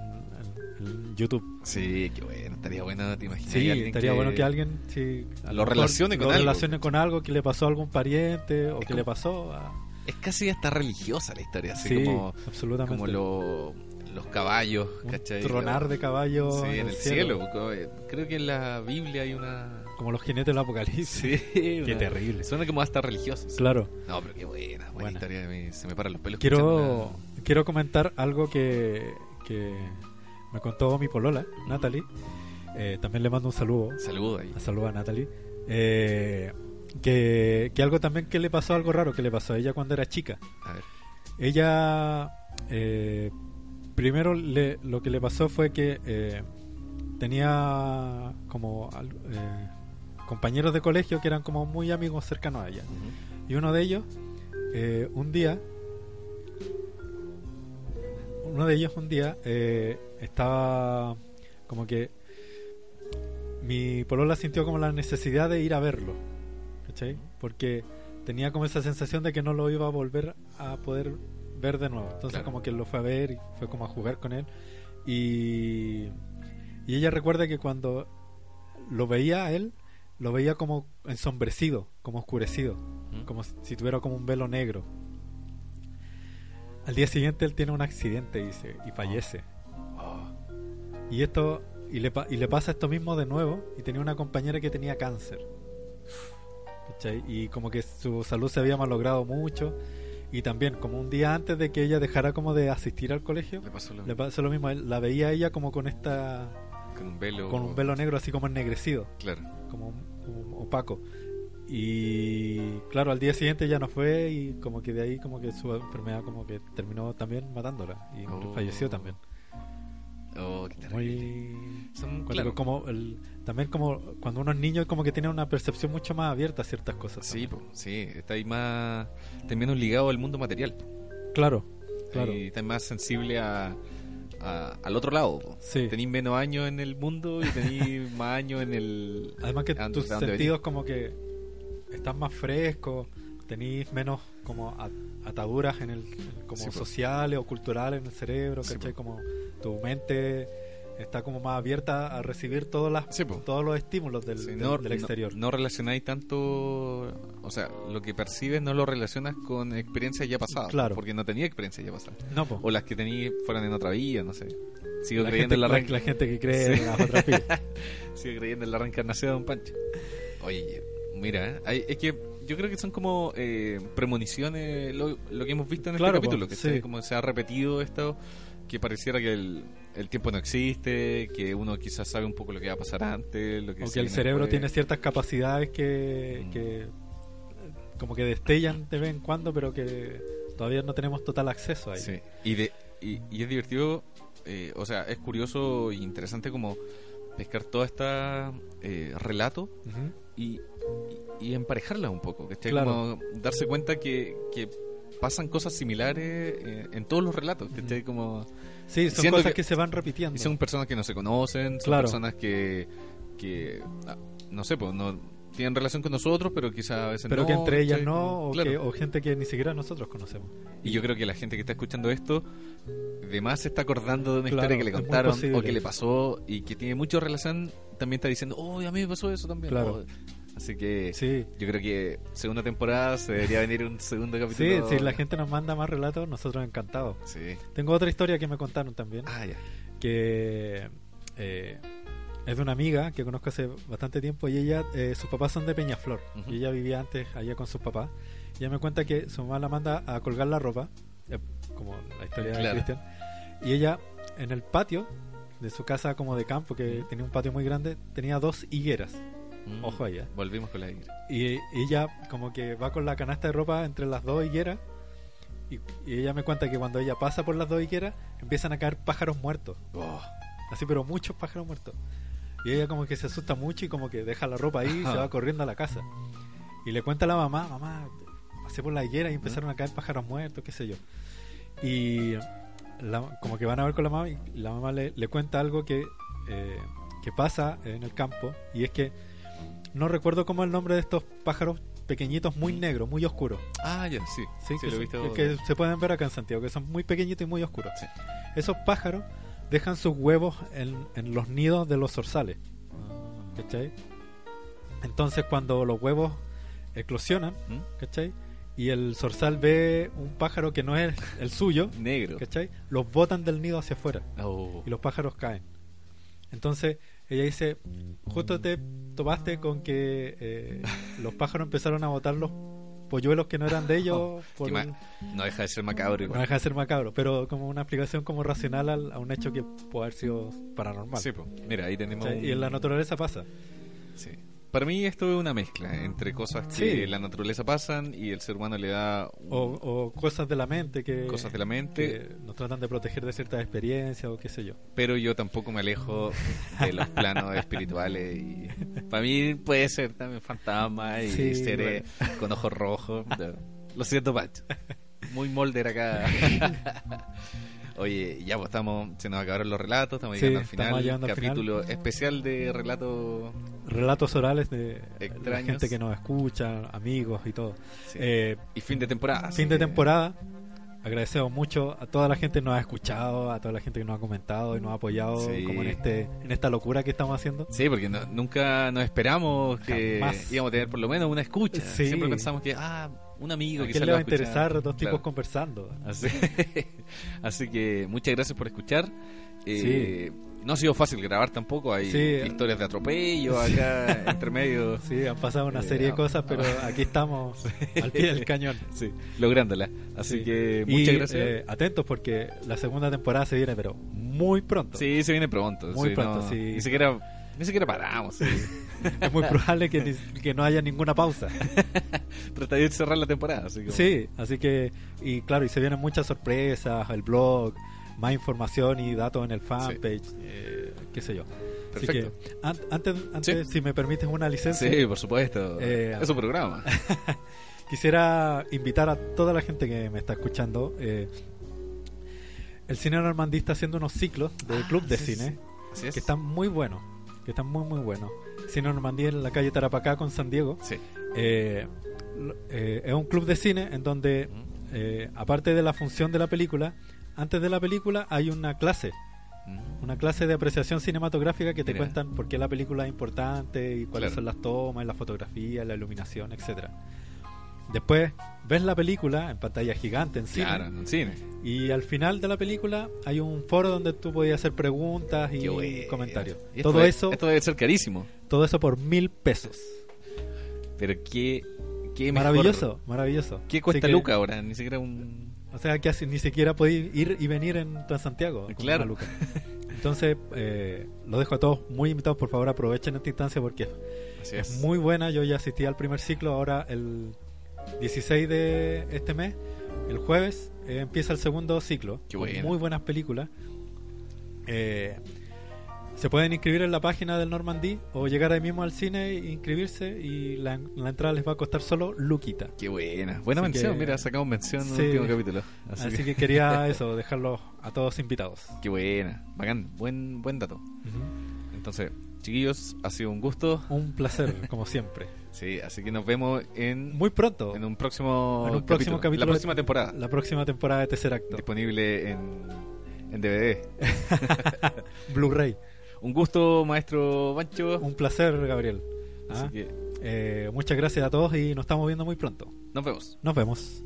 en YouTube. Sí, qué bueno. Estaría bueno, te imaginas. Sí, estaría bueno que alguien sí, lo mejor relacione con lo algo. relacione con algo que le pasó a algún pariente o Es que como- le pasó a... Es casi hasta religiosa la historia. Así Sí, como, absolutamente. como lo- los caballos, Un ¿cachai? tronar de caballo Sí, en en el el cielo. cielo. porque, eh, Creo que en la Biblia hay una. Como los jinetes del apocalipsis. Sí, Qué una- terrible. Suena como hasta religioso. sí. Claro. No, pero qué buena, buena, Buena. historia. me- se me paran los pelos. Quiero, quiero comentar algo que, que me contó mi polola, Natalie. Eh, también le mando un saludo. Saludo ahí. Saludo a Natalie. Eh, que, que algo también que le pasó, algo raro que le pasó a ella cuando era chica. A ver. Ella, eh, primero le- lo que le pasó fue que eh, tenía como eh, compañeros de colegio que eran como muy amigos cercanos a ella. Y uno de ellos, eh, un día, uno de ellos un día eh, estaba como que mi polola sintió como la necesidad de ir a verlo, ¿cachai? Porque tenía como esa sensación de que no lo iba a volver a poder ver de nuevo. Entonces Claro. como que lo fue a ver y fue como a jugar con él. Y, y ella recuerda que cuando lo veía a él, lo veía como ensombrecido, como oscurecido, como si tuviera como un velo negro. Al día siguiente él tiene un accidente dice, y fallece. Y esto y le, y le pasa esto mismo de nuevo y tenía una compañera que tenía cáncer. ¿Cachai? Y como que su salud se había malogrado mucho y también como un día antes de que ella dejara como de asistir al colegio, Le pasó lo le pasó lo mismo, la veía ella como con esta con un velo. con un velo negro así como ennegrecido, Claro. como un- un opaco. Y claro, al día siguiente ya no fue y como que de ahí como que su enfermedad como que terminó también matándola y Oh. falleció también. Oh, qué terrible. Muy Son, claro. como el- también como cuando uno es niño como que tiene una percepción mucho más abierta a ciertas cosas. Sí, po, sí, está ahí más. También ligado al mundo material. Claro, claro. Y está más sensible a, a- al otro lado. Sí. Tenéis menos años en el mundo y tenéis más años en el. Además que tus sentidos como que están más frescos, tenéis menos como ataduras en el como Sí, po. sociales o culturales en el cerebro, Sí, ¿cachai? po. Como tu mente está como más abierta a recibir todas las, Sí, todos los estímulos del, Sí, del- no, del no- exterior. No, relacionáis tanto, o sea, lo que percibes no lo relacionas con experiencias ya pasadas. Claro. Porque no tenía experiencias ya pasadas. No, po. O las que tenías fueran en otra vida, no sé. Sigo la, creyendo gente, en la, la, reen- la gente que cree en las otras vidas. Sigo creyendo en la reencarnación de Don Pancho. Oye, mira, hay- es que yo creo que son como eh, premoniciones lo, lo que hemos visto en Claro, este capítulo, po, que sí. como se ha repetido esto, que pareciera que el, el tiempo no existe, que uno quizás sabe un poco lo que va a pasar antes, lo que o que el cerebro tiene ciertas capacidades que, Mm. que como que destellan de vez en cuando, pero que todavía no tenemos total acceso a ello. Sí, y, de, y, y es divertido, eh, o sea, es curioso e interesante como pescar toda esta eh, relato y, y emparejarla un poco, que Claro. como darse cuenta que, que pasan cosas similares eh, en todos los relatos, Ujú. como Sí, son cosas que- que, se van repitiendo. y son personas que no se conocen, son Claro. personas que, que ah, no sé, pues no tienen relación con nosotros, pero quizás a veces pero no. que entre ellas ¿cachai? no, o, Claro. que- o gente que ni siquiera nosotros conocemos. Y yo creo que la gente que está escuchando esto, de más se está acordando de una Claro, historia que le contaron o que le pasó y que tiene mucha relación, también está diciendo, oh, a mí me pasó eso también. Claro. Oh. Así que Sí, yo creo que segunda temporada se debería venir un segundo sí, capítulo. si la gente nos manda más relatos, nosotros encantados. Sí. Tengo otra historia que me contaron también, Ah, ya. que eh, es de una amiga que conozco hace bastante tiempo y ella, eh, sus papás son de Peñaflor y ella vivía antes allá con sus papás. Y ella me cuenta que su mamá la manda a colgar la ropa, eh, como la historia de. Cristian, y ella en el patio de su casa como de campo, que tenía un patio muy grande, tenía dos higueras. Mm. Ojo ¿eh? Volvimos con la ira. Y ella como que va con la canasta de ropa entre las dos higueras y, y ella me cuenta que cuando ella pasa por las dos higueras empiezan a caer pájaros muertos. Oh. Así, pero muchos pájaros muertos. Y ella como que se asusta mucho y como que deja la ropa ahí y se va corriendo a la casa. Y le cuenta a la mamá, mamá, pasé por la higuera y empezaron a caer pájaros muertos, qué sé yo. Y la- como que van a ver con la mamá y la mamá le, le cuenta algo que, eh, que pasa en el campo y es que no recuerdo cómo es el nombre de estos pájaros pequeñitos muy negros, muy oscuros. Ah, ya, sí. Sí, Sí, que, lo he visto. que se pueden ver acá en Santiago, que son muy pequeñitos y muy oscuros. Sí. Esos pájaros dejan sus huevos en, en los nidos de los zorzales. Ah. ¿Cachai? Entonces cuando los huevos eclosionan, ¿Mm? ¿cachai? Y el zorzal ve un pájaro que no es el suyo, Negro. ¿cachai? Los botan del nido hacia afuera Oh. y los pájaros caen. Entonces ella dice, justo te topaste con que eh, los pájaros empezaron a botar los polluelos que no eran de ellos por No deja de ser macabro no deja de ser macabro, pero como una explicación como racional al- a un hecho que puede haber sido paranormal. Sí, po. Mira, ahí tenemos. Y en la naturaleza pasa. Sí. Para mí esto es una mezcla entre cosas que Sí. la naturaleza pasan y el ser humano le da un- O, o cosas de la mente que, cosas de la mente, que nos tratan de proteger de ciertas experiencias o qué sé yo. pero yo tampoco me alejo de los planos espirituales y para mí puede ser también fantasma y Sí, seres con ojos rojos. Lo siento, Pacho. Muy molder acá. Oye, ya pues estamos, se nos acabaron los relatos, estamos Sí, llegando al final, llegando al capítulo especial de relatos Relatos orales de Extraños. gente que nos escucha, amigos y todo. sí. Eh, y fin de temporada. fin de temporada. Agradecemos mucho a toda la gente que nos ha escuchado, a toda la gente que nos ha comentado y nos ha apoyado Sí. como en este en esta locura que estamos haciendo. Sí, porque no- nunca nos esperamos que Jamás. íbamos a tener por lo menos una escucha. Siempre pensamos que, ah, un amigo ¿A que le va a escuchar. interesar dos Claro. tipos conversando? Así, así que muchas gracias por escuchar. Eh, No ha sido fácil grabar tampoco, hay Sí. historias de atropello acá entre medio. Sí, han pasado una Eh, serie de cosas, pero aquí estamos al pie del cañón. Sí, lográndola. Así Sí. que Y, muchas gracias. eh, atentos porque la segunda temporada se viene, pero muy pronto. sí, se viene pronto. Muy sí, pronto, no, sí. Ni siquiera, ni siquiera paramos. Sí. Es muy probable que, ni- que no haya ninguna pausa. Trataré de cerrar la temporada. Así como- Sí, así que, y claro, y se vienen muchas sorpresas, el blog, más información y datos en el fanpage, eh, qué sé yo. Así que, Perfecto. an- antes, antes si me permites una licencia, Sí, por supuesto. Eh, es un programa. quisiera invitar a toda la gente que me está escuchando. eh, el Cine Normandí está haciendo unos ciclos de Ah, club de cine Así es. que están muy buenos, que están muy muy buenos. Cine Normandí en la calle Tarapacá con San Diego. Sí. Eh, eh, es un club de cine en donde, eh, aparte de la función de la película, antes de la película hay una clase, Mm. una clase de apreciación cinematográfica que te Mira. cuentan por qué la película es importante y cuáles Claro. son las tomas, la fotografía, la iluminación, etcétera. Después ves la película en pantalla gigante en cine Claro, en cine. y al final de la película hay un foro donde tú podías hacer preguntas y Qué comentarios. Y esto Todo debe- eso, Esto debe ser carísimo. todo eso por mil pesos. Pero qué, qué mejor- Maravilloso, maravilloso. ¿Qué cuesta que- Luca ahora? Ni siquiera un. O sea, que así ni siquiera podéis ir y venir en Transantiago. Claro. luca. Entonces, eh, lo dejo a todos muy invitados. Por favor, aprovechen esta instancia porque Así es. muy buena. Yo ya asistí al primer ciclo. Ahora, el 16 de este mes, el jueves, eh, empieza el segundo ciclo. Qué buena. Muy buenas películas. Eh, se pueden inscribir en la página del Normandí o llegar ahí mismo al cine e inscribirse. Y la, la entrada les va a costar solo Luquita. Qué buena. Buena Así mención. que- Mira, sacamos mención en el último capítulo. Así, Así, que, que... quería eso, dejarlos a todos invitados. Qué buena. Bacán. Buen, buen dato. Entonces, chiquillos, ha sido un gusto. Un placer, como siempre. Sí, así que nos vemos en, Muy pronto. en un próximo, En un próximo capítulo. La próxima temporada. La próxima temporada de Tercer Acto. Disponible en, en DVD. Blu-ray. Un gusto, maestro Pancho. Un placer, Gabriel. Así ¿Ah? que Eh, muchas gracias a todos y nos estamos viendo muy pronto. nos vemos. Nos vemos.